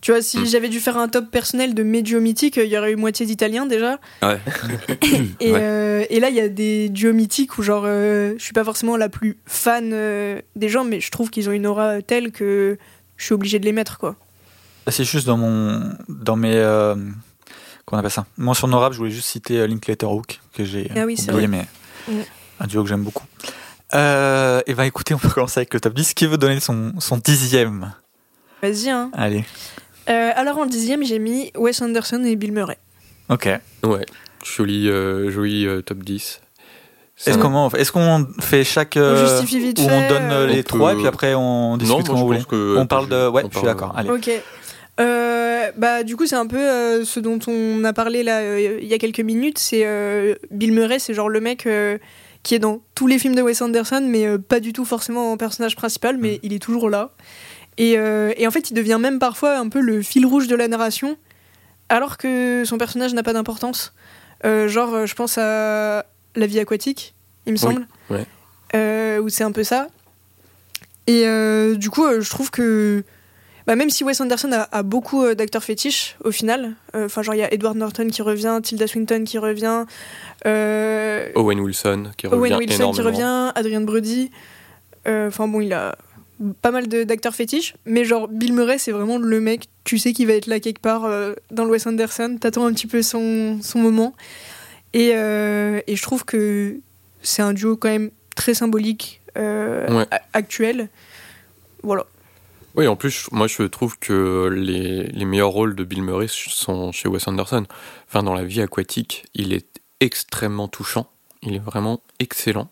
Tu vois, si Mm. j'avais dû faire un top personnel de médio mythique, il y aurait eu moitié d'Italiens déjà. Ouais. [COUGHS] Et, Ouais. euh, et là, il y a des duos mythiques où, genre, euh, je suis pas forcément la plus fan euh, des gens, mais je trouve qu'ils ont une aura telle que je suis obligée de les mettre, quoi. C'est juste dans mon, dans mes, euh, qu'on appelle ça, mention honorable, je voulais juste citer euh, Linklater Hook que j'ai Ah oui, c'est oublié, vrai. mais un duo que j'aime beaucoup. Euh, et ben écoutez, on peut [LAUGHS] commencer avec le top 10. Qui veut donner son, son dixième? Vas-y, hein. Allez. Euh, alors, en dixième, j'ai mis Wes Anderson et Bill Murray. Ok. Ouais, joli, euh, joli euh, top 10. C'est Est-ce un- qu'on est-ce qu'on fait chaque On euh, justifie vite où fait. on donne euh, euh, les on trois peut- et puis après on discute Non, quand moi, pense que- On parle de ouais, on je suis d'accord. Allez. Ok. Euh, bah du coup c'est un peu euh, ce dont on a parlé là euh, il y a quelques minutes. C'est Bill Murray, c'est genre le mec qui est dans tous les films de Wes Anderson, mais pas du tout forcément en personnage principal, mais il est toujours là. Et, et en fait il devient même parfois un peu le fil rouge de la narration, alors que son personnage n'a pas d'importance. Genre je pense à La vie aquatique, il me semble, ouais. Où c'est un peu ça. Et du coup, je trouve que bah, même si Wes Anderson a, a beaucoup euh, d'acteurs fétiches au final, euh, enfin genre il y a Edward Norton qui revient, Tilda Swinton qui revient, euh, Owen Wilson qui revient Owen Wilson énormément. qui revient, Adrian Brody, enfin bon il a pas mal d'acteurs fétiches, mais genre Bill Murray c'est vraiment le mec, tu sais qu'il va être là quelque part dans le Wes Anderson, t'attends un petit peu son, son moment. Et, et je trouve que c'est un duo quand même très symbolique Ouais. actuel. Voilà. Oui, en plus, moi je trouve que les, les meilleurs rôles de Bill Murray sont chez Wes Anderson. Enfin, dans la vie aquatique, il est extrêmement touchant. Il est vraiment excellent.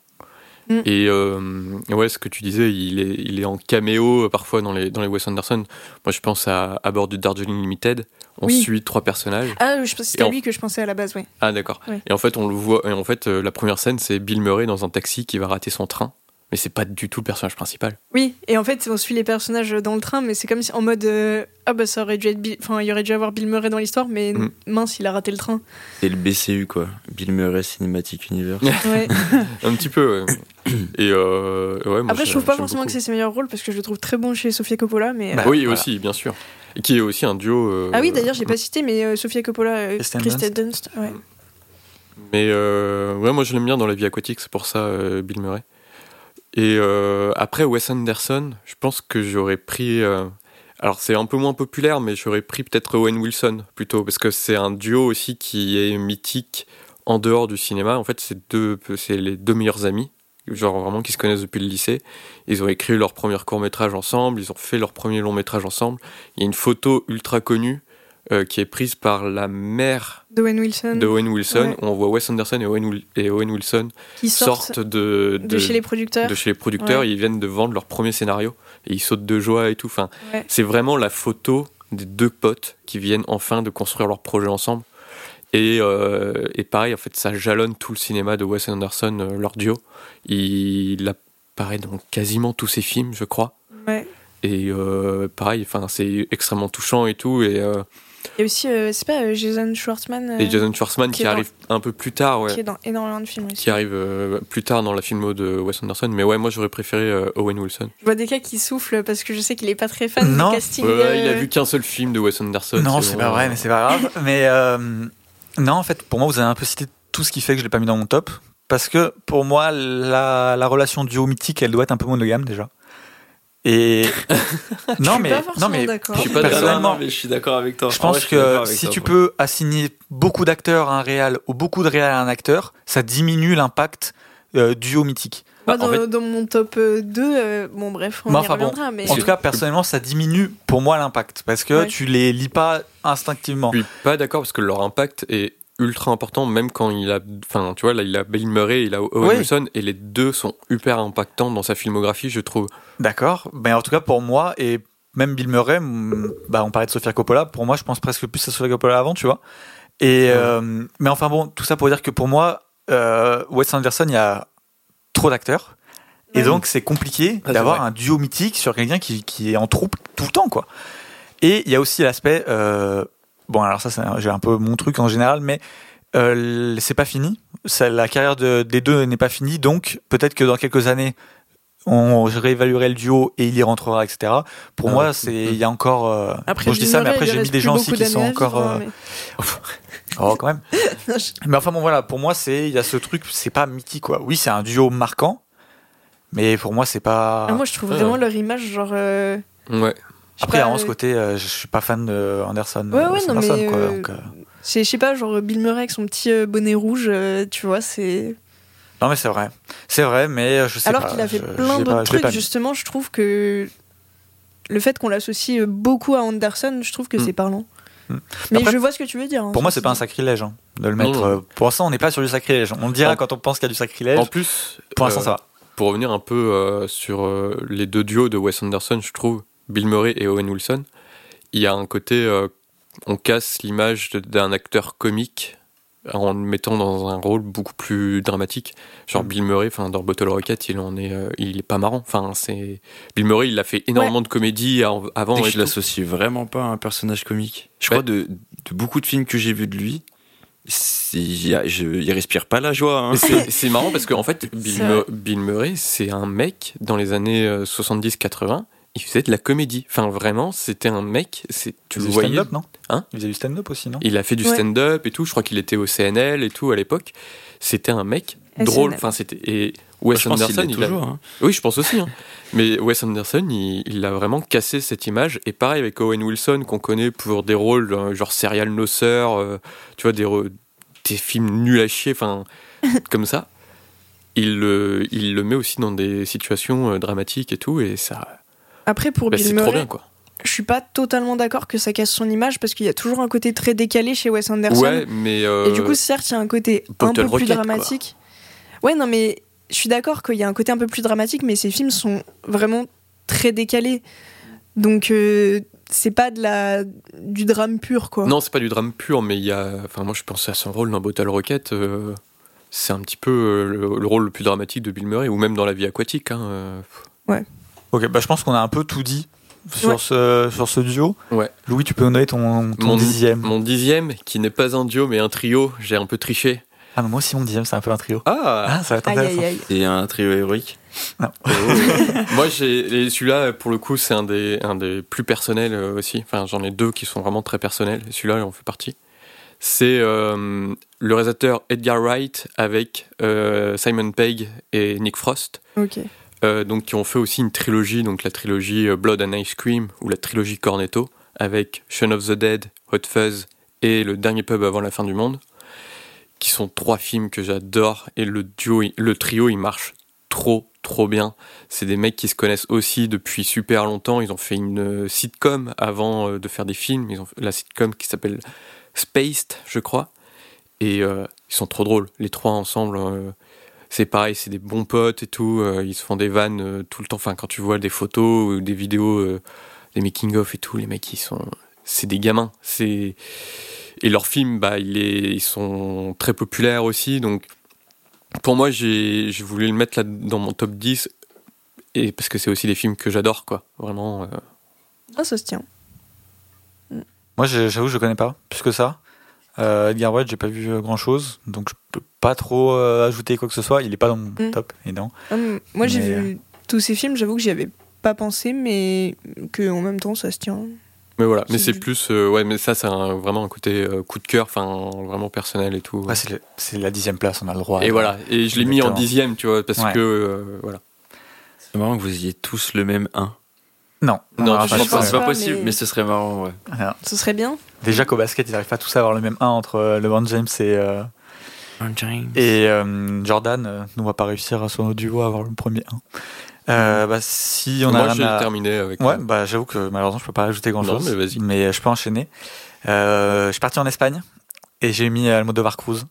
Mm. Et euh, ouais, ce que tu disais, il est, il est en caméo euh, parfois dans les, dans les Wes Anderson. Moi je pense à, à bord du Darjeeling Limited. On Oui. suit trois personnages. Ah, je c'était lui que je pensais à la base, ouais. Ah d'accord. Ouais. Et en fait, on le voit. Et en fait, euh, la première scène, c'est Bill Murray dans un taxi qui va rater son train. Mais c'est pas du tout le personnage principal. Oui, et en fait, on suit les personnages dans le train, mais c'est comme si en mode euh, ah bah ça aurait dû être, Bill- enfin il y aurait dû avoir Bill Murray dans l'histoire, mais Mm. mince, il a raté le train. C'est le BCU, quoi. Bill Murray Cinematic Universe. Ouais. [LAUGHS] Un petit peu. ouais. Et euh, ouais, moi, Après, je trouve pas forcément que c'est ses meilleurs rôles parce que je le trouve très bon chez Sofia Coppola, mais. Bah, euh, oui, voilà. aussi, bien sûr. Et qui est aussi un duo. euh, Ah oui, d'ailleurs, j'ai pas cité, mais euh, Sofia Coppola, euh, Kristen Dunst, ouais. Mais euh, ouais, moi je l'aime bien dans la vie aquatique, c'est pour ça euh, Bill Murray. Et euh, après Wes Anderson, je pense que j'aurais pris. euh, alors c'est un peu moins populaire, mais j'aurais pris peut-être Owen Wilson plutôt, parce que c'est un duo aussi qui est mythique en dehors du cinéma. En fait, c'est deux, c'est les deux meilleurs amis, genre vraiment qui se connaissent depuis le lycée. Ils ont écrit leur premier court métrage ensemble, ils ont fait leur premier long métrage ensemble. Il y a une photo ultra connue euh, qui est prise par la mère D'Owen Wilson, de Owen Wilson, Ouais. où on voit Wes Anderson et Owen, et Owen Wilson qui sortent, sortent de, de, chez les producteurs. de chez les producteurs, Ouais. ils viennent de vendre leur premier scénario et ils sautent de joie et tout. Enfin, Ouais. c'est vraiment la photo des deux potes qui viennent enfin de construire leur projet ensemble. Et, euh, et pareil, en fait, ça jalonne tout le cinéma de Wes Anderson, euh, leur duo. Il apparaît dans quasiment tous ses films, je crois. Et pareil, enfin, c'est extrêmement touchant et tout. Et, Il y a aussi, euh, c'est pas euh, Jason Schwartzman euh, et Jason Schwartzman qui qui, est dans- arrive un peu plus tard, ouais. qui est dans énormément de films aussi. qui arrive euh, plus tard dans la filmo de Wes Anderson. Mais ouais, moi j'aurais préféré euh, Owen Wilson. Je vois des cas qui soufflent parce que je sais qu'il est pas très fan Non. du casting. Ouais, il a vu qu'un seul film de Wes Anderson. Non, c'est bon, pas vrai, mais c'est pas grave. [LAUGHS] mais euh, non, en fait, pour moi, vous avez un peu cité tout ce qui fait que je l'ai pas mis dans mon top. Parce que pour moi, la, la relation duo mythique, elle doit être un peu monogame déjà. Et [LAUGHS] non, suis mais pas forcément non, mais d'accord. Je suis pas personnellement, d'accord, mais je suis d'accord avec toi. je vrai, pense que si toi, tu peux assigner beaucoup d'acteurs à un réal ou beaucoup de réals à un acteur, ça diminue l'impact euh, duo mythique. Moi, Bah, en dans, fait- dans mon top euh, 2, bon bref, on y enfin bon, reviendra, mais En tout cas, personnellement, ça diminue pour moi l'impact parce que Ouais. tu les lis pas instinctivement. Je suis pas d'accord parce que leur impact est ultra important, même quand il a. Enfin, tu vois, là, il a Bill Murray, il a Owen Oui. Wilson, et les deux sont hyper impactants dans sa filmographie, je trouve. D'accord. Mais en tout cas, pour moi, et même Bill Murray, bah, on parlait de Sofia Coppola, pour moi, je pense presque plus à Sofia Coppola avant, tu vois. Et, Ouais. euh, mais enfin bon, tout ça pour dire que pour moi, euh, Wes Anderson, il y a trop d'acteurs. Et donc, c'est compliqué Ah, d'avoir un duo mythique sur quelqu'un qui, qui est en troupe tout le temps, quoi. Et il y a aussi l'aspect, euh, bon, alors ça, c'est un- j'ai un peu mon truc en général, mais euh, c'est pas fini. Ça, la carrière de- des deux n'est pas finie, donc peut-être que dans quelques années, on réévaluerait le duo et il y rentrera, etc. Pour Ah moi, ouais. c'est il y a encore. euh, après, bon, je dis ça, mais après j'ai mis des gens aussi qui sont encore. vivre, euh, hein, [LAUGHS] Oh, quand même. [LAUGHS] mais- Mais enfin bon, voilà. Pour moi, c'est il y a ce truc, c'est pas mythique, quoi. Oui, c'est un duo marquant, mais pour moi, c'est pas. Ah, moi, je trouve vraiment leur image, genre. euh, Ouais. Après, avant ce euh, côté, euh, je suis pas fan de Anderson. Ouais, ouais, non, mais, quoi, euh, donc, euh, C'est, je sais pas, genre Bill Murray avec son petit bonnet rouge, tu vois, c'est. Non, mais c'est vrai. C'est vrai, mais je sais Alors pas. qu'il a fait je- plein d'autres trucs, justement, je trouve que le fait qu'on l'associe beaucoup à Anderson, je trouve que Mm. c'est parlant. Mm. Mais Après, je vois ce que tu veux dire. hein, Pour moi, c'est pas un sacrilège hein, de le mettre. euh, Pour l'instant, on n'est pas sur du sacrilège. On le dira En- quand on pense qu'il y a du sacrilège. En plus, Pour l'instant, euh, ça va. Pour revenir un peu euh, sur euh, les deux duos de Wes Anderson, je trouve, Bill Murray et Owen Wilson, il y a un côté, euh, on casse l'image d'un acteur comique en le mettant dans un rôle beaucoup plus dramatique. Genre Mm. Bill Murray, enfin dans Bottle Rocket, il en est, euh, il est pas marrant. Enfin, c'est Bill Murray, il a fait énormément de comédie av- avant. Et je l'associe vraiment pas à un personnage comique. Je Ouais. crois de, de beaucoup de films que j'ai vus de lui, il je- il respire pas la joie. hein. C'est- marrant parce qu'en fait, [LAUGHS] Bill, Mur- Murray, c'est un mec dans les années euh, 70-80. Il faisait de la comédie. Enfin, vraiment, c'était un mec. C'est, tu Il le faisait du voyais. stand-up, non Hein Il faisait du stand-up aussi, non Il a fait du Ouais. stand-up et tout. Je crois qu'il était au CNL et tout à l'époque. C'était un mec drôle. SNL. Enfin, c'était et Wes je pense qu'il Anderson. l'est il a- toujours. hein. Oui, je pense aussi. hein. [LAUGHS] Mais Wes Anderson, il, il a vraiment cassé cette image. Et pareil avec Owen Wilson, qu'on connaît pour des rôles euh, genre serial noceur, euh, tu vois, des des films nuls à chier, enfin, [LAUGHS] comme ça, il le, il le met aussi dans des situations euh, dramatiques et tout, et ça, Après, pour bah, Bill c'est trop Murray, bien, quoi. je suis pas totalement d'accord que ça casse son image parce qu'il y a toujours un côté très décalé chez Wes Anderson. Ouais, mais. euh, Et du coup, certes, il y a un côté un peu plus dramatique. Ouais, non, mais je suis d'accord qu'il y a un côté un peu plus dramatique, mais ces films sont vraiment très décalés. Donc, euh, c'est pas de la, du drame pur, quoi. Non, c'est pas du drame pur, mais il y a. Enfin, moi, je pensais à son rôle dans Bottle Rocket. euh, c'est un petit peu euh, le, le rôle le plus dramatique de Bill Murray, ou même dans La vie aquatique. Hein, euh. Ok, bah je pense qu'on a un peu tout dit sur, Ouais. ce, sur ce duo. Ouais. Louis, tu peux nous donner ton, ton Mon- dixième. Mon dixième, qui n'est pas un duo, mais un trio, j'ai un peu triché. Ah, mais moi aussi, mon dixième, c'est un peu un trio. Ah Ah, ça va être Aïe, intéressant. C'est un trio héroïque. [LAUGHS] Moi, j'ai et celui-là, pour le coup, c'est un des, un des plus personnels euh, aussi. Enfin, j'en ai deux qui sont vraiment très personnels. Et celui-là, il en fait partie. C'est euh, le réalisateur Edgar Wright avec euh, Simon Pegg et Nick Frost. Ok. Euh, donc qui ont fait aussi une trilogie, donc la trilogie euh, Blood and Ice Cream ou la trilogie Cornetto avec Shaun of the Dead, Hot Fuzz et Le Dernier Pub avant la fin du monde, qui sont trois films que j'adore et le duo, le trio, il marche trop trop bien. C'est des mecs qui se connaissent aussi depuis super longtemps. Ils ont fait une euh, sitcom avant de faire des films. Ils ont la sitcom qui s'appelle Spaced, je crois. Et ils sont trop drôles, les trois ensemble. C'est pareil, c'est des bons potes et tout. euh, ils se font des vannes euh, tout le temps. Enfin, quand tu vois des photos ou des vidéos, euh, des making-of et tout, les mecs, ils sont. C'est des gamins. C'est. Et leurs films, bah, ils sont très populaires aussi. Donc, pour moi, j'ai voulu le mettre là dans mon top 10. Et parce que c'est aussi des films que j'adore, quoi. Vraiment. euh, Ah, ça se tient. Moi, j'avoue, je connais pas plus que ça. Euh, Edgar Wright, j'ai pas vu grand chose, donc je peux pas trop euh, ajouter quoi que ce soit. Il est pas dans mon Mm. top, évidemment. Hum, Moi, j'ai Mais, vu tous ces films, j'avoue que j'y avais pas pensé, mais que en même temps, ça se tient. Mais voilà, mais C'est plus. euh, ouais, mais ça, c'est un- vraiment un côté euh, coup de cœur, enfin, vraiment personnel et tout. Ouais, c'est le- c'est la dixième place, on a le droit. Et voilà, et je l'ai mis en dixième, tu vois, parce Ouais. que euh, voilà. C'est marrant que vous ayez tous le même 1. Non, Non, on je pense pas pas. c'est pas possible, mais- mais... ce serait marrant, ouais. faire. Ce serait bien. Déjà qu'au basket, ils arrivent pas tous à avoir le même 1 entre euh, LeBron James et, euh, et euh, Jordan. euh, nous, on va pas réussir sur nos duos à avoir le premier 1. Euh, bah, si on a Moi, rien j'ai à- terminé avec. Ouais, bah j'avoue que malheureusement je peux pas rajouter grand chose. Non, mais vas-y. Mais je peux enchaîner. Euh, je suis parti en Espagne et j'ai mis Almodovar Cruz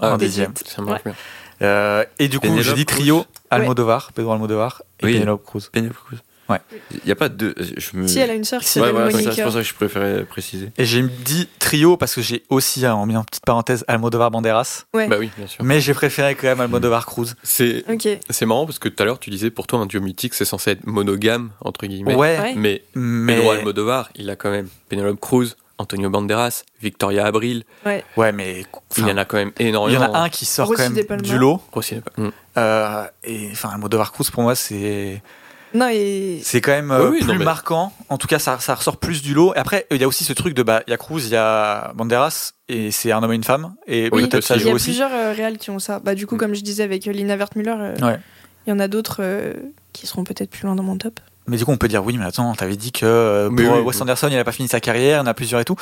Ah, en dixième. Ça marche bien. Euh, et du coup j'ai dit trio Almodovar, Pedro Almodovar et Oui. Penelope Cruz. Penelope Cruz. Ouais. Il y a pas de. Je me... Si elle a une sœur qui Si, Ouais, s'appelle voilà, c'est Monica. pour ça que je préférais préciser. Et j'ai dit trio parce que j'ai aussi hein, mis en petite parenthèse Almodovar Banderas, Ouais. Bah oui, bien sûr. mais j'ai préféré quand même Almodovar Cruz. C'est Ok. c'est marrant parce que tout à l'heure, tu disais pour toi, un duo mythique, c'est censé être monogame, entre guillemets. Ouais, Ouais. Mais mais Pedro Almodovar, il a quand même Penelope Cruz, Antonio Banderas, Victoria Abril. ouais, mais Il y en a quand même énormément. il y en a un qui sort Rossi quand même du lot. Rossi, mm. Euh, et enfin Almodovar Cruz pour moi c'est Non, et. C'est quand même euh, Oui, oui, plus non, mais- marquant. En tout cas, ça, ça ressort plus du lot. Et après, il y a aussi ce truc de bah, il y a Cruz, il y a Banderas, et c'est un homme et une femme. Et Oui, peut-être ça il y joue a aussi. plusieurs euh, réals qui ont ça. Bah, du coup, Mm. comme je disais avec euh, Lina Wertmüller, euh, Ouais. il y en a d'autres euh, qui seront peut-être plus loin dans mon top. Mais du coup, on peut dire oui, mais attends, t'avais dit que pour oui, Wes oui. Anderson, il a pas fini sa carrière, il y en a plusieurs et tout.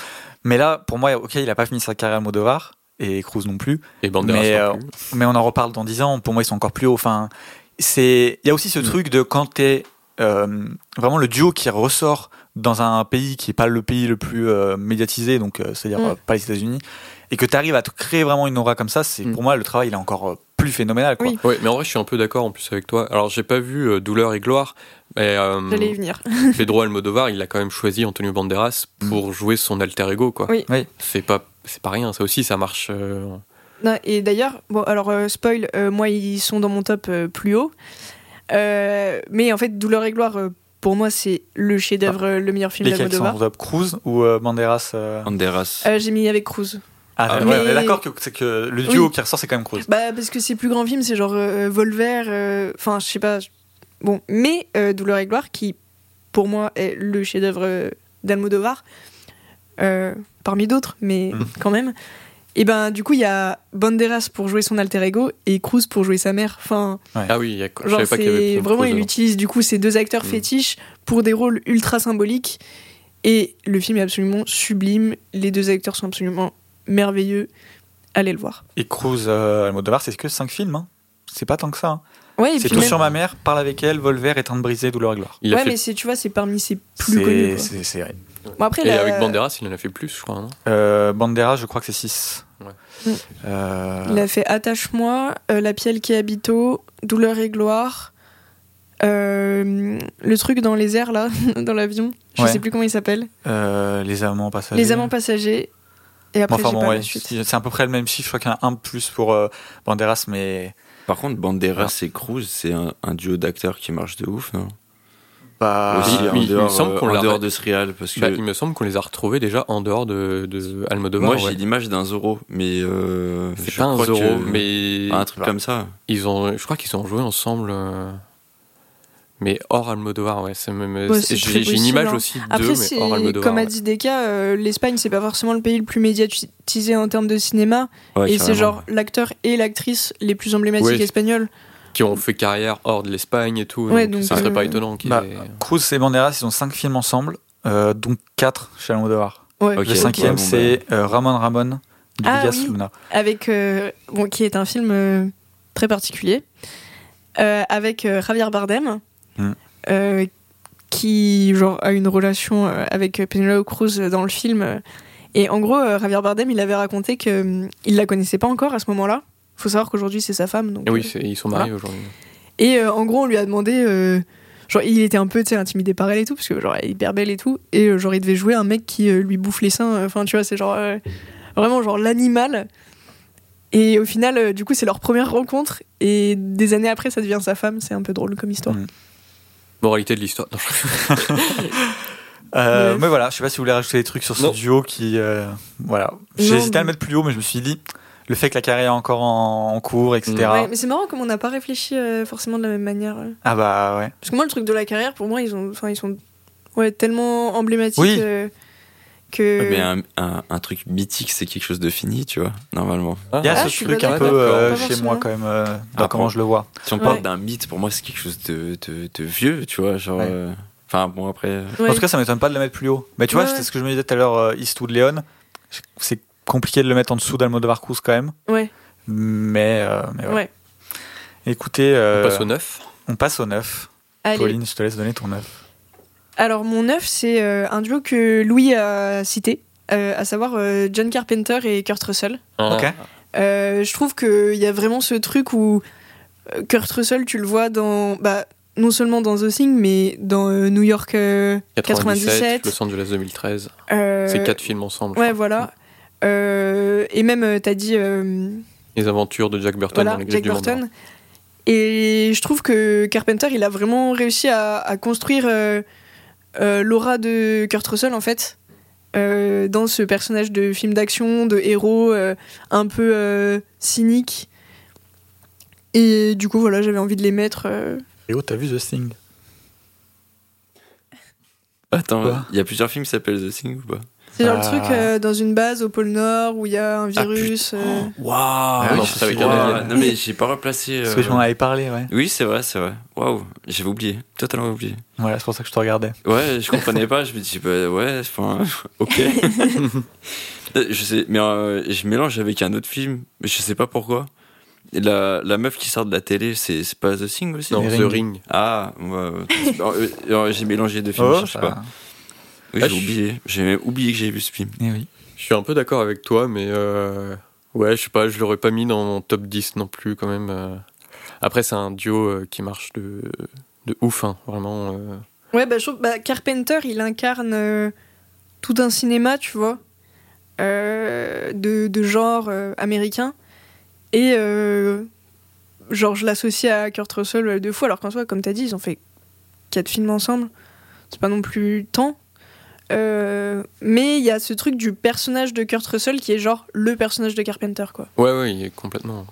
Mais là, pour moi, ok, il a pas fini sa carrière à Modovar, et Cruz non plus. Et Banderas Mais, non euh, plus. Mais on en reparle dans 10 ans. Pour moi, ils sont encore plus hauts. Enfin, c'est, il y a aussi ce truc de quand t'es euh, vraiment le duo qui ressort dans un pays qui est pas le pays le plus euh, médiatisé, donc euh, c'est-à-dire Mm. euh, pas les États-Unis, et que tu arrives à te créer vraiment une aura comme ça, c'est Mm. pour moi le travail il est encore euh, plus phénoménal. Quoi. Oui. Ouais, mais en vrai, je suis un peu d'accord en plus avec toi. Alors, j'ai pas vu euh, Douleur et Gloire, mais euh, J'allais y venir. [LAUGHS] Pedro Almodovar, il a quand même choisi Antonio Banderas pour jouer son alter ego, quoi. Oui. Oui. C'est pas, c'est pas rien. Ça aussi, ça marche. Non, et d'ailleurs, bon, alors, euh, spoil, euh, moi, ils sont dans mon top euh, plus haut. Euh, mais en fait, Douleur et Gloire, euh, pour moi, c'est le chef-d'œuvre, euh, le meilleur film Lesquels qui sont en top Cruz ou euh, Banderas euh Banderas. Euh, J'ai mis avec Cruz. Ah, Ah, ouais, mais- on est d'accord que c'est que le duo Oui. qui ressort c'est quand même Cruz. Bah, parce que ses plus grands films, c'est genre euh, Volver, euh, enfin, je sais pas. Bon, mais euh, Douleur et Gloire, qui, pour moi, est le chef-d'œuvre d'Almodovar, euh, parmi d'autres, mais Mhm. quand même. Et ben, du coup, il y a Banderas pour jouer son alter ego et Cruz pour jouer sa mère. Enfin, Ah oui, il y a... je genre, savais pas qu'il y avait vraiment, Cruz il dedans. utilise du coup ces deux acteurs Mhm. fétiches pour des rôles ultra symboliques. Et le film est absolument sublime. Les deux acteurs sont absolument merveilleux. allez le voir. Et Cruz, euh, Almodovar, c'est que 5 films. hein. C'est pas tant que ça. hein. Ouais, C'est tout même- sur ma mère, Parle avec elle, Volver, Éteinte brisée, Douleur et gloire. Il a ouais, fait- mais c'est, tu vois, c'est parmi ses plus connus. C'est vrai. Bon, après, Et la- avec Banderas, il en a fait plus, je crois. Non? Euh, Banderas, je crois que c'est 6. Ouais. Euh, il a fait Attache-moi, euh, La Pielle qui habite Douleur et gloire, euh, le truc dans les airs là, [LAUGHS] dans l'avion. Je Ouais. sais plus comment il s'appelle. euh, les amants passagers. Les amants passagers. Et après, Enfin j'ai bon, pas ouais, c'est à peu près le même chiffre. Je crois qu'il y en a un de plus pour euh, Banderas, mais Par contre, Banderas et Cruz, c'est un, un duo d'acteurs qui marche de ouf, non? Pas. Aussi, il- en il me dehors, semble euh, qu'on en l'a- dehors de ce réal, parce que Bah, Il me semble qu'on les a retrouvés déjà en dehors de, de Almodovar. moi ouais. j'ai l'image d'un Zorro, mais euh, C'est je pas un crois Zorro, que- mais un truc Bah. comme ça. ils ont, je crois qu'ils ont joué ensemble. euh, Mais hors Almodovar, ouais. c'est même- Ouais, c'est j'ai une image hein. aussi Après, mais hors Almodovar. comme a dit Deka, euh, l'Espagne, c'est pas forcément le pays le plus médiatisé en termes de cinéma. Ouais, et c'est genre l'acteur et l'actrice les plus emblématiques Ouais. espagnols. Qui ont fait carrière hors de l'Espagne et tout. Ouais, donc, donc, ça serait euh, pas étonnant qu'ils bah, Cruz et Banderas, ils ont 5 films ensemble, euh, dont 4 chez Almodovar. Ouais. Le cinquième, bon, c'est euh, Ramon Ramon de Ah Vigas oui. Luna. Avec, euh, bon, qui est un film euh, très particulier. Euh, avec euh, Javier Bardem. Mm. euh, qui genre, a une relation euh, avec Penelope Cruz dans le film. euh, Et en gros, euh, Javier Bardem, il avait raconté qu'il il la connaissait pas encore à ce moment-là. faut savoir qu'aujourd'hui, c'est sa femme. Donc, Et oui, euh, c'est- ils sont mariés aujourd'hui. Et euh, en gros, on lui a demandé. euh, genre, il était un peu intimidé par elle et tout, parce que genre, elle est hyper belle et tout. Et euh, genre, il devait jouer un mec qui euh, lui bouffe les seins. Enfin, tu vois, c'est genre. euh, vraiment, genre, l'animal. Et au final, euh, du coup, c'est leur première rencontre. Et des années après, ça devient sa femme. C'est un peu drôle comme histoire. Mm. Moralité de l'histoire. [LAUGHS] Euh. Mais voilà, je sais pas si vous voulez rajouter des trucs sur ce Non. duo qui. euh, voilà. J'ai hésité à le mettre plus haut, mais je me suis dit, le fait que la carrière est encore en, en cours, etc. Ouais, mais c'est marrant comme on n'a pas réfléchi euh, forcément de la même manière. euh. Ah bah ouais. Parce que moi, le truc de la carrière, pour moi, ils, ont, enfin, ils sont ouais, tellement emblématiques Oui. Que. Mais un, un- un truc mythique, c'est quelque chose de fini, tu vois, normalement. Il y a Ah, ce truc un peu euh, chez moi quand même, euh, dans Ah, comment bon. je le vois. Si on Ouais. parle d'un mythe, pour moi, c'est quelque chose de, de, de vieux, tu vois, genre. Ouais. euh, Enfin, bon, après. Ouais. En tout cas, ça m'étonne pas de le mettre plus haut. Mais tu vois, Ouais, c'est ce que je me disais tout à l'heure, euh, Eastwood Léon. C'est compliqué de le mettre en dessous d'Almodovar Cruz quand même. Ouais, Mais, euh, mais ouais. ouais. Écoutez, euh, On passe au neuf. on passe au 9. Allez. Pauline, je te laisse donner ton 9. Alors mon neuf, c'est euh, un duo que Louis a cité, euh, à savoir euh, John Carpenter et Kurt Russell. Ok. Euh, je trouve qu'il y a vraiment ce truc où Kurt Russell, tu le vois dans, bah, non seulement dans The Thing, mais dans euh, New York euh, 97, 97. Los Angeles 2013. euh, C'est quatre films ensemble. Ouais, voilà. Euh, et même, euh, t'as dit euh, Les aventures de Jack Burton dans voilà, les griffes Jack du monde. Burton. Et je trouve que Carpenter, il a vraiment réussi à, à construire l'aura de Kurt Russell, en fait, euh, dans ce personnage de film d'action, de héros, euh, un peu euh, cynique. Et du coup, voilà, j'avais envie de les mettre. euh, Et oh, t'as vu The Thing? Attends, il y a plusieurs films qui s'appellent The Thing ou pas? C'est genre Ah. le truc euh, dans une base au pôle Nord où il y a un Ah, virus. euh, Waouh Ah non, mais j'ai pas replacé. Parce euh, que m'en avais parlé, ouais. Oui, c'est vrai, c'est vrai. Waouh, j'avais oublié, totalement oublié. Voilà, c'est pour ça que je te regardais. Ouais, je comprenais pas, je me dis, bah ouais, enfin, [LAUGHS] ok. [LAUGHS] je sais, mais euh, je mélange avec un autre film, mais je sais pas pourquoi. Et La, la meuf qui sort de la télé, c'est pas The Thing aussi? Non, The Ring. Ring. Ah, ouais, ouais. Euh, [LAUGHS] euh, j'ai mélangé deux films, Oh, je sais ça- pas. Oui, Ah, j'ai oublié, j'ai oublié que j'avais vu ce film. Eh oui. Je suis un peu d'accord avec toi, mais euh, ouais, je sais pas, je l'aurais pas mis dans mon top 10 non plus quand même. euh. Après, c'est un duo euh, qui marche de, de ouf, hein, vraiment. euh. Ouais, bah, je trouve bah, Carpenter, il incarne tout un cinéma, tu vois, euh, de, de genre euh, américain. Et euh, genre, je l'associe à Kurt Russell deux fois, alors qu'en soi, comme t'as dit, ils ont fait quatre films ensemble. C'est pas non plus tant. Euh, mais il y a ce truc du personnage de Kurt Russell qui est genre le personnage de Carpenter, quoi. Ouais, ouais, il est complètement.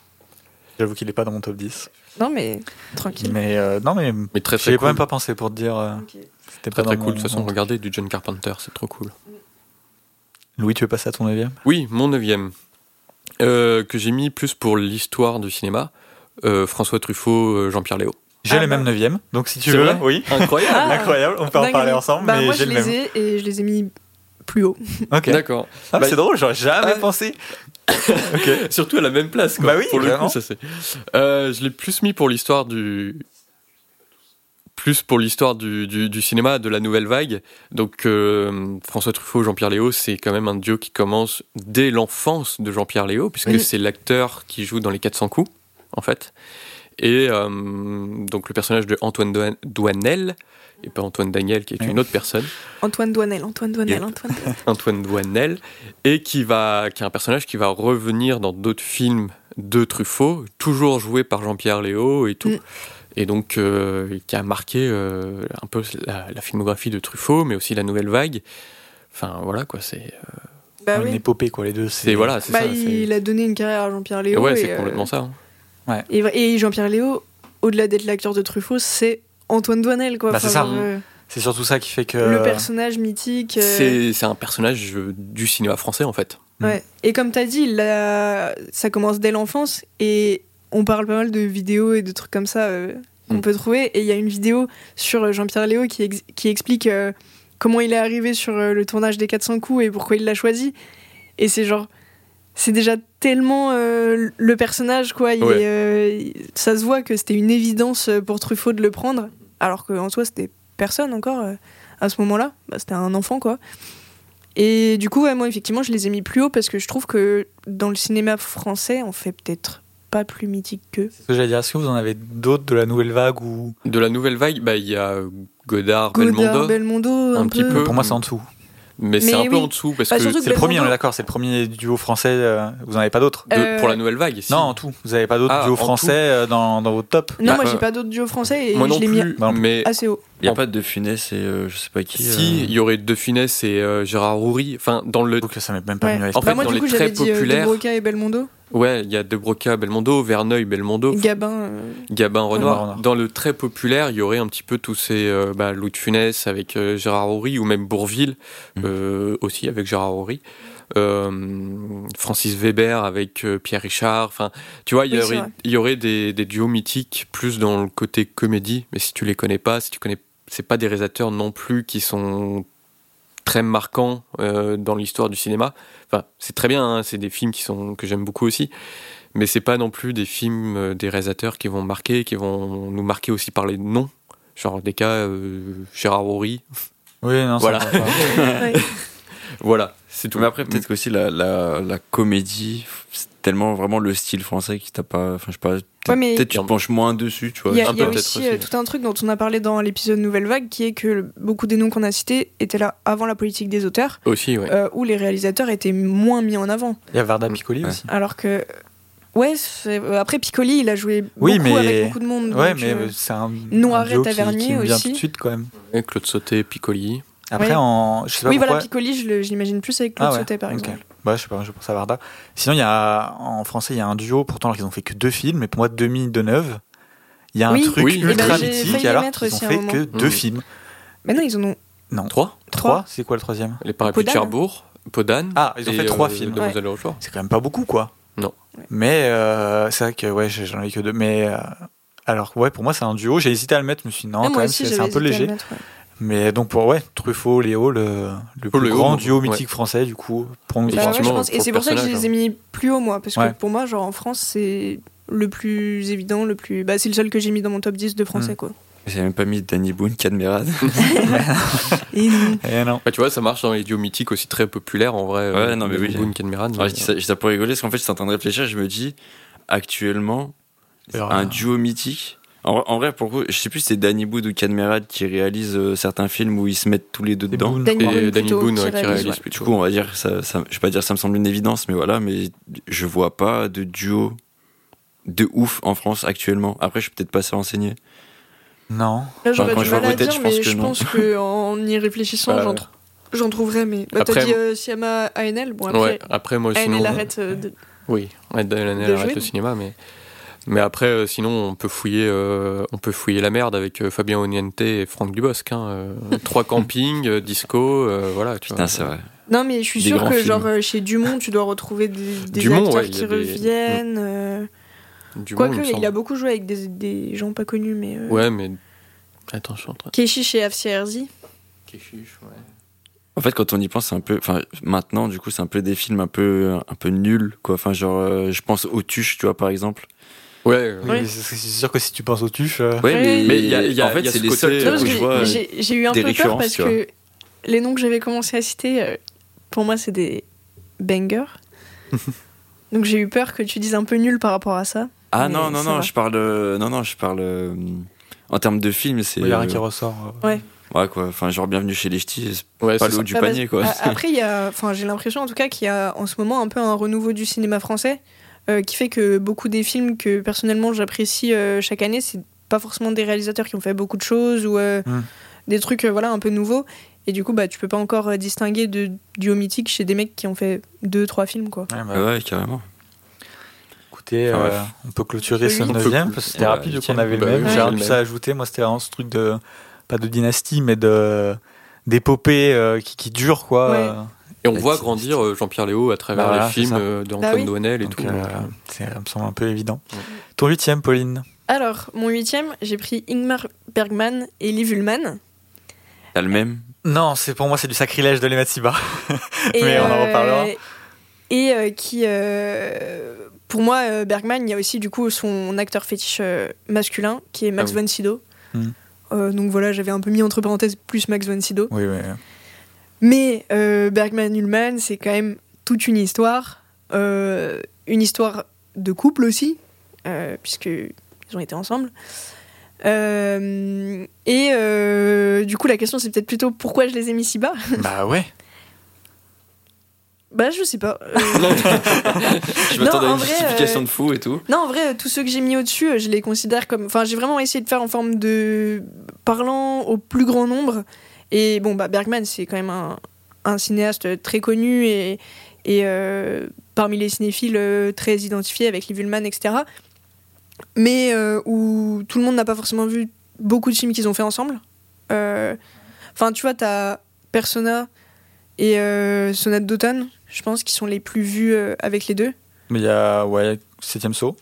J'avoue qu'il est pas dans mon top 10. Non, mais tranquille. Mais euh, non, mais Mais très très cool. même pas pensé pour te dire. euh, C'était Très pas très cool. De toute façon, mon- regardez du John Carpenter, c'est trop cool. Louis, tu veux passer à ton 9 Oui, mon neuvième. Euh, que j'ai mis plus pour l'histoire du cinéma. euh, François Truffaut, Jean-Pierre Léo. J'ai Ah les bah. mêmes 9 donc si tu veux, vrai oui. Incroyable. Ah. [LAUGHS] Incroyable, on peut en Dingue. parler ensemble, Bah, mais moi, je le les ai et je les ai mis plus haut. [LAUGHS] Ok. D'accord. Ah, Bah, c'est drôle, j'aurais jamais Ah. pensé. [LAUGHS] Surtout à la même place. Quoi. Bah oui, pour le coup, ça c'est. Euh, je l'ai plus mis pour l'histoire du. Plus pour l'histoire du, du, du cinéma, de la nouvelle vague. Donc euh, François Truffaut, Jean-Pierre Léo, c'est quand même un duo qui commence dès l'enfance de Jean-Pierre Léo, puisque Oui. c'est l'acteur qui joue dans les 400 coups, en fait. Et euh, donc le personnage de Antoine Douan- Douanel, et pas Antoine Daniel, qui est une autre personne. Antoine Douanel, Antoine Douanel. Antoine. [LAUGHS] Antoine Douanel, et qui, va, qui est un personnage qui va revenir dans d'autres films de Truffaut, toujours joué par Jean-Pierre Léo et tout. Mm. Et donc, euh, qui a marqué euh, un peu la, la filmographie de Truffaut, mais aussi la nouvelle vague. Enfin, voilà, quoi, c'est. euh, Bah Une oui. épopée, quoi, les deux. c'est voilà, c'est Bah, ça. c'est- il a donné une carrière à Jean-Pierre Léo. ouais, et, c'est euh, complètement ça. hein. Et, et Jean-Pierre Léo, au-delà d'être l'acteur de Truffaut, c'est Antoine Douanel, quoi. Bah, c'est ça. genre, euh, C'est surtout ça qui fait que. Le personnage mythique. euh, C'est c'est un personnage euh, du cinéma français, en fait. Ouais. Et comme t'as dit, là, ça commence dès l'enfance et on parle pas mal de vidéos et de trucs comme ça euh, qu'on Mm. peut trouver. Et il y a une vidéo sur Jean-Pierre Léo qui, ex- qui explique euh, comment il est arrivé sur euh, le tournage des 400 coups et pourquoi il l'a choisi. Et c'est genre, c'est déjà tellement euh, le personnage, quoi. Il Ouais. est, euh, ça se voit que c'était une évidence pour Truffaut de le prendre, alors qu'en soi, c'était personne encore euh, à ce moment-là. Bah, c'était un enfant, quoi. Et du coup, ouais, moi, effectivement, je les ai mis plus haut parce que je trouve que dans le cinéma français, on fait peut-être pas plus mythique qu'eux. C'est ce que j'allais dire. Est-ce que vous en avez d'autres de la nouvelle vague ou De la nouvelle vague, bah, il y a Godard, Godard, Belmondo, Belmondo, un, un petit peu. Pour moi, c'est en dessous. Mais c'est un peu en dessous parce Bah, que C'est le premier, on est d'accord. C'est le premier duo français. euh, Vous en avez pas d'autres Euh, pour la nouvelle vague. si. Non, en tout. Vous avez pas d'autres Ah, duos français euh, dans, dans votre top Non, Bah, moi, euh, j'ai pas d'autres duos français et Moi je non l'ai mis plus, Bah, mais assez haut. Il n'y a En- pas de Funès et euh, je sais pas qui. Si, il y aurait De Funès et euh, Gérard Roury. Enfin, dans le. Donc ça m'est même pas Ouais. venu à En fait, bah, moi, dans du les coup, très j'avais dit euh, populaires- Broca et Belmondo. Ouais, il y a De Broca, Belmondo, Verneuil, Belmondo, Gabin. euh, Gabin, Renoir. Renoir. Dans le très populaire, il y aurait un petit peu tous ces. euh, bah, Louis de Funès avec euh, Gérard Roury, ou même Bourville, Mhm. euh, aussi avec Gérard. Euh, Francis Weber avec euh, Pierre Richard. Enfin, tu vois, il y Oui, c'est aurait, vrai. il y aurait des, des duos mythiques plus dans le côté comédie. Mais si tu les connais pas, si tu connais, c'est pas des réalisateurs non plus qui sont très marquants euh, dans l'histoire du cinéma. Enfin, c'est très bien. hein, c'est des films qui sont que j'aime beaucoup aussi. Mais c'est pas non plus des films euh, des réalisateurs qui vont marquer, qui vont nous marquer aussi par les noms. Genre des cas euh, Gérard Roury. Oui, non, Voilà. [LAUGHS] Voilà, c'est tout. Mais après, peut-être qu'aussi la, la, la comédie, c'est tellement vraiment le style français qui t'a pas. Enfin, je sais pas. Peut-être Ouais, mais- peut-être tu te penches moins dessus, tu vois. Il y a, y aussi, euh, aussi. tout un truc dont on a parlé dans l'épisode Nouvelle Vague, qui est que beaucoup des noms qu'on a cités étaient là avant la politique des auteurs, Aussi, ouais. euh, où les réalisateurs étaient moins mis en avant. Il y a Varda Piccoli Ouais. aussi. Alors que. Ouais, euh, après Piccoli, il a joué Oui, beaucoup mais- avec beaucoup de monde. Ouais, mais euh, c'est un. Noiret qui- Tavernier qui me vient aussi. tout de suite quand même. Et Claude Sauté, Piccoli. Après, Ouais. en. Je sais pas Oui, pourquoi. voilà, Piccoli, je l'imagine plus avec Claude Ah ouais, Sautet, par ok. exemple. Bah, je sais pas, je pense à Varda. Sinon, il y a, en français, il y a un duo, pourtant, alors qu'ils ont fait que deux films, mais pour moi, Demi de Neuve, il y a un Oui. truc Oui. Ultra mythique, alors qu'ils ont fait moment. que deux Mhm. films. Mais non, ils en ont Non. Trois Trois C'est quoi le troisième? Les Parapluies de Podane. Cherbourg, Podane. Ah, ils ont fait trois euh, films. Rochefort. C'est quand même pas beaucoup, quoi. Non. Ouais. Mais euh, c'est vrai que, ouais, j'en ai que deux. Mais. euh, alors, ouais, pour moi, c'est un duo. J'ai hésité à le mettre, je me suis dit, non, Ah, quand même, c'est un peu léger. Mais donc, pour, ouais, Truffaut, Léo, le, le Oh, plus Léo, grand ouais. duo mythique français, du coup, pour nous Bah ouais, je pense. Et c'est pour ça que je les ai mis plus haut, moi. Parce Ouais. que pour moi, genre, en France, c'est le plus évident, le plus. Bah, c'est le seul que j'ai mis dans mon top 10 de français, Mm. quoi. J'ai même pas mis Danny Boone, Cadmerade. [LAUGHS] Et non. Non. Bah, tu vois, ça marche dans les duos mythiques aussi très populaires en vrai. euh, Ouais, non, mais oui. Boone, mais, je dis ça, je ça pour rigoler, parce qu'en fait, j'étais en train de réfléchir, je me dis, actuellement, un duo mythique. En, en vrai, pour le coup, je sais plus si c'est Danny Boone ou Cadmerade qui réalisent euh, certains films où ils se mettent tous les deux dedans. Boone. Danny Et Boone, Danny Boone, qui ouais, qui réalise, réalise ouais. Du coup, on va dire, ça, ça, je vais pas dire ça me semble une évidence, mais voilà, mais je vois pas de duo de ouf en France actuellement. Après, je suis peut-être pas assez renseigné. Non. Là, j'aurais Enfin, quand du je vois mal à vos têtes, dire, je pense mais que je non. pense qu'en [LAUGHS] y réfléchissant, Bah, j'en trou- j'en trouverais. Mais bah, t'as Après- dit euh, Siama ANL. Bon, après, Ouais, après moi sinon. ANL arrête euh, de. Oui, de arrête jouer, le cinéma, mais. Mais après, euh, sinon, on peut fouiller, euh, on peut fouiller la merde avec euh, Fabien Oniente et Franck Dubosc. Hein, euh, [LAUGHS] trois campings, euh, disco, euh, voilà. Tu Putain, c'est vrai. Non, mais je suis Des sûre grands que, films. genre, euh, chez Dumont, tu dois retrouver des, [LAUGHS] des Dumont, acteurs ouais, qui des- reviennent. euh, Du Quoique, il, a beaucoup joué avec des, des gens pas connus, mais. euh, Ouais, mais. Attends, je suis en train. Keishi chez Afsia Herzi. Kéchiche, ouais. En fait, quand on y pense, c'est un peu, enfin, maintenant, du coup, c'est un peu des films un peu, un peu nuls, quoi. Enfin, genre, euh, je pense aux tuches, tu vois, par exemple. Ouais, Oui, Ouais. c'est c'est sûr que si tu penses aux tuches. euh, Ouais, mais, Mais il y a- il y a- en fait, c'est ce les côté- seuls Non, Non, trucs parce où que je vois. j'ai eu un peu peur parce que les noms que j'avais commencé à citer, euh, pour moi, c'est des bangers. [LAUGHS] Donc j'ai eu peur que tu dises un peu nul par rapport à ça. Ah non, non, ça non, va. je parle, euh, non, non, je parle euh, en termes de film, c'est. Il y a rien euh, qui ressort. euh. Ouais. Ouais, quoi. Enfin, genre, bienvenue chez les ch'tis, c'est ouais, pas c'est le haut du Bah, panier, quoi. Après, il y a, enfin, j'ai l'impression en tout cas qu'il y a en ce moment un peu un renouveau du cinéma français euh, qui fait que beaucoup des films que personnellement j'apprécie euh, chaque année, c'est pas forcément des réalisateurs qui ont fait beaucoup de choses ou euh, Hmm. des trucs euh, voilà un peu nouveaux. Et du coup, bah, tu peux pas encore euh, distinguer de duo mythique chez des mecs qui ont fait deux, trois films, quoi. Ouais, bah, Ouais, carrément. Écoutez, Enfin, euh, on peut clôturer ce On peut neuvième clou- parce que c'était rapide qu'on avait le Bah même. oui, J'ai ouais. rien le plus même. à ajouter. Moi, c'était vraiment ce truc de pas de dynastie, mais de d'épopée euh, qui, qui dure quoi. Ouais. Et on voit grandir euh, Jean-Pierre Léo à travers Bah les films euh, d'Antoine Bah oui. Doinel et donc, tout. euh, c'est- ça me semble un peu évident. Ouais. Ton huitième, Pauline? Alors, mon huitième, j'ai pris Ingmar Bergman et Liv Ullmann. T'as le même? Non, c'est pour moi c'est du sacrilège de les mettre si bas. Et, [LAUGHS] Mais on en reparlera. Et euh, qui, euh, pour moi, euh, Bergman, il y a aussi du coup son acteur fétiche euh, masculin, qui est Max Ah oui. von Sydow. Euh, donc voilà, j'avais un peu mis entre parenthèses plus Max von Sydow. Oui, oui. Mais euh, Bergman-Ullmann, c'est quand même toute une histoire. Euh, une histoire de couple aussi, euh, puisqu'ils ont été ensemble. Euh, et euh, du coup, la question, c'est peut-être plutôt pourquoi je les ai mis si bas? [LAUGHS] bah ouais. bah, je sais pas. Euh, [LAUGHS] Je Non, m'attendais à en une vrai, justification euh, de fou et tout. Non, en vrai, tous ceux que j'ai mis au-dessus, je les considère comme. Enfin, j'ai vraiment essayé de faire en forme de. parlant au plus grand nombre. Et bon, bah, Bergman, c'est quand même un, un cinéaste très connu et, et euh, parmi les cinéphiles euh, très identifiés avec Liv Ullmann, etc. Mais euh, où tout le monde n'a pas forcément vu beaucoup de films qu'ils ont fait ensemble. Enfin, tu vois, t'as Persona et Sonate d'automne, je pense, qui sont les plus vus avec les deux. Mais il y a ouais septième saut.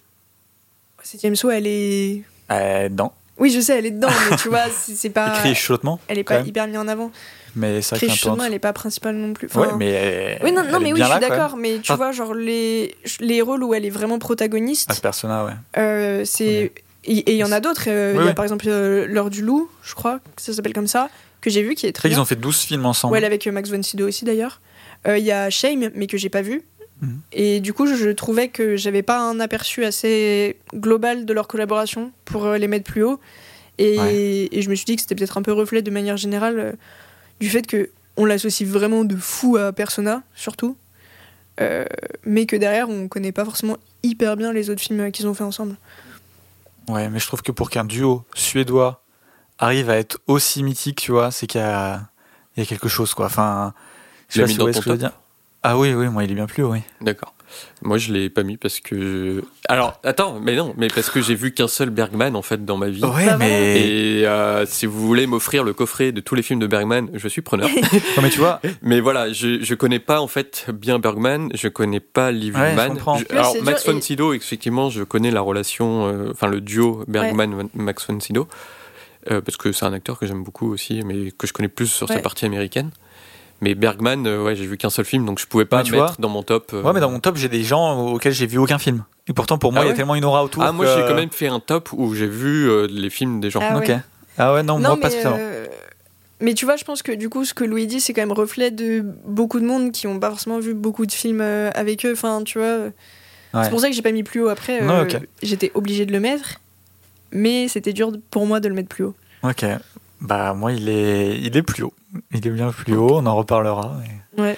Septième saut, elle est. Euh, dedans. Oui, je sais, elle est dedans, mais tu vois, [LAUGHS] c'est pas. Écrit chuchotement. Elle est pas hyper mise en avant. Mais c'est vrai en Chaudement, elle est pas principale non plus. dessous. Ouais, Enfin, mais. elle- Oui, non, non mais oui, je suis d'accord, mais tu Ah. vois, genre les, les rôles où elle est vraiment protagoniste, Ah, ce personnage, ouais. euh, c'est. Et et il y en a d'autres. euh, Il y a par exemple euh, L'heure du loup, je crois que ça s'appelle comme ça, que j'ai vu, qui est très ils bien. ont fait 12 films ensemble. Ouais, avec euh, Max von Sydow aussi d'ailleurs. Il y a Shame, mais que j'ai pas vu. Et du coup, je, trouvais que j'avais pas un aperçu assez global de leur collaboration pour euh, les mettre plus haut. Et, Ouais. et je me suis dit que c'était peut-être un peu reflet de manière générale euh, du fait que on l'associe vraiment de fou à Persona, surtout. Euh, mais que derrière, on connaît pas forcément hyper bien les autres films qu'ils ont fait ensemble. Ouais, mais je trouve que pour qu'un duo suédois arrive à être aussi mythique, tu vois, c'est qu'il y a, il y a quelque chose, quoi. Enfin, je Tu sais pas mis si vous dans voyez ton ce que je veux top dire. Ah oui, oui, moi il est bien plus haut, oui. D'accord. Moi, je l'ai pas mis parce que. Alors, attends, mais non, mais parce que j'ai vu qu'un seul Bergman en fait dans ma vie. Ouais, mais... Et euh, si vous voulez m'offrir le coffret de tous les films de Bergman, je suis preneur. [LAUGHS] Ouais, mais tu vois, mais voilà, je, je connais pas en fait bien Bergman, je connais pas Liv Ouais, Ullmann. Je- alors Max von Sydow, effectivement, je connais la relation, euh, enfin le duo Bergman-Max von Sydow, euh, parce que c'est un acteur que j'aime beaucoup aussi, mais que je connais plus sur sa partie américaine. Mais Bergman, euh, ouais, j'ai vu qu'un seul film, donc je pouvais pas Ouais, tu mettre vois. dans mon top. euh, ouais, mais dans mon top, j'ai des gens auxquels j'ai vu aucun film. Et pourtant, pour moi, Ah il y a tellement une aura autour. Ah, moi que- j'ai quand même fait un top où j'ai vu euh, les films des gens. Ah Ok. ouais. Ah ouais, non, moi pas mais, spécialement. euh, mais tu vois, je pense que du coup, ce que Louis dit, c'est quand même reflet de beaucoup de monde qui ont pas forcément vu beaucoup de films euh, avec eux. Enfin, tu vois. Ouais. C'est pour ça que j'ai pas mis plus haut après. Non, euh, ok. J'étais obligée de le mettre, mais c'était dur pour moi de le mettre plus haut. Ok. Bah, moi, il est, il est plus haut. Il est bien plus haut, on en reparlera. et- Ouais.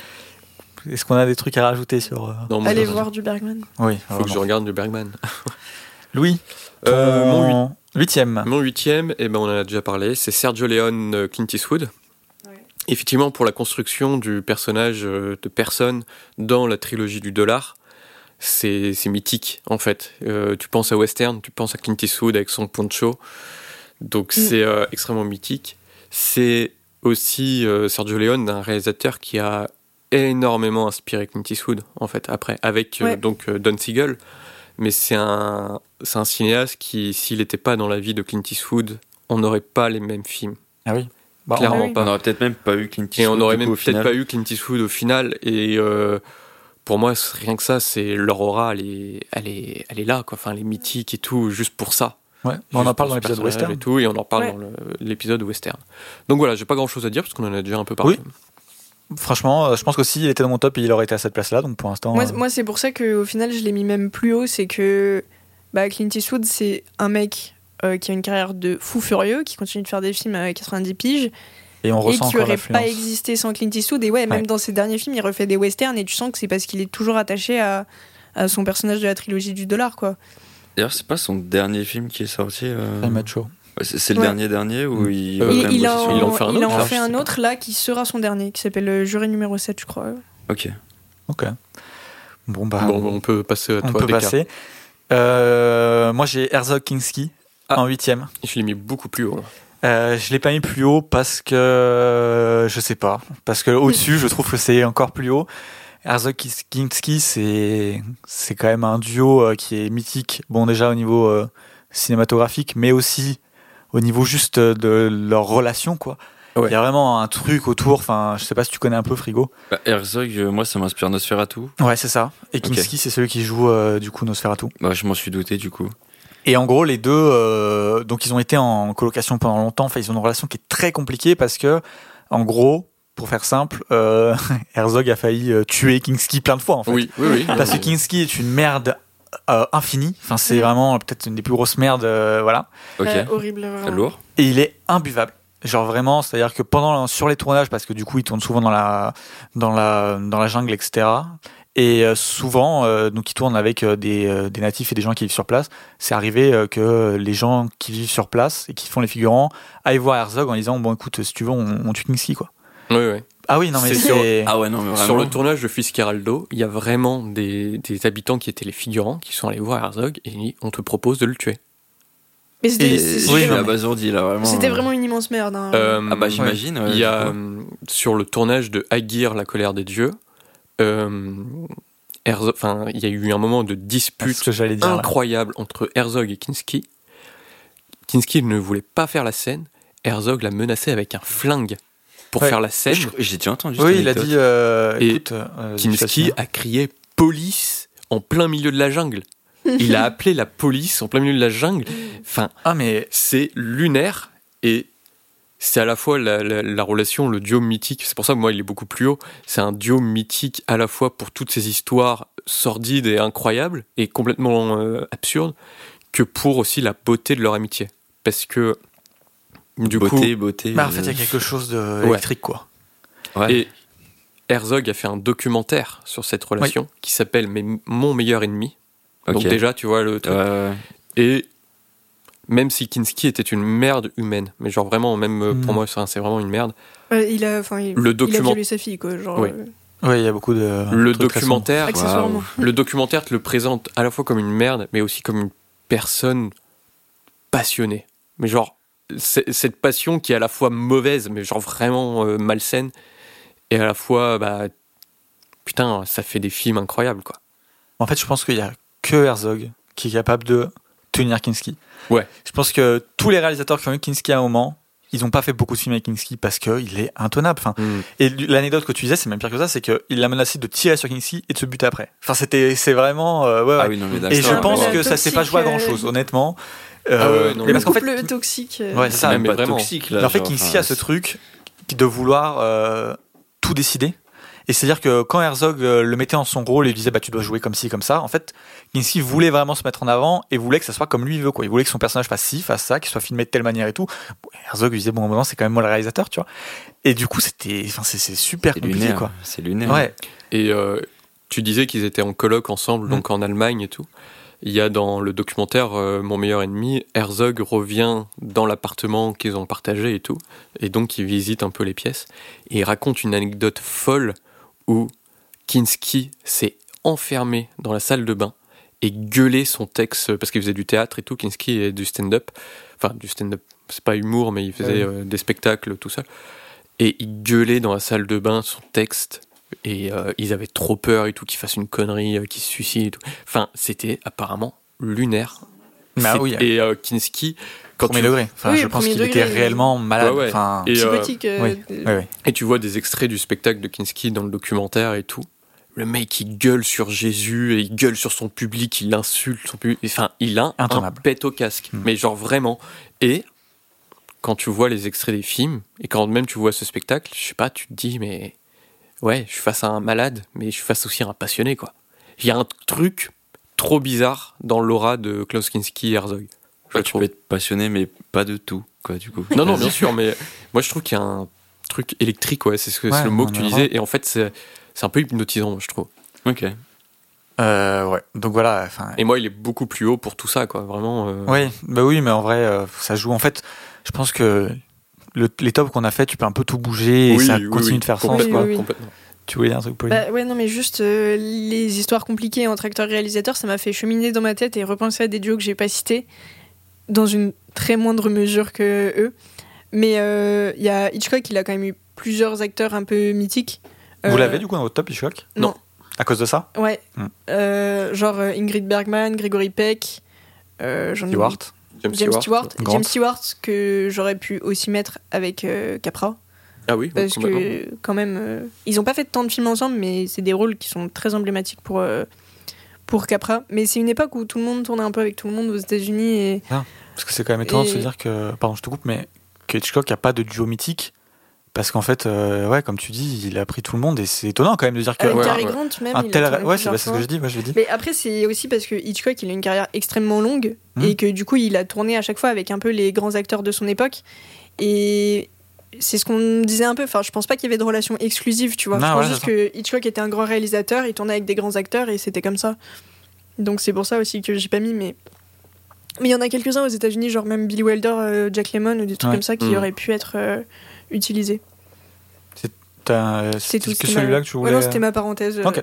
Est-ce qu'on a des trucs à rajouter sur. euh, Non, moi, Allez voir du Bergman. Oui, Faut que je regarde du Bergman. [LAUGHS] Louis, Euh, mon huitième. Mon huitième, eh ben, on en a déjà parlé, c'est Sergio Leone euh, Clint Eastwood. Effectivement, pour la construction du personnage de personne dans la trilogie du dollar, c'est c'est mythique en fait. Euh, tu penses à western, tu penses à Clint Eastwood avec son poncho, donc c'est euh, extrêmement mythique. C'est aussi euh, Sergio Leone, un réalisateur qui a énormément inspiré Clint Eastwood en fait après, avec euh, Ouais. donc euh, Don Siegel. Mais c'est un c'est un cinéaste qui, s'il n'était pas dans la vie de Clint Eastwood, on n'aurait pas les mêmes films. Ah oui. Bah, Clairement Ah pas. On aurait peut-être même pas eu Clint Eastwood. Et on aurait du coup, même peut-être final. pas eu Clint Eastwood au final. Et euh, pour moi, rien que ça, c'est leur aura, elle est, elle est, elle est là, quoi. Enfin, elle est mythique et tout, juste pour ça. Ouais. On en parle dans l'épisode western. Et, tout, et on en parle Ouais. dans l'épisode western. Donc voilà, j'ai pas grand chose à dire parce qu'on en a déjà un peu parlé. Franchement, euh, je pense qu'aussi il était dans mon top il aurait été à cette place-là. Donc pour l'instant. Moi, euh, moi, c'est pour ça qu'au final, je l'ai mis même plus haut. C'est que bah, Clint Eastwood, c'est un mec euh, qui a une carrière de fou furieux, qui continue de faire des films à 90 piges, et on et ressent qui encore aurait pas existé sans Clint Eastwood. Et ouais, même Ouais. dans ses derniers films, il refait des westerns, et tu sens que c'est parce qu'il est toujours attaché à, à son personnage de la trilogie du dollar, quoi. D'ailleurs, c'est pas son dernier film qui est sorti. euh, macho. C'est le Ouais. dernier dernier où Mm. il. Euh, a en, il en fait un il autre, en là, fait un autre là qui sera son dernier, qui s'appelle euh, Juré numéro 7, je crois. Ok. Ok. Bon bah. Bon, on peut passer à on toi, peut Becca. passer. Euh, moi j'ai Herzog Kinski Ah. en huitième. Je l'ai mis beaucoup plus haut. là. Euh, je l'ai pas mis plus haut parce que je sais pas. Parce que au-dessus, je trouve que c'est encore plus haut. Herzog Kinski, c'est c'est quand même un duo euh, qui est mythique. Bon, déjà au niveau euh, cinématographique, mais aussi au niveau juste de leur relation, quoi. Il y a vraiment un truc autour. Enfin, je sais pas si tu connais un peu Frigo. Bah, Herzog, euh, moi, ça m'inspire Nosferatu. Ouais, c'est ça. Et. Kinski, c'est celui qui joue euh, du coup Nosferatu. Bah, je m'en suis douté du coup. Et en gros, les deux, euh, donc ils ont été en colocation pendant longtemps. Enfin, ils ont une relation qui est très compliquée parce que, en gros, pour faire simple, euh, [LAUGHS] Herzog a failli euh, tuer Kinski plein de fois. En fait. Oui, oui, oui. Parce que Kinski est une merde euh, infinie. Enfin, c'est Mm. vraiment peut-être une des plus grosses merdes, euh, voilà. Ok. Euh, horrible. vraiment. Lourd. Et il est imbuvable. Genre vraiment, c'est-à-dire que pendant sur les tournages, parce que du coup, il tourne souvent dans la dans la dans la jungle, etc. Et souvent, euh, donc il tourne avec des, euh, des natifs et des gens qui vivent sur place. C'est arrivé euh, que les gens qui vivent sur place et qui font les figurants aillent voir Herzog en disant bon écoute, si tu veux, on, on tue Kinski quoi. Oui, oui. Ah oui, non mais c'est Ah ouais, non, mais vraiment. Sur le tournage de Fitzcarraldo, il y a vraiment des, des habitants qui étaient les figurants qui sont allés voir Herzog et on te propose de le tuer. Mais c'était oui, là, vraiment. c'était vraiment une immense merde. hein. Euh, Ah bah j'imagine. ouais, il y a euh, sur le tournage de Aguirre, la colère des dieux, euh, Herzog- il y a eu un moment de dispute que là. incroyable entre Herzog et Kinski. Kinski ne voulait pas faire la scène. Herzog l'a menacé avec un flingue pour Ouais. faire la scène. J'ai déjà entendu cette Oui, il a dit euh, Et écoute, euh, vais Kinski a crié police en plein milieu de la jungle. [LAUGHS] Il a appelé la police en plein milieu de la jungle. Enfin, Ah mais c'est lunaire et c'est à la fois la, la- la relation, le duo mythique. C'est pour ça que moi, il est beaucoup plus haut. C'est un duo mythique à la fois pour toutes ces histoires sordides et incroyables et complètement euh, absurdes, que pour aussi la beauté de leur amitié. Parce que du beauté, beauté. bah, en fait, il y a euh, quelque chose d'électrique quoi. coup, ouais. et Herzog a fait un documentaire sur cette relation qui s'appelle Mon meilleur ennemi. Donc déjà, tu vois le truc. Ouais, ouais. Et même si Kinski était une merde humaine, mais genre vraiment, même euh, pour Mm. moi, c'est vraiment une merde. Euh, il a, enfin, il, Le il a document- violé sa fille, quoi. Genre, Oui. euh, Oui, il y a beaucoup de Le documentaire, [LAUGHS] le documentaire te le présente à la fois comme une merde, mais aussi comme une personne passionnée. Mais genre, cette passion qui est à la fois mauvaise, mais genre vraiment euh, malsaine, et à la fois, bah, putain, ça fait des films incroyables, quoi. En fait, je pense qu'il y a que Herzog qui est capable de tenir Kinski. Ouais. Je pense que tous les réalisateurs qui ont eu Kinski à un moment, ils n'ont pas fait beaucoup de films avec Kinski parce qu'il est intenable. Enfin, et l'anecdote que tu disais, c'est même pire que ça, c'est qu'il l'a menacé de tirer sur Kinski et de se buter après. Enfin, c'était, c'est vraiment, euh, ouais, ouais. Ah oui, non, mais et je pense que ça s'est pas joué à grand chose, euh. Ah ouais, non, mais le parce qu'en fait, couple toxique. euh, ouais, c'est ça. même mais pas vraiment. toxique Mais en fait, enfin, a ce truc de vouloir euh, tout décider. Et c'est-à-dire que quand Herzog euh, le mettait en son rôle et lui disait bah tu dois jouer comme ci comme ça, en fait, Kinski voulait vraiment se mettre en avant et voulait que ça soit comme lui il veut quoi. Il voulait que son personnage fasse ci, fasse ça, qu'il soit filmé de telle manière et tout. Bon, Herzog lui disait bon moment c'est quand même moi le réalisateur, tu vois. Et du coup c'était, enfin c'est super C'est compliqué lunaire. quoi. C'est lunaire. Ouais. Et euh, tu disais qu'ils étaient en colloque ensemble, donc en Allemagne et tout. Il y a dans le documentaire euh, Mon meilleur ennemi, Herzog revient dans l'appartement qu'ils ont partagé et tout. Et donc il visite un peu les pièces. Et il raconte une anecdote folle où Kinski s'est enfermé dans la salle de bain et gueulé son texte, parce qu'il faisait du théâtre et tout, Kinski et du stand-up. Enfin, du stand-up, c'est pas humour, mais il faisait Ouais. euh, des spectacles, tout ça. Et il gueulait dans la salle de bain son texte et euh, ils avaient trop peur et tout qu'il fasse une connerie, euh, qu'il se suicide et tout. Enfin, c'était apparemment lunaire. Bah oui. Et euh, Kinski, quand Premier tu, degré. Enfin, Oui, je pense qu'il était réellement malade. Ouais, ouais. Enfin, Et, euh, Psychotique. euh, oui, et tu vois des extraits du spectacle de Kinski dans le documentaire et tout. Le mec, il gueule sur Jésus et il gueule sur son public, il insulte son public. Enfin, il a un pet au casque. Mm. Mais genre vraiment. Et quand tu vois les extraits des films et quand même tu vois ce spectacle, je sais pas, tu te dis, mais ouais, je suis face à un malade, mais je suis face aussi à un passionné, quoi. Il y a un truc trop bizarre dans l'aura de Klaus Kinski et Herzog. je Ouais, tu peux être passionné, mais pas de tout, quoi, du coup. Non, non, bien sûr, mais [LAUGHS] moi je trouve qu'il y a un truc électrique, ouais, c'est ce que- c'est Ouais, le mot que tu disais, et en fait c'est c'est un peu hypnotisant, moi, je trouve. Ok. Euh, ouais. Donc voilà. Et moi, il est beaucoup plus haut pour tout ça, quoi, vraiment. euh, Oui, bah oui, mais en vrai, euh, ça joue. En fait, je pense que le- les tops qu'on a fait, tu peux un peu tout bouger et oui, ça oui, continue oui, de faire sens. Quoi. Oui, oui. complètement. Tu voulais dire un truc, Pauline? Bah ouais, non, mais juste euh, les histoires compliquées entre acteurs et réalisateurs, ça m'a fait cheminer dans ma tête et repenser à des duos que j'ai pas cités, dans une très moindre mesure que eux. Mais euh, il y a Hitchcock, il a quand même eu plusieurs acteurs un peu mythiques. Vous Euh, l'avez du coup dans votre top, Hitchcock? Non. À cause de ça? Ouais. Hmm. Euh, genre euh, Ingrid Bergman, Gregory Peck, euh, Stewart James, James Stewart, Grant. James Stewart que j'aurais pu aussi mettre avec euh, Capra Ah oui, parce que quand même euh, ils ont pas fait tant de films ensemble mais c'est des rôles qui sont très emblématiques pour euh, pour Capra mais c'est une époque où tout le monde tournait un peu avec tout le monde aux États-Unis et Parce que c'est quand même étonnant de se dire que. Pardon, je te coupe, mais que Hitchcock a pas de duo mythique. Parce qu'en fait, euh, ouais, comme tu dis, il a pris tout le monde et c'est étonnant quand même de dire que. avec ouais, Cary. Grant même un il a tel. Ouais, c'est ce que je dis, moi je le dis. mais après c'est aussi parce que Hitchcock il a une carrière extrêmement longue Hmm. et que du coup il a tourné à chaque fois avec un peu les grands acteurs de son époque et c'est ce qu'on disait un peu enfin je pense pas qu'il y avait de relation exclusive tu vois Non, je pense ouais, juste que Hitchcock était un grand réalisateur il tournait avec des grands acteurs et c'était comme ça donc c'est pour ça aussi que j'ai pas mis mais mais il y en a quelques-uns aux États-Unis genre même Billy Wilder euh, Jack Lemmon ou des trucs Ouais. comme ça qui Hmm. auraient pu être euh, utilisés T'as- c'est tout que celui-là que tu Ouais, voulais. non c'était ma parenthèse euh.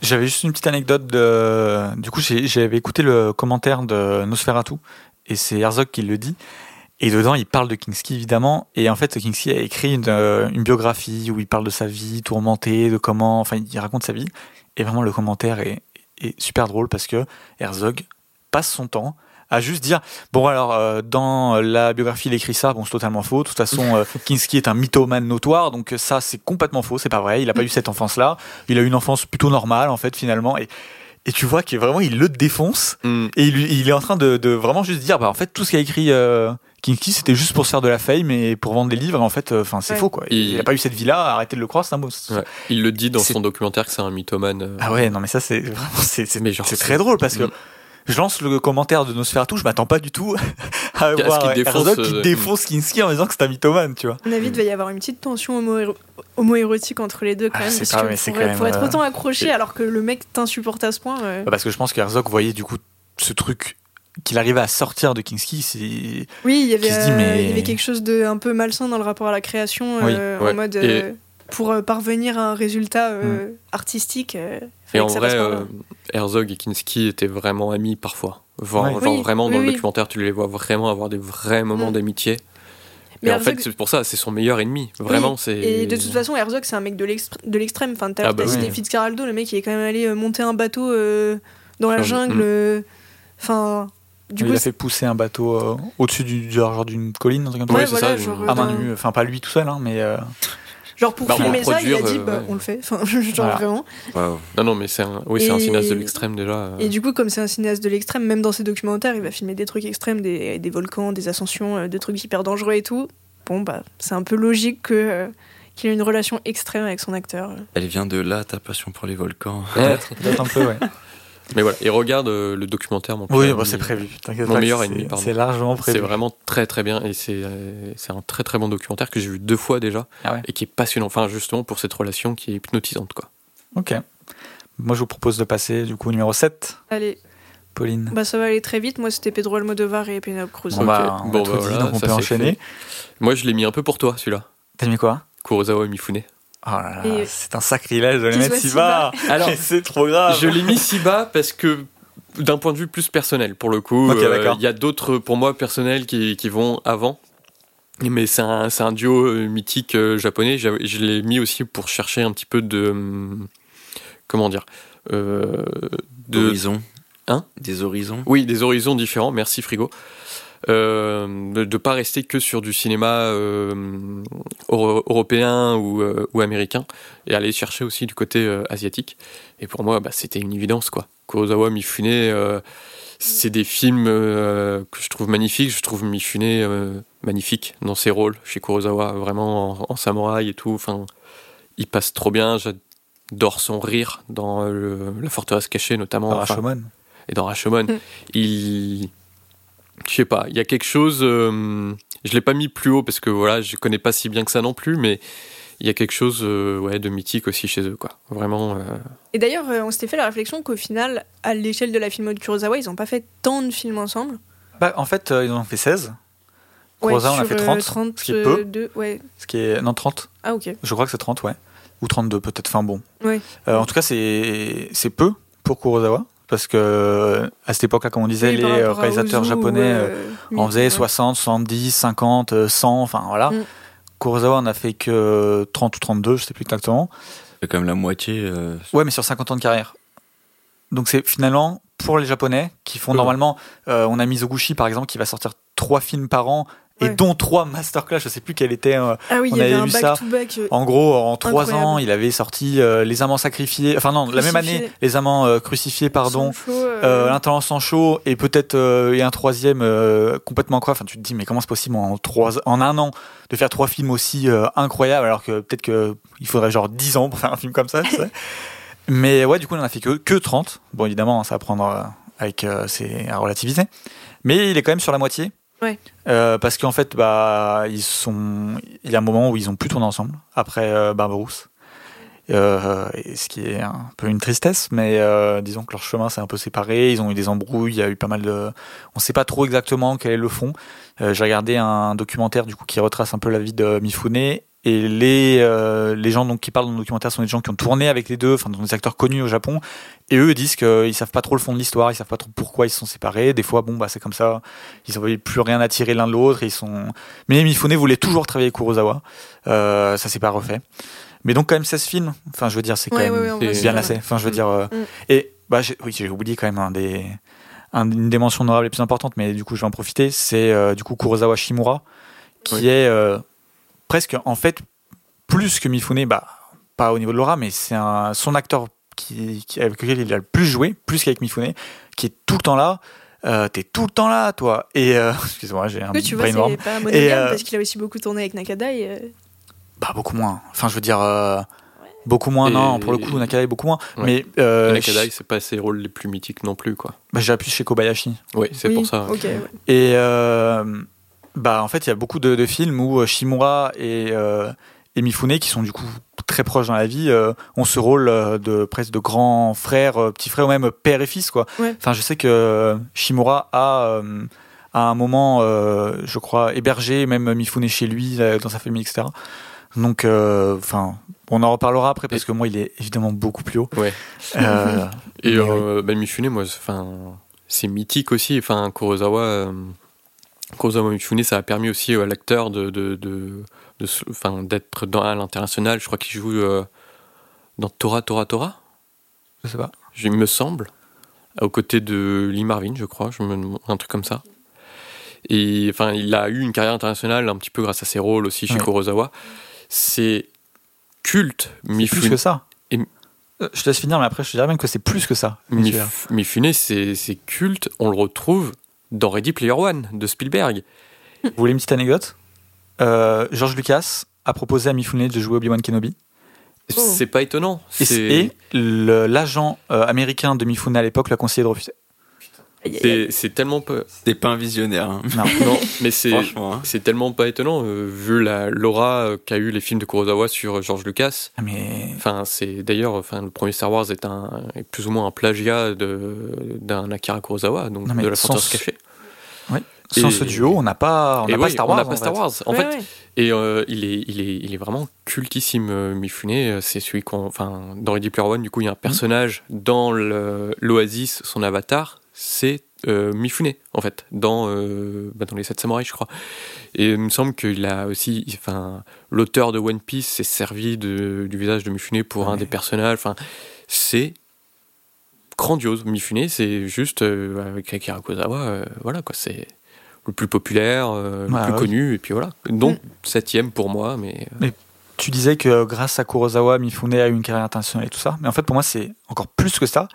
J'avais juste une petite anecdote de. Du coup, j'avais écouté le commentaire de Nosferatu et c'est Herzog qui le dit. Et dedans, il parle de Kinski évidemment. Et en fait, Kinski a écrit une, euh, une biographie où il parle de sa vie tourmentée, de comment. Enfin, il raconte sa vie. Et vraiment, le commentaire est, est super drôle parce que Herzog passe son temps à juste dire bon alors euh, dans la biographie il écrit ça bon c'est totalement faux de toute façon euh, [LAUGHS] Kinski est un mythomane notoire donc ça c'est complètement faux c'est pas vrai il a pas eu cette enfance là il a eu une enfance plutôt normale en fait finalement et et tu vois qu'il vraiment il le défonce Hmm. et il, il est en train de, de vraiment juste dire bah en fait tout ce qu'a écrit euh, Kinski c'était juste pour se faire de la fame et pour vendre des livres et en fait enfin c'est Ouais. faux quoi il, Il- a pas eu cette vie là arrêtez de le croire c'est un mot Ouais. Il le dit dans son documentaire que c'est un mythomane. euh, ah ouais non mais ça c'est vraiment c'est c'est Mais genre, c'est c'est- très drôle parce que Mm. Je lance le commentaire de Nosferatu je m'attends pas du tout [LAUGHS] à voir qu'il défonce, Herzog qui euh, défonce Kinski en disant que c'est un mythomane tu vois À mon avis, il devait y avoir une petite tension homo- homo-érotique entre les deux quand Ah, même. Parce pas- que mais c'est pour, quand même, pour être euh, autant accroché et- alors que le mec t'insupporte à ce point. euh, parce que je pense que Herzog voyait du coup ce truc qu'il arrivait à sortir de Kinski c'est Oui, il y avait, qui se dit, euh, mais- il y avait quelque chose de un peu malsain dans le rapport à la création, Oui, euh, ouais. en mode Et- euh, pour euh, parvenir à un résultat euh, artistique. euh, Et en vrai, euh, Herzog et Kinski étaient vraiment amis parfois. Genre, Ouais. genre Oui, vraiment dans oui, le documentaire, tu les vois vraiment avoir des vrais moments Mm. d'amitié. Mais Mais en Herzog- fait, c'est pour ça, c'est son meilleur ennemi. Vraiment, Oui, c'est. Et de toute façon, Herzog, c'est un mec de l'extr- de l'extrême. Enfin, t'as Ah bah oui. Fitzcarraldo, le mec, il est quand même allé monter un bateau euh, dans la Ah, jungle. mm. euh, Enfin, du il coup, a fait pousser un bateau euh, au-dessus du genre, d'une colline un truc comme Ouais, ça ouais, c'est voilà, ça, genre, à main dans- nue enfin pas lui tout seul hein, mais euh, Genre pour Bah, on filmer ça, il a dit euh, bah, ouais. on le fait. Enfin, [LAUGHS] genre Voilà. vraiment. Non, non, mais c'est un, oui, c'est un Et- cinéaste de l'extrême déjà. euh. Et du coup, comme c'est un cinéaste de l'extrême, même dans ses documentaires, il va filmer des trucs extrêmes, des, des volcans, des ascensions, euh, des trucs hyper dangereux et tout. Bon, bah, c'est un peu logique que, euh, qu'il ait une relation extrême avec son acteur. Elle vient de là, ta passion pour les volcans. peut-être peut-être un peu ouais [LAUGHS] Mais voilà, et regarde euh, le documentaire. Mon oui meilleur bah, c'est prévu Mon meilleur c'est- ennemi, pardon. c'est largement C'est prévu vraiment très très bien et c'est euh, c'est un très très bon documentaire que j'ai vu deux fois déjà Ah ouais. et qui est passionnant. Enfin, justement pour cette relation qui est hypnotisante quoi. ok moi je vous propose de passer du coup au numéro 7 Allez, Pauline bah, ça va aller très vite. Moi, c'était Pedro Almodovar et Penelope Cruz. on va, Ok. on Bon, tout bah, dit, voilà, donc on ça, peut c'est enchaîner Moi, je l'ai mis un peu pour toi celui-là. t'as mis quoi? Kurosawa Mifune. Oh là là Et- c'est un sacrilège de le mettre si bas Alors, c'est trop grave Je l'ai mis si bas parce que d'un point de vue plus personnel pour le coup. Euh. Il y a d'autres pour moi personnels qui, qui vont avant. Mais c'est un, c'est un duo euh, mythique euh, japonais. Je l'ai mis aussi pour chercher un petit peu de. hum, Comment dire euh, de. Hein? Des horizons. Oui, des horizons différents. Merci Frigo. Euh, de, de pas rester que sur du cinéma euh, euro- européen ou, euh, ou américain et aller chercher aussi du côté euh, asiatique. Et pour moi, bah, c'était une évidence quoi. Kurosawa, Mifune, euh, c'est des films euh, que je trouve magnifiques. Je trouve Mifune euh, magnifique dans ses rôles chez Kurosawa, vraiment en, en samouraï et tout. Enfin, il passe trop bien. J'adore son rire dans le- La forteresse cachée notamment. Par Enfin, Rashomon. et dans Rashomon, Mm. il. Je sais pas, il y a quelque chose. euh, je l'ai pas mis plus haut parce que voilà, je connais pas si bien que ça non plus, mais il y a quelque chose euh, ouais, de mythique aussi chez eux, quoi. Vraiment. euh, Et d'ailleurs, euh, on s'était fait la réflexion qu'au final, à l'échelle de la filmo de Kurosawa, ils n'ont pas fait tant de films ensemble. Bah, en fait, euh, ils en ont fait 16, Kurosawa en a fait euh, 30, ce qui est peu. 32, ouais. ce qui est. Non, 30. Ah, ok. Je crois que c'est 30, ouais. Ou 32, peut-être. Enfin bon. Ouais. Euh, en tout cas, c'est c'est peu pour Kurosawa. Parce que euh, à cette époque-là, comme on disait, Oui, les à réalisateurs Ozu, japonais euh, euh, en faisaient ouais. 60, 70, 50, euh, 100, enfin voilà. Mm. Kurosawa en a fait que 30 ou 32, je sais plus exactement. C'est comme la moitié. euh, Ouais, mais sur 50 ans de carrière. Donc c'est finalement pour les Japonais qui font Ouais. normalement, euh, on a Mizoguchi par exemple qui va sortir trois films par an et Ouais. dont trois masterclass. Je sais plus quel était. euh, Ah oui, on avait avait un vu ça. back-to-back. euh, en gros, en trois Incroyable. ans, il avait sorti euh, Les Amants sacrifiés. Enfin non, la même année, Les Amants euh, crucifiés, pardon. Sancho, L'intendant sans chaud et peut-être et un troisième complètement quoi. Enfin, tu te dis mais comment c'est possible en trois, en un an de faire trois films aussi incroyables alors que peut-être que il faudrait genre 10 ans pour faire un film comme ça. tu sais. [LAUGHS] mais ouais, du coup, on en a fait que que 30. Bon, évidemment, ça va prendre avec c'est à relativiser. Mais il est quand même sur la moitié. Euh, parce qu'en fait, bah, ils sont. Il y a un moment où ils ont plus tourné ensemble après euh, Barberousse. Euh, ce qui est un peu une tristesse, mais euh, disons que leur chemin s'est un peu séparé. Ils ont eu des embrouilles. Il y a eu pas mal de. On sait pas trop exactement quel est le fond. J'ai regardé un documentaire du coup qui retrace un peu la vie de Mifune. Et les, euh, les gens donc, qui parlent dans le documentaire sont des gens qui ont tourné avec les deux, enfin des acteurs connus au Japon. Et eux disent qu'ils savent pas trop le fond de l'histoire, ils savent pas trop pourquoi ils se sont séparés. Des fois, bon, bah c'est comme ça. Ils n'avaient plus rien à tirer l'un de l'autre. Ils sont. Mais Mifune voulait toujours travailler avec Kurosawa. Euh, ça s'est pas refait. Mais donc quand même 16 films. Enfin, je veux dire, c'est quand Ouais, même ouais, bien assez. Enfin, je veux dire. euh, Mm. Et bah, j'ai- oui, j'ai oublié quand même un des, un- une des mentions honorables les plus importantes, mais du coup, je vais en profiter. C'est euh, du coup Kurosawa Shimura, qui Oui. est euh, presque en fait plus que Mifune, bah pas au niveau de l'aura, mais c'est un son acteur qui, qui- avec lequel il a le plus joué, plus qu'avec Mifune, qui est tout le temps là. Euh, T'es tout le temps là, toi. Et euh, [LAUGHS] excuse-moi, j'ai un Oui, tu vois, pas Et, euh, parce qu'il a aussi beaucoup tourné avec Nakada et. euh, Bah beaucoup moins. Enfin, je veux dire. euh, Beaucoup moins, Et- non, pour le coup, Nakada est beaucoup moins. Ouais. Mais euh, Nakadai, c'est pas ses rôles les plus mythiques non plus, quoi. bah, j'ai appuyé chez Kobayashi. Oui, c'est oui, pour ça. Ok, ouais. Et euh, bah en fait, il y a beaucoup de, de films où euh, Shimura et, euh, et Mifune, qui sont du coup très proches dans la vie, euh, ont ce rôle euh, de presque de grand frère, euh, petit frère ou même père et fils quoi. Ouais. Enfin, je sais que Shimura a euh, à un moment, euh, je crois, hébergé même Mifune chez lui, dans sa famille, etc. Donc, euh, enfin, on en reparlera après parce que moi, il est évidemment beaucoup plus haut. Ouais. Euh, Et bah, Mifune, moi, enfin, c'est mythique aussi. Enfin, Kurosawa, euh, Kurosawa Mifune, ça a permis aussi à l'acteur de, de, de, de d'être dans à l'international. Je crois qu'il joue euh, dans Tora Tora Tora, je sais pas. il me semble, aux côtés de Lee Marvin, je crois, je me, un truc comme ça. Et enfin, il a eu une carrière internationale un petit peu grâce à ses rôles aussi chez Ouais. Kurosawa. C'est culte, C'est plus Mifune. que ça. Et- Euh, Je te laisse finir, mais après, je te dirais même que c'est plus que ça. Mif- Mifune, c'est c'est culte. On le retrouve dans Ready Player One de Spielberg. Vous voulez une petite anecdote? Euh, George Lucas a proposé à Mifune de jouer Obi-Wan Kenobi. Oh. C'est pas étonnant. Et, l'agent euh, américain de Mifune à l'époque l'a conseillé de refuser. C'est- tellement pas. C'était pas un visionnaire. hein. Non. [LAUGHS] Non, mais c'est hein. c'est tellement pas étonnant euh, vu la l'aura euh, qu'a eu les films de Kurosawa sur George Lucas. Ah, Mais Enfin, c'est d'ailleurs, enfin, le premier Star Wars est un est plus ou moins un plagiat de d'un Akira Kurosawa, donc Non, de la sans cachée. sans Et- ce duo, on n'a pas, on n'a pas oui, Star on Wars. n'a pas en Star fait. Wars. En Ouais, fait, ouais. Et euh, il, est, il, est, il est vraiment cultissime, euh, Mifune. Euh, C'est celui qu'on. Enfin, dans Ready Player One, du coup, il y a un personnage dans l'Oasis, son avatar, c'est euh, Mifune, en fait, dans, euh, bah, dans Les Sept Samouraïs, je crois. Et il me semble qu'il a aussi. Enfin, l'auteur de One Piece s'est servi de, du visage de Mifune pour un mais- des personnages. Enfin, c'est grandiose. Mifune, c'est juste. euh, avec Akira Kurosawa, voilà, quoi. C'est. le plus populaire, le Ouais, plus ouais. connu, et puis voilà. Donc septième pour moi, mais euh, Tu disais que grâce à Kurosawa, Mifune a eu une carrière internationale et tout ça. Mais en fait, pour moi, c'est encore plus que ça.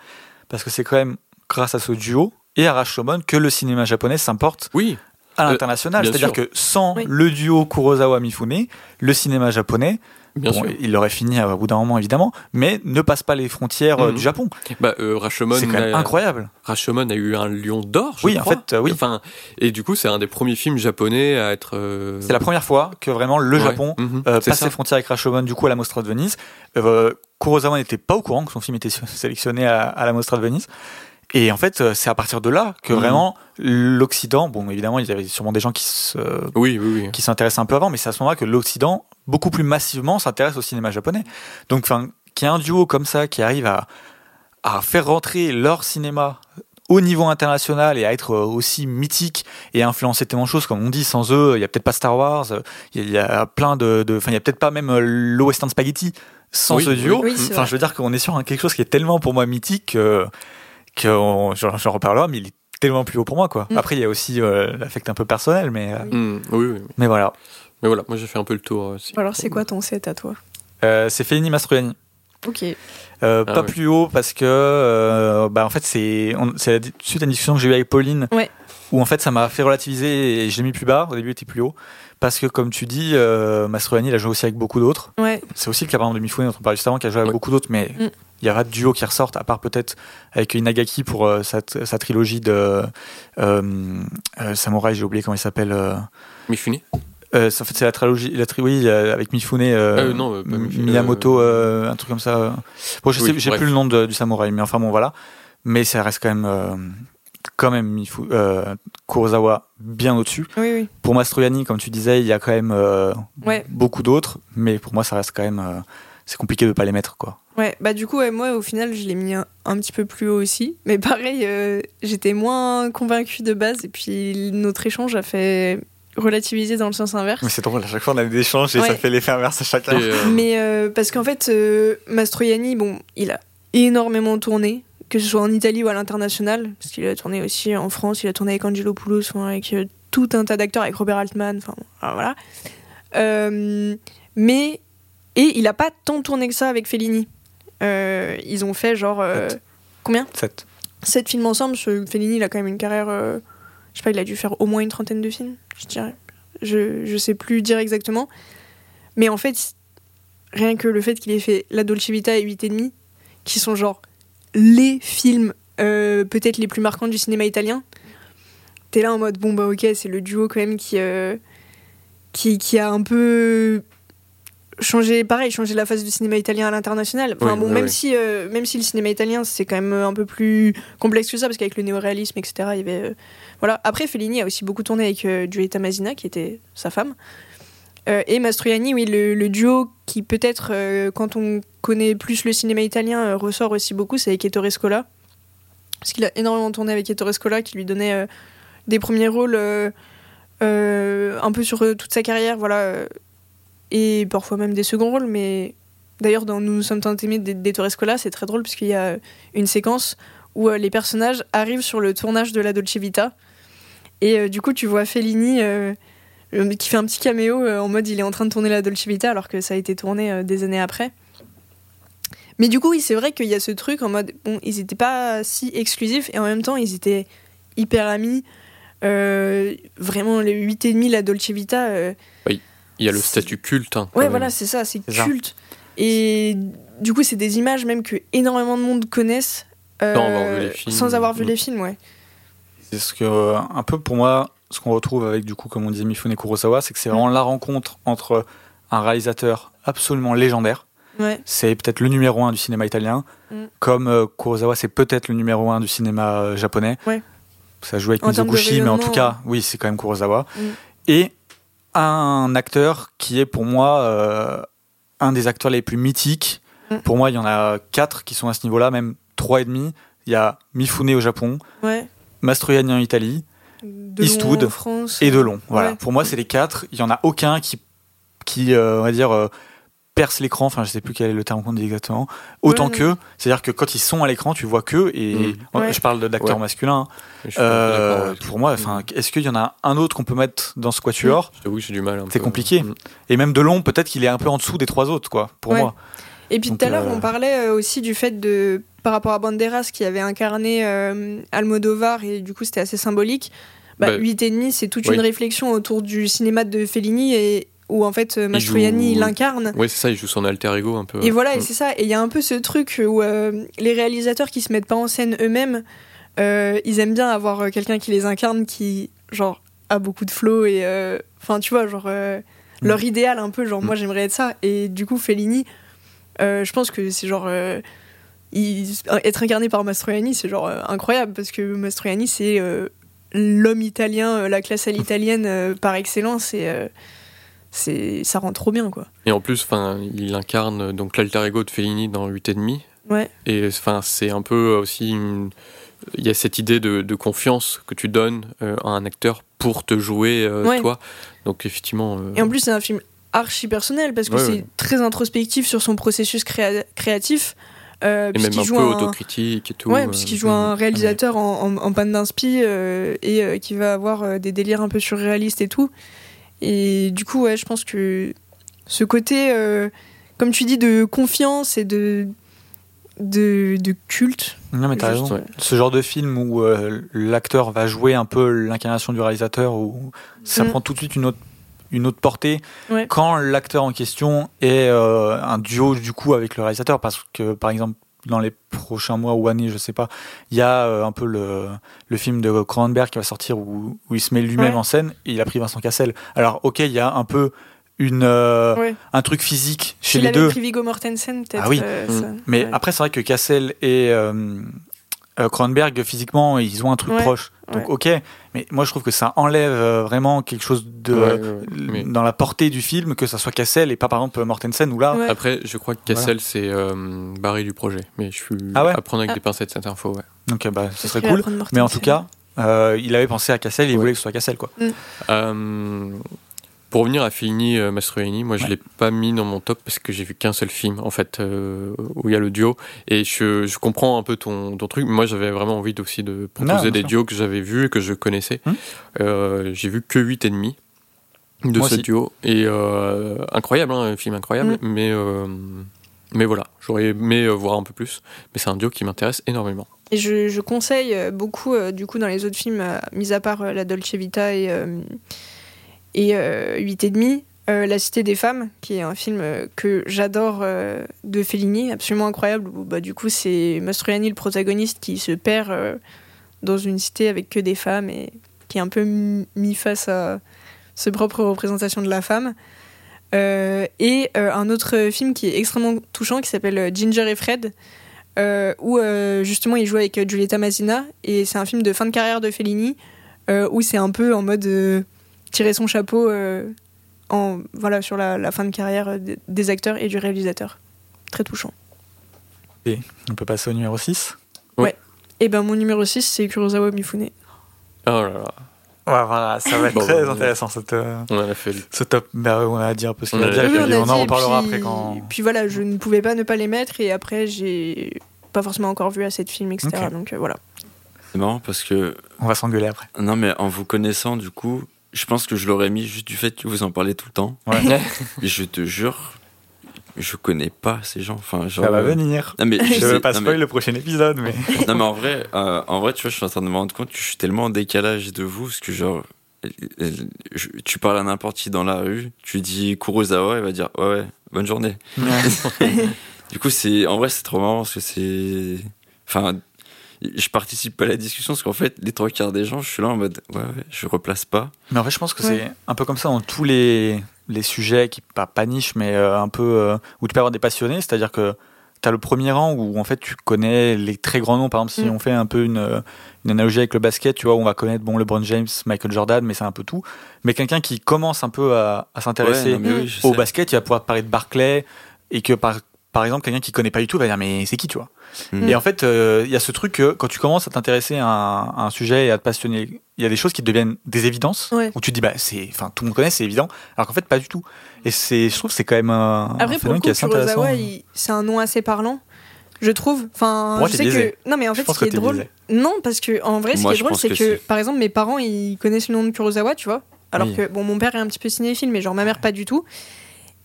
Parce que c'est quand même grâce à ce duo et à Rashomon que le cinéma japonais s'importe oui, à Euh, l'international. C'est-à-dire que sans Oui. le duo Kurosawa-Mifune, le cinéma japonais, bien bon, sûr. il aurait fini au bout d'un moment évidemment, mais ne passe pas les frontières euh, Mhm. du Japon. Bah, euh, Rashomon, C'est quand même a, incroyable. Rashomon a eu un lion d'or, je Oui, en fait, euh, oui. Enfin, et du coup, c'est un des premiers films japonais à être. euh, C'est la première fois que vraiment le ouais, Japon mhm, euh, passe ça. les frontières avec Rashomon du coup à la Mostra de Venise. Euh, Kurosawa n'était pas au courant que son film était [LAUGHS] sélectionné à, à la Mostra de Venise. Et en fait, euh, c'est à partir de là que Mhm. vraiment l'Occident, bon évidemment il y avait sûrement des gens qui se, Oui, oui, oui. qui s'intéressent un peu avant, mais c'est à ce moment-là que l'Occident, beaucoup plus massivement, s'intéresse au cinéma japonais. Donc, enfin, qu'il y ait un duo comme ça qui arrive à, à faire rentrer leur cinéma au niveau international et à être euh, aussi mythique et à influencer tellement de choses, comme on dit, sans eux, il y a peut-être pas Star Wars, euh, il y a- plein de, enfin, il y a peut-être pas même euh, le Western Spaghetti sans Oui, ce duo. oui, c'est enfin, je veux dire qu'on est sur quelque chose qui est tellement pour moi mythique que, que j'en reparlerai, mais il est tellement plus haut pour moi, quoi. Mm. Après, il y a aussi euh, l'affect un peu personnel, mais, euh, Mhm, oui, oui, oui. mais voilà. Mais voilà, moi j'ai fait un peu le tour aussi. Alors, c'est quoi ton set à toi? Euh, c'est Fellini Mastroianni. Ok. Euh, Ah pas plus haut parce que euh, bah en fait c'est suite à une discussion que j'ai eue avec Pauline Ouais. où en fait ça m'a fait relativiser et je l'ai mis plus bas au début il était plus haut parce que comme tu dis euh, Mastroianni il a joué aussi avec beaucoup d'autres Ouais. c'est aussi le cas par exemple de Mifune dont on parlait juste avant qui a joué avec Ouais. beaucoup d'autres mais il Mm. y a pas de duo qui ressortent à part peut-être avec Inagaki pour euh, sa, sa trilogie de euh, euh, samouraï j'ai oublié comment il s'appelle euh, Mifune euh, en fait c'est la trilogie la tri- oui, avec Mifune euh, non, Mifune, Miyamoto euh, euh, un truc comme ça bon je Oui, sais j'ai bref. plus le nom de- du samouraï mais enfin bon voilà mais ça reste quand même euh, quand même Mifu, euh, Kurosawa bien au-dessus Oui, oui. pour Mastroianni comme tu disais il y a quand même euh, Ouais. beaucoup d'autres mais pour moi ça reste quand même euh, c'est compliqué de pas les mettre quoi Ouais, bah du coup, ouais, moi au final, je l'ai mis un, un petit peu plus haut aussi. Mais pareil, euh, j'étais moins convaincue de base. Et puis notre échange a fait relativiser dans le sens inverse. mais c'est drôle à chaque fois on a des échanges et Ouais. ça fait l'effet inverse à chacun euh, Mais euh, parce qu'en fait, euh, Mastroianni, bon, il a énormément tourné, que ce soit en Italie ou à l'international, parce qu'il a tourné aussi en France, il a tourné avec Angelo Poulos, avec euh, tout un tas d'acteurs, avec Robert Altman, enfin voilà. Euh, mais et il a pas tant tourné que ça avec Fellini. Euh, ils ont fait genre euh, Sept. combien? Sept. Sept films ensemble. Ce Fellini, il a quand même une carrière. euh, je sais pas, il a dû faire au moins une trentaine de films, je dirais. Je, je sais plus dire exactement. Mais en fait, rien que le fait qu'il ait fait La Dolce Vita et 8 et demi, qui sont genre les films euh, peut-être les plus marquants du cinéma italien, t'es là en mode bon bah ok, c'est le duo quand même qui, qui, qui a un peu changé, pareil, changé la face du cinéma italien à l'international. Enfin Oui, bon, oui, même, oui. Si, euh, même si le cinéma italien c'est quand même un peu plus complexe que ça, parce qu'avec le néoréalisme, etc., il y avait. euh, voilà. Après, Fellini a aussi beaucoup tourné avec euh, Giulietta Masina, qui était sa femme. Euh, et Mastroianni, oui, le, le duo qui peut-être, quand on connaît plus le cinéma italien, ressort aussi beaucoup, c'est avec Ettore Scola. Parce qu'il a énormément tourné avec Ettore Scola, qui lui donnait des premiers rôles un peu sur toute sa carrière, voilà. Et parfois même des seconds rôles, mais d'ailleurs, dans Nous nous sommes tant aimés d'Ettore Scola, c'est très drôle, puisqu'il y a une séquence où euh, les personnages arrivent sur le tournage de La Dolce Vita. Et euh, du coup, tu vois Fellini euh, qui fait un petit caméo en mode il est en train de tourner La Dolce Vita alors que ça a été tourné des années après. Mais du coup, c'est vrai qu'il y a ce truc en mode bon, ils étaient pas si exclusifs et en même temps, ils étaient hyper amis. Vraiment, les 8 et demi, La Dolce Vita. Il y a le statut culte. hein, Ouais, même. voilà, c'est ça, c'est ça. culte. Et du coup, c'est des images même que énormément de monde connaissent euh, Sans avoir vu les films. sans avoir vu les films, ouais. C'est ce que, euh, un peu pour moi, ce qu'on retrouve avec, du coup, comme on disait, Mifune et Kurosawa, c'est que c'est vraiment la rencontre entre un réalisateur absolument légendaire. Ouais, C'est peut-être le numéro un du cinéma italien, Mm. comme euh, Kurosawa, c'est peut-être le numéro un du cinéma euh, japonais. Ouais. Ça joue avec En Mizoguchi, mais en tout cas, oui, c'est quand même Kurosawa. Mm. Et un acteur qui est pour moi euh, un des acteurs les plus mythiques. Mm. Pour moi, il y en a quatre qui sont à ce niveau-là, même trois et demi. Il y a Mifune au Japon, ouais. Mastroianni en Italie De Eastwood en France. et Delon. Voilà. Ouais. Pour moi, c'est les quatre. Il y en a aucun qui, qui euh, on va dire, euh, percent l'écran, enfin je sais plus quel est le terme qu'on dit exactement, autant Ouais, qu'eux. C'est-à-dire que quand ils sont à l'écran, tu vois qu'eux, et Mm. Ouais. je parle de- d'acteurs Ouais. masculins. hein. Euh, pour moi, enfin, est-ce qu'il y en a un autre qu'on peut mettre dans ce quatuor Je t'avoue, j'ai du mal. C'est compliqué. Mm. Et même de long, peut-être qu'il est un peu en dessous des trois autres, quoi, pour Ouais. moi. Et puis tout à l'heure, euh, on parlait euh, aussi du fait de, par rapport à Banderas qui avait incarné euh, Almodovar et du coup c'était assez symbolique. Bah, Bah, 8 et demi, c'est toute oui. une réflexion autour du cinéma de Fellini et où en fait euh, Mastroianni joue- l'incarne. Ouais, c'est ça, il joue son alter ego un peu. Et voilà, et Mm. c'est ça. Et il y a un peu ce truc où euh, les réalisateurs qui se mettent pas en scène eux-mêmes, euh, ils aiment bien avoir quelqu'un qui les incarne qui, genre, a beaucoup de flow et. euh, Enfin, tu vois, genre, Mm. leur idéal un peu, genre, Mm. moi j'aimerais être ça. Et du coup, Fellini, je pense que c'est genre. il- être incarné par Mastroianni, c'est genre incroyable parce que Mastroianni, c'est l'homme italien, la classe à l'italienne par excellence et. C'est ça rend trop bien quoi. Et en plus, enfin, il incarne donc l'alter ego de Fellini dans 8 et demi. Ouais. Et enfin, c'est un peu aussi une- il y a cette idée de, de confiance que tu donnes euh, à un acteur pour te jouer euh, Ouais. toi. Donc effectivement. euh, Et en plus, c'est un film archi personnel parce que Ouais, c'est très introspectif sur son processus créa- créatif. Euh, et même un joue peu un- autocritique et tout. Ouais, puisqu'il joue un mm. réalisateur en, en, en panne d'inspi euh, et euh, qui va avoir des délires un peu surréalistes et tout. Et du coup, ouais, je pense que ce côté, euh, comme tu dis, de confiance et de, de, de culte. Non, mais t'as raison. ouais. Ce genre de film où euh, l'acteur va jouer un peu l'incarnation du réalisateur, où ça Mm. prend tout de suite une autre, une autre portée. Ouais. Quand l'acteur en question est euh, un duo du coup avec le réalisateur, parce que par exemple dans les prochains mois ou années, je sais pas, il y a euh, un peu le, le film de Cronenberg qui va sortir où, où il se met lui-même Ouais. en scène et il a pris Vincent Cassel. Alors ok, il y a un peu une euh, Ouais. un truc physique chez S'il les avait deux. pris Viggo Mortensen, peut-être. Ah oui. euh, Mm. ça- Mais ouais. après, c'est vrai que Cassel et euh, euh, Cronenberg, physiquement, ils ont un truc Ouais, proche. Donc, ok. Mais moi, je trouve que ça enlève euh, vraiment quelque chose de, Ouais, ouais, euh, mais- dans la portée du film, que ça soit Cassel et pas par exemple Mortensen, où là, Ouais. Après, je crois que Cassel c'est euh, barré du projet, mais je suis Ah ouais à prendre avec Ah. des pincettes cette info. Ouais. donc euh, bah, ce serait cool. Mais en tout cas, euh, il avait pensé à Cassel et il voulait que ce soit Cassel, quoi. Euh, pour revenir à Fellini, euh, Mastroianni, moi je Ouais. l'ai pas mis dans mon top parce que j'ai vu qu'un seul film en fait euh, où il y a le duo et je, je comprends un peu ton, ton truc. Moi j'avais vraiment envie aussi de proposer Non, des sûr. duos que j'avais vus et que je connaissais. Hmm. Euh, j'ai vu que 8 et demi de Moi ce aussi. duo et euh, incroyable, hein, un film incroyable, Hmm. mais euh, mais voilà, j'aurais aimé voir un peu plus. Mais c'est un duo qui m'intéresse énormément. Et je, je conseille beaucoup, euh, du coup, dans les autres films, euh, mis à part euh, La Dolce Vita et, euh, et euh, 8 et demi, euh, La Cité des Femmes, qui est un film euh, que j'adore euh, de Fellini, absolument incroyable. Où, bah, du coup, c'est Mastroianni, le protagoniste, qui se perd euh, dans une cité avec que des femmes et qui est un peu mis face à ses propres représentations de la femme. Euh, et euh, un autre film qui est extrêmement touchant qui s'appelle euh, Ginger et Fred, euh, où euh, justement il joue avec euh, Giulietta Masina et c'est un film de fin de carrière de Fellini euh, où c'est un peu en mode euh, tirer son chapeau euh, en, voilà, sur la, la fin de carrière euh, des- acteurs et du réalisateur. Très touchant. On peut passer au numéro 6. Et ben mon numéro 6 c'est Kurosawa Mifune. Oh là là, Ouais, voilà, ça va être Bon, très bah, intéressant cette, euh, on a fait. ce top. Bah, on a dit un peu ce qu'il On a a dit, dit. et Oui, a on en dit, et reparlera après quand. Puis voilà, je ne pouvais pas ne pas les mettre et après j'ai pas forcément encore vu assez de films, etc. Donc euh, voilà. C'est marrant parce que On va s'engueuler après. non mais en vous connaissant du coup, je pense que je l'aurais mis juste du fait que vous en parlez tout le temps. Ouais. Et [LAUGHS] je te jure, je connais pas ces gens. Enfin, genre, Ça va euh, venir. Non mais [LAUGHS] Je sais- veux pas non, mais- spoil le prochain épisode, mais. [LAUGHS] non mais en vrai, euh, en vrai, tu vois, je suis en train de me rendre compte que je suis tellement en décalage de vous, parce que genre, euh, je- tu parles à n'importe qui dans la rue, tu dis Kurosawa, il va dire ouais ouais, bonne journée. Du coup, c'est en vrai, c'est trop marrant parce que c'est, enfin, je participe pas à la discussion parce qu'en fait, les trois quarts des gens, je suis là en mode ouais ouais, je replace pas. Mais en fait, je pense que Ouais. c'est un peu comme ça dans tous les, les sujets qui, pas, pas niche, mais euh, un peu euh, où tu peux avoir des passionnés. C'est-à-dire que tu as le premier rang où en fait tu connais les très grands noms. Par exemple, si Mm. on fait un peu une, euh, une analogie avec le basket, tu vois, on va connaître bon LeBron James, Michael Jordan, mais c'est un peu tout. Mais quelqu'un qui commence un peu à, à s'intéresser Ouais, oui, au sais. basket, il va pouvoir parler de Barclay et que par par exemple, quelqu'un qui connaît pas du tout va dire mais c'est qui, tu vois? Mm. Et en fait, euh, il y a ce truc que quand tu commences à t'intéresser à, un- à un sujet et à te passionner, il y a des choses qui deviennent des évidences Ouais. où tu te dis bah c'est, enfin tout le monde connaît, c'est évident, alors qu'en fait pas du tout. Et c'est, je trouve que c'est quand même un, un Après, pour le phénomène coup, qui est assez intéressant. C'est un nom assez parlant, je trouve. Enfin, moi, je sais biaisé. que. Non, mais en fait, ce qui est drôle. biaisé. Non, parce que en vrai, ce qui est drôle, c'est que par exemple, mes parents, ils connaissent le nom de Kurosawa, tu vois? Alors Oui. que, bon, mon père est un petit peu cinéphile, mais genre ma mère, pas du tout.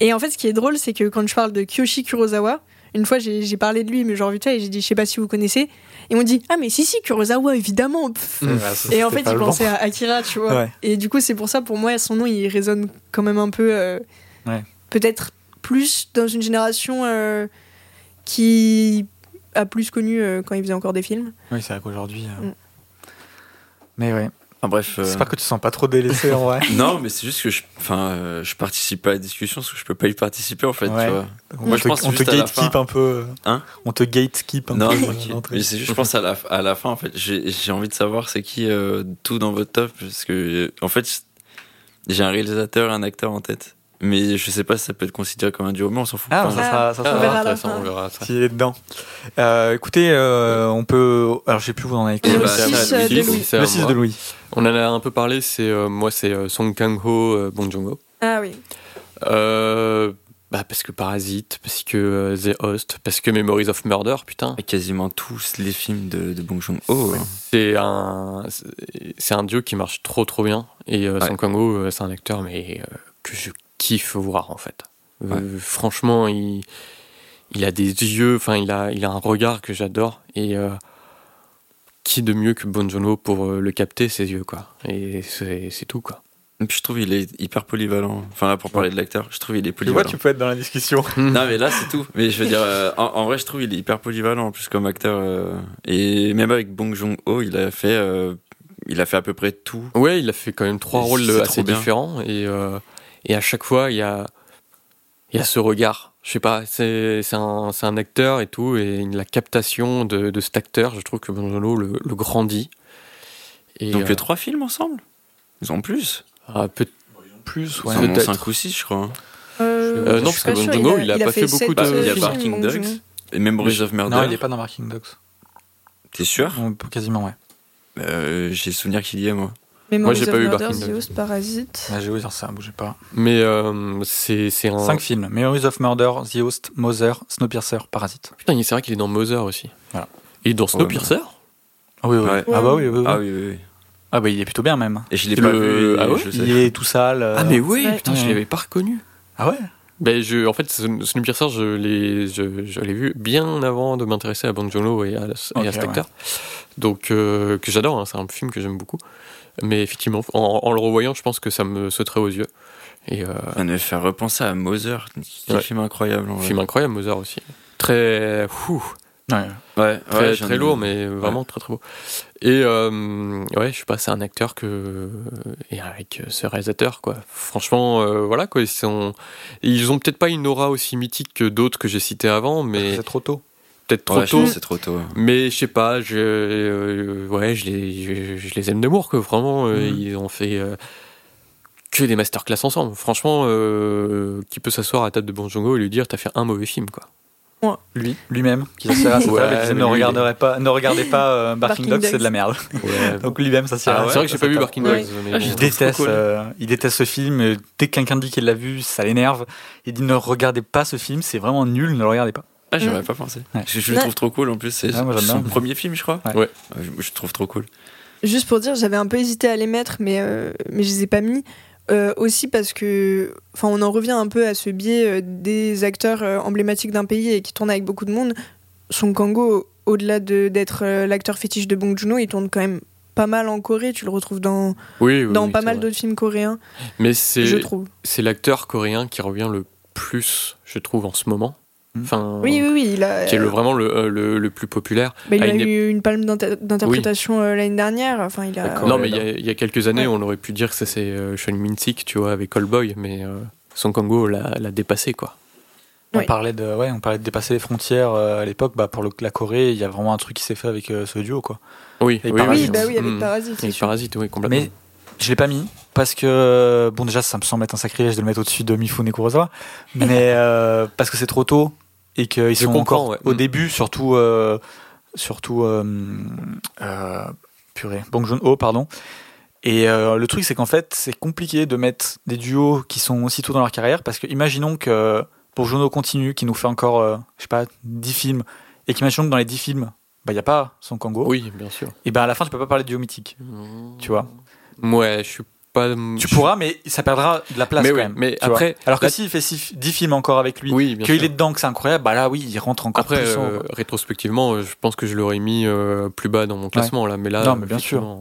Et en fait, ce qui est drôle, c'est que quand je parle de Kyoshi Kurosawa, une fois, j'ai parlé de lui, mais genre vite fait, et j'ai dit, je sais pas si vous connaissez. Et on dit, ah, mais si, si, Kurosawa, évidemment. bah, ça, Et en fait, il pensait à Akira, tu vois. Ouais. Et du coup, c'est pour ça, pour moi, son nom, il résonne quand même un peu. euh, Ouais. Peut-être plus dans une génération euh, qui a plus connu euh, quand il faisait encore des films. Oui, c'est vrai qu'aujourd'hui. euh, Mm. Mais ouais, Enfin, bref. euh, j'espère que tu te sens pas trop délaissé en vrai. [LAUGHS] Non, mais c'est juste que je, enfin, euh, je participe pas à la discussion parce que je peux pas y participer en fait. Ouais. Tu vois. On Moi, je te, pense on te gatekeep un peu. Hein On te gatekeep un Non, peu. tranquille. euh. Mais c'est juste, je pense à la, à la fin en fait. J'ai envie de savoir c'est qui euh, tout dans votre top parce que en fait j'ai un réalisateur et un acteur en tête. Mais je sais pas si ça peut être considéré comme un duo, mais on s'en fout. Ah, Enfin, ça sera, ça On verra intéressant, on verra ça. s'il est dedans. Euh, écoutez, euh, on peut. Alors, je sais plus où on en Eh Le bah, ça, Louis, de Louis. Louis. Le 6 moi. de Louis. On en a un peu parlé, c'est euh, moi c'est euh, Song Kang-ho, euh, Bong Joon-ho. Ah oui. Euh, bah parce que Parasite, parce que The Host, parce que Memories of Murder, putain. Quasiment tous les films de, de Bong Joon-ho. hein. C'est un, c'est un duo qui marche trop trop bien. Et euh, Ouais. Song Kang-ho, c'est un acteur mais euh, que je kiffe voir en fait. Euh, franchement, il, il a des yeux, enfin il a, il a un regard que j'adore. Et euh, qui de mieux que Bong Joon-ho pour euh, le capter ses yeux quoi. Et c'est c'est tout quoi. Et puis je trouve il est hyper polyvalent. Enfin là pour parler de l'acteur, je trouve il est Tu vois, polyvalent. tu peux être dans la discussion. [LAUGHS] Non mais là c'est tout. Mais je veux dire, euh, en, en vrai je trouve il est hyper polyvalent en plus comme acteur. euh, et même avec Bong Joon-ho, il a fait, euh, il a fait à peu près tout. Ouais, il a fait quand même trois Et rôles assez bien. différents et euh, et à chaque fois il y a il y a ce regard. Je sais pas, c'est c'est un c'est un acteur et tout et la captation de, de cet acteur, je trouve que Bong Joon-ho le, le grandit. Et Donc euh, trois films ensemble? Ils ont plus? ah, peut- Plus, ouais. en ont Peut-être. 5 ou 6 je crois. Euh, Euh, non, parce que Bong Joon-ho, il a pas fait beaucoup de- il y a Barking Dogs et Memories of Murder. Non, il est pas dans Barking Dogs. T'es sûr? Quasiment, ouais. euh, J'ai le souvenir qu'il y est moi. Memories j'ai of pas vu Murder, The Parasite. Là, j'ai dire ça, bougez pas. mais euh, c'est un 5 films Memories of Murder, The Host, Mother, Snowpiercer, Parasite. putain, c'est vrai qu'il est dans Mother aussi. Voilà. Et dans Snowpiercer Ah oui, oui. Ouais. Ah bah oui, oui, oui. Ah oui, oui, oui. Ah bah il est plutôt bien même. Et je l'ai pas le- vu. Ah ouais je sais. Il est tout sale. euh. Ah mais oui, Ouais. putain, je l'avais pas reconnu. Ah ouais? Ben je, en fait, Sn- Snowpiercer, je l'ai, je, je l'ai vu bien avant de m'intéresser à Bong Joon-ho et à, et à Ok, cet ouais. acteur. Donc, euh, que j'adore, hein, c'est un film que j'aime beaucoup. Mais effectivement, en, en le revoyant, je pense que ça me sauterait aux yeux. Et euh, Ça me fait repenser à Mother. Quel Ouais. film incroyable. En vrai. film incroyable, Mother aussi. Très, fou, Ouais. Ouais, très, ouais, très lourd, mais vraiment très très beau. Et euh, ouais, je sais pas, c'est un acteur que et avec ce réalisateur quoi. Franchement, euh, voilà quoi, ils sont, ils ont peut-être pas une aura aussi mythique que d'autres que j'ai cités avant, mais C'est trop tôt. Peut-être trop Ouais, tôt. c'est trop tôt. Mais je sais pas, je, euh, ouais, je les, je, je les aime d'amour, que vraiment, euh, Mhm. ils ont fait euh, que des masterclass ensemble. Franchement, euh, qui peut s'asseoir à la table de Bong Joon-ho et lui dire, t'as fait un mauvais film, quoi. Lui, lui-même, qui s'assert à sa table et ne regarderait pas, ne regardez pas euh, [LAUGHS] Barking Barking Dogs, c'est de la merde. Ouais. [LAUGHS] Donc lui-même, ça Ah ouais, c'est vrai que j'ai pas vu Barking. Dogs, mais Ah, Il trouve déteste, cool. euh, il déteste ce film. Dès que quelqu'un dit qu'il l'a vu, ça l'énerve. Il dit ne regardez pas ce film, c'est vraiment nul, ne le regardez pas. Ah, j'aurais pas pensé. Ouais. Je, je le trouve trop cool en plus. C'est Ah, son bien. premier film, je crois. Ouais. Ouais. je, je trouve trop cool. Juste pour dire, j'avais un peu hésité à les mettre, mais, euh, mais je les ai pas mis. Euh, aussi parce que, enfin, on en revient un peu à ce biais euh, des acteurs euh, emblématiques d'un pays et qui tournent avec beaucoup de monde. Son Kango, au-delà de- d'être euh, l'acteur fétiche de Bong Joon-ho, il tourne quand même pas mal en Corée. Tu le retrouves dans, Oui, oui, dans oui, pas mal d'autres films coréens, Mais c'est, je trouve. c'est l'acteur coréen qui revient le plus, je trouve, en ce moment. Enfin, Oui, oui, oui. Il a, qui est le, vraiment le, euh, le, le plus populaire. il à a une eu une palme d'inter- d'interprétation euh, l'année dernière. Enfin, il a. Non, mais il y, a, il y a quelques années, Ouais. on aurait pu dire que c'est euh, Sean Min-sik, tu vois, avec Callboy, mais euh, Song Kang-ho l'a, dépassé, quoi. On Oui. parlait de, ouais, on parlait de dépasser les frontières euh, à l'époque. Bah, pour le- la Corée, il y a vraiment un truc qui s'est fait avec euh, ce duo, quoi. Oui, oui, Parasite. Oui, bah oui, avec Mm. Parasite. Avec. Parasite, oui, complètement. Mais je l'ai pas mis parce que bon déjà ça me semble être un sacrilège de le mettre au-dessus de Mifune et Kurosawa, mais euh, parce que c'est trop tôt et qu'ils sont encore ouais. au Mm. début, surtout, euh, surtout, euh, euh, purée, Bong Joon-ho, pardon. Et euh, le truc, c'est qu'en fait, c'est compliqué de mettre des duos qui sont aussi tôt dans leur carrière, parce que imaginons que Bong Joon-ho continue, qui nous fait encore, euh, je sais pas, 10 films, et qu'imaginons que dans les 10 films, bah, il n'y a pas son Kango, Oui, bien sûr. et ben à la fin, tu peux pas parler de duo mythique, tu vois? Ouais, je suis pas. Tu je- pourras, mais ça perdra de la place Mais quand oui, même. mais après, Alors que s'il fait six- 10 films encore avec lui, Oui, qu'il est dedans, que c'est incroyable, bah là, oui, il rentre encore Après, plus. en- euh, rétrospectivement, euh, je pense que je l'aurais mis euh, plus bas dans mon classement là, mais là, Non, mais bien sûr.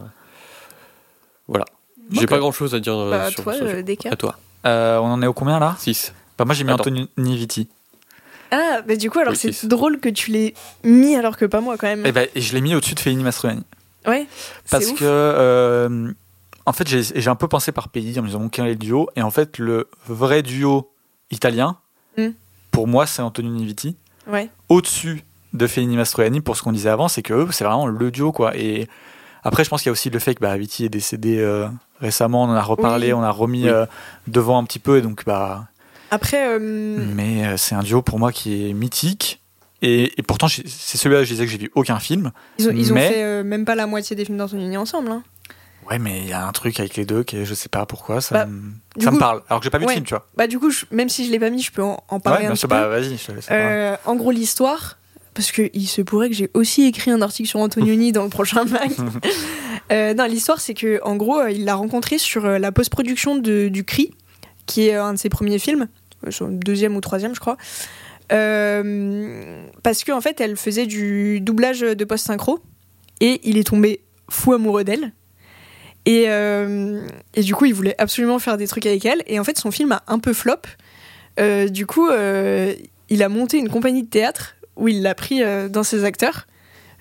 Voilà. J'ai pas grand chose à dire Bah, sur toi, ce. Descartes. À toi. Euh, on en est au combien là? 6. bah, Moi j'ai mis Attends. Anthony Viti. Ah, bah du coup, alors Oui, c'est six. drôle que tu l'aies mis alors que pas moi quand même. Et, bah, et je l'ai mis au-dessus de Fellini Mastroianni. ouais, Parce que, euh, en fait, j'ai un peu pensé par pays en me disant bon, quel est le duo Et en fait, le vrai duo italien, Mm. pour moi, c'est Anthony Viti. Ouais. Au-dessus de Fellini Mastroianni, pour ce qu'on disait avant, c'est que eux, c'est vraiment le duo quoi. Et après, je pense qu'il y a aussi le fait que bah, Viti est décédé euh, récemment, on en a reparlé, Oui. on a remis Oui. euh, devant un petit peu, et donc bah. Après, euh, Mais euh, c'est un duo pour moi qui est mythique. Et, et pourtant, c'est celui-là, je disais que j'ai vu aucun film. ils ont, ils ont mais- fait euh, même pas la moitié des films d'Antonini ensemble. Hein. Ouais, mais il y a un truc avec les deux qui est, je sais pas pourquoi, ça, Bah, me, ça me parle. Alors que j'ai pas vu Ouais. de film, tu vois. Bah du coup, je- même si je l'ai pas mis, je peux en, en Ouais, parler bien un petit peu. bah vas-y, je te laisse. parler. Euh, en gros, l'histoire, parce qu'il se pourrait que j'ai aussi écrit un article sur Antonioni [LAUGHS] dans le prochain mag. [LAUGHS] Euh, non, l'histoire, c'est que en gros, euh, il l'a rencontré sur la post-production de- du Cri, qui est un de ses premiers films, son deuxième ou troisième, je crois. Euh, parce qu'en fait, elle faisait du doublage de post-synchro et il est tombé fou amoureux d'elle. Et, euh, et du coup, il voulait absolument faire des trucs avec elle. Et en fait, son film a un peu flop. Euh, du coup, euh, il a monté une compagnie de théâtre où il l'a pris dans ses acteurs.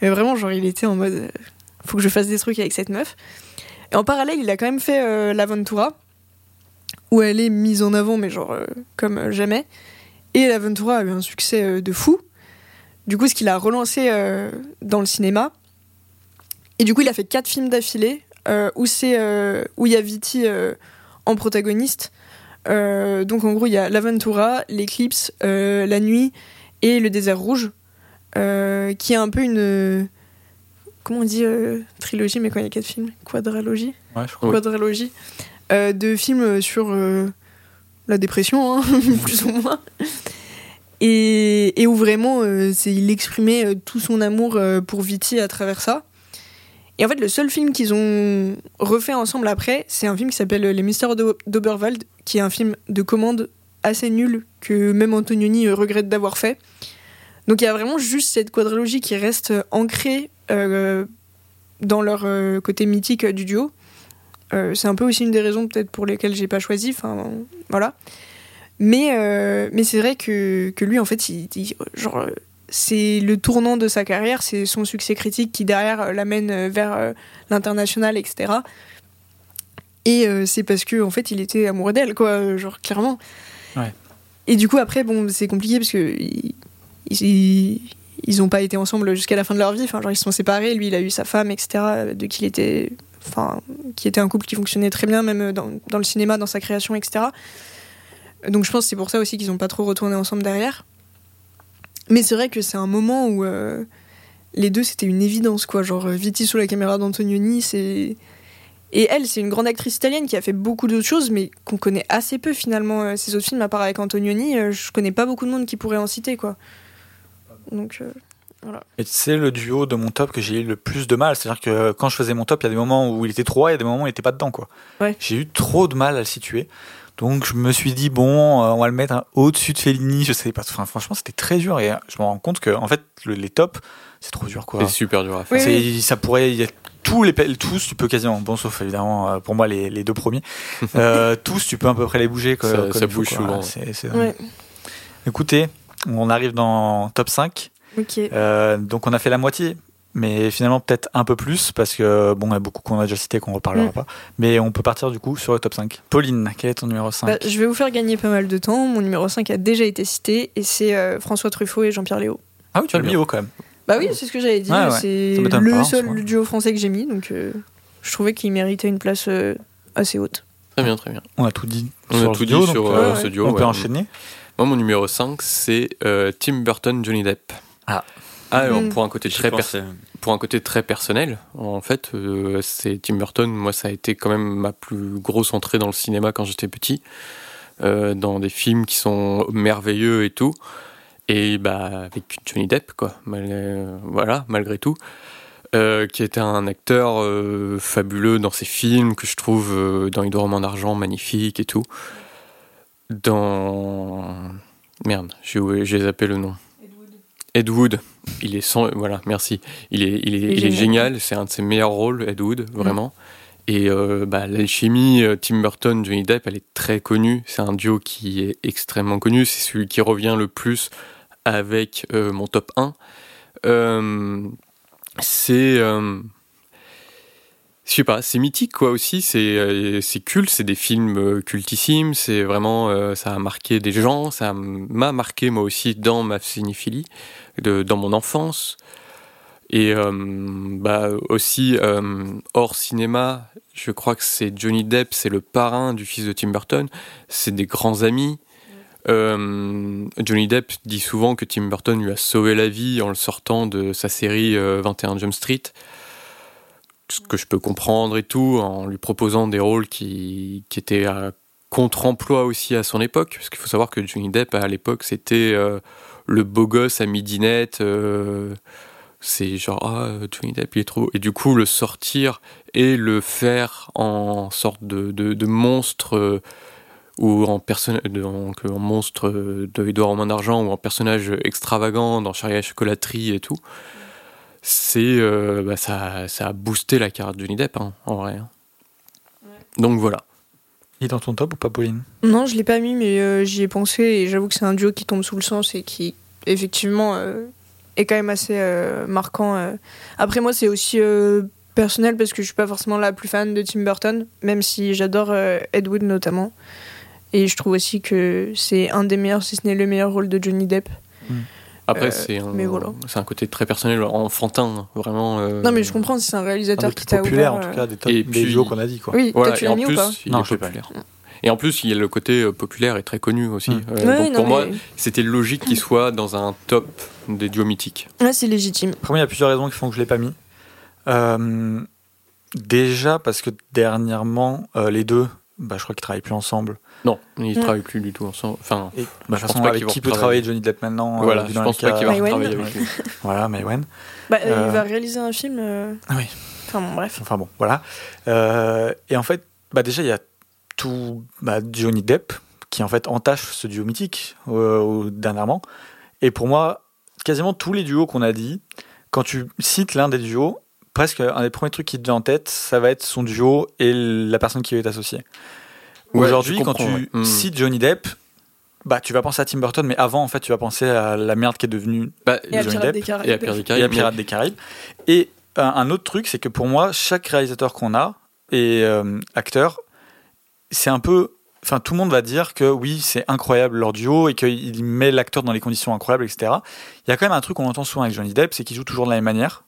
Et vraiment, genre, il était en mode faut que je fasse des trucs avec cette meuf. Et en parallèle, il a quand même fait euh, l'Aventura, où elle est mise en avant, mais genre comme jamais. Et l'Aventura a eu un succès de fou. Du coup, ce qu'il a relancé dans le cinéma. Et du coup, il a fait quatre films d'affilée où c'est euh, où il y a Viti euh, en protagoniste. Euh, donc en gros, il y a l'Aventura, l'Eclipse, euh, la Nuit et le Désert Rouge, euh, qui est un peu une comment on dit euh, trilogie, mais quand il y a quatre films, quadralogie, Ouais, je crois. Oui. quadralogie euh, de films sur euh, la dépression, hein, [LAUGHS] plus ou moins. Et, et où vraiment, euh, c'est il exprimait euh, tout son amour euh, pour Viti à travers ça. Et en fait, le seul film qu'ils ont refait ensemble après, c'est un film qui s'appelle Les Mystères d'O- d'Oberwald, qui est un film de commande assez nul que même Antonioni regrette d'avoir fait. Donc il y a vraiment juste cette quadralogie qui reste ancrée euh, dans leur euh, côté mythique du duo. Euh, c'est un peu aussi une des raisons peut-être pour lesquelles j'ai pas choisi. Enfin, voilà. Mais, mais c'est vrai que, que lui, en fait, il, il- genre, c'est le tournant de sa carrière, c'est son succès critique qui derrière euh, l'amène euh, vers euh, l'international, etc. Et euh, c'est parce que en fait, il était amoureux d'elle, quoi, genre clairement. Ouais. Et du coup, après, bon, c'est compliqué parce que ils, ils, ils ont pas été ensemble jusqu'à la fin de leur vie. Enfin, genre, ils se sont séparés. Lui, il a eu sa femme, etc. De qui il était, enfin, qui était un couple qui fonctionnait très bien, même dans, dans le cinéma, dans sa création, etc. Donc, je pense que c'est pour ça aussi qu'ils ont pas trop retourné ensemble derrière. Mais c'est vrai que c'est un moment où euh, les deux, c'était une évidence, quoi. Genre, euh, Viti sous la caméra d'Antonioni, c'est. Et elle, c'est une grande actrice italienne qui a fait beaucoup d'autres choses, mais qu'on connaît assez peu finalement. Euh, Ses autres films, à part avec Antonioni, euh, je connais pas beaucoup de monde qui pourrait en citer, quoi. Donc, euh, Et c'est le duo de mon top que j'ai eu le plus de mal. C'est-à-dire que quand je faisais mon top, il y a des moments où il était trop il y a des moments où il était pas dedans, quoi. Ouais. J'ai eu trop de mal à le situer. Donc je me suis dit bon, euh, on va le mettre au-dessus de Fellini. Je sais pas. Enfin, franchement, c'était très dur et euh, je me rends compte que en fait le- les tops, c'est trop dur, quoi. C'est super dur à faire. Oui, C'est- oui. Ça pourrait, il y a tous les tous, tu peux quasiment, bon sauf évidemment euh, pour moi les, les deux premiers, [LAUGHS] euh, tous tu peux à peu près les bouger. quoi, Ça- comme ça il faut, bouge souvent. Ouais, Écoutez, on arrive dans top 5. ok. Euh, donc on a fait la moitié, mais finalement peut-être un peu plus parce que bon, il y a beaucoup qu'on a déjà cité qu'on reparlera Mm. pas. Mais on peut partir du coup sur le top 5. Pauline, quel est ton numéro 5 Bah, je vais vous faire gagner pas mal de temps. Mon numéro 5 a déjà été cité et c'est euh, François Truffaut et Jean-Pierre Léo. Ah oui, tu as le mis haut quand même. Bah oui, c'est ce que j'avais dit. Ouais, ouais. C'est pas, le en seul duo français que j'ai mis, donc euh, je trouvais qu'il méritait une place euh, assez haute. Très bien, très bien. On a tout dit On sur a tout duo, dit sur ouais, ce duo. on peut enchaîner. Moi, mon numéro 5, c'est euh, Tim Burton, Johnny Depp. Ah. Alors, Mm. pour, un côté très per- pensais. pour un côté très personnel, en fait, euh, c'est Tim Burton. Moi, ça a été quand même ma plus grosse entrée dans le cinéma quand j'étais petit, euh, dans des films qui sont merveilleux et tout. Et bah, avec Johnny Depp, quoi. Mal- euh, voilà, malgré tout. Euh, qui était un acteur euh, fabuleux dans ses films, que je trouve euh, dans Edouard en argent magnifique et tout. Dans. Merde, j'ai j'ai zappé le nom. Ed Wood, il est sans, voilà, merci. Il est, il est, Il est il est génial. C'est un de ses meilleurs rôles, Ed Wood, vraiment. Et euh, bah, l'alchimie euh, Tim Burton, Johnny Depp, elle est très connue. C'est un duo qui est extrêmement connu. C'est celui qui revient le plus avec euh, mon top 1. Euh, c'est, je sais pas, c'est mythique quoi aussi. C'est, euh, c'est culte. C'est des films euh, cultissimes. C'est vraiment, euh, ça a marqué des gens. Ça m'a marqué moi aussi dans ma cinéphilie, de, dans mon enfance. Et euh, bah aussi euh, hors cinéma, je crois que c'est Johnny Depp, c'est le parrain du fils de Tim Burton. C'est des grands amis. Johnny Depp dit souvent que Tim Burton lui a sauvé la vie en le sortant de sa série euh, 21 Jump Street. Ce que je peux comprendre et tout, en lui proposant des rôles qui, qui étaient à contre-emploi aussi à son époque. Parce qu'il faut savoir que Johnny Depp, à l'époque, c'était euh, le beau gosse à midinette. euh, c'est genre, ah, Johnny Depp, il est trop beau. Et du coup, le sortir et le faire en sorte de, de, monstre euh, ou en, donc, en monstre euh, de Edouard en main d'argent ou en personnage extravagant dans Charlie à la chocolaterie et tout, c'est euh, bah, ça, ça a boosté la carrière de Johnny Depp, hein, en vrai. hein. Donc voilà. Il est dans ton top ou pas, Pauline? Non, je l'ai pas mis, mais euh, j'y ai pensé et j'avoue que c'est un duo qui tombe sous le sens et qui, effectivement, euh, est quand même assez euh, marquant. euh. Après, moi, c'est aussi euh, personnel parce que je suis pas forcément la plus fan de Tim Burton, même si j'adore euh, Ed Wood notamment. Et je trouve aussi que c'est un des meilleurs, si ce n'est le meilleur rôle de Johnny Depp. Après, Euh, c'est un, voilà. un côté très personnel, enfantin, vraiment. euh, Non, mais je comprends, c'est un Un réalisateur des qui t'a populaires, ouvert, en tout cas, des, top, Et des puis- duos qu'on a dit, quoi. Oui, Voilà, toi, tu et l'as en mis plus, ou pas il Non, est je pas populaire. Et en plus, il y a le côté euh, populaire et très connu aussi. Mm. Euh, Ouais, donc non, pour moi, mais- c'était logique qu'il soit dans un top des duos mythiques. Ouais, c'est légitime. Après, moi, il y a plusieurs raisons qui font que je l'ai pas mis. Euh, déjà, parce que dernièrement, euh, les deux, bah, je crois qu'ils travaillent plus ensemble. Non, ils ne Mm. travaillent plus du tout ensemble. Enfin, Et bah, de Je toute pense façon, pas avec qui peut travailler Johnny Depp maintenant euh, voilà, je dans pense pas qu'il va Maïwen. retravailler avec lui. [LAUGHS] Voilà, Maïwen. Bah, euh, Euh, Il va réaliser un film. euh, Ah oui. Enfin bon, bref. Enfin bon, voilà. Euh, et en fait, bah, déjà, il y a tout bah, Johnny Depp qui en fait entache ce duo mythique euh, dernièrement. Et pour moi, quasiment tous les duos qu'on a dit, quand tu cites l'un des duos, presque un des premiers trucs qui te vient en tête, ça va être son duo et la personne qui est associée. Ouais, Aujourd'hui, quand tu ouais. Mm. cites Johnny Depp, bah, tu vas penser à Tim Burton, mais avant, en fait, tu vas penser à la merde qui est devenue Bah, Et à Johnny Pirates Depp des Caraïbes. et à Pierre des et à Caraïbes, Pirates des Caraïbes. Et un, un autre truc, c'est que pour moi, chaque réalisateur qu'on a et euh, acteur, c'est un peu. Enfin, tout le monde va dire que oui, c'est incroyable leur duo et qu'il met l'acteur dans les conditions incroyables, etc. Il y a quand même un truc qu'on entend souvent avec Johnny Depp, c'est qu'il joue toujours de la même manière.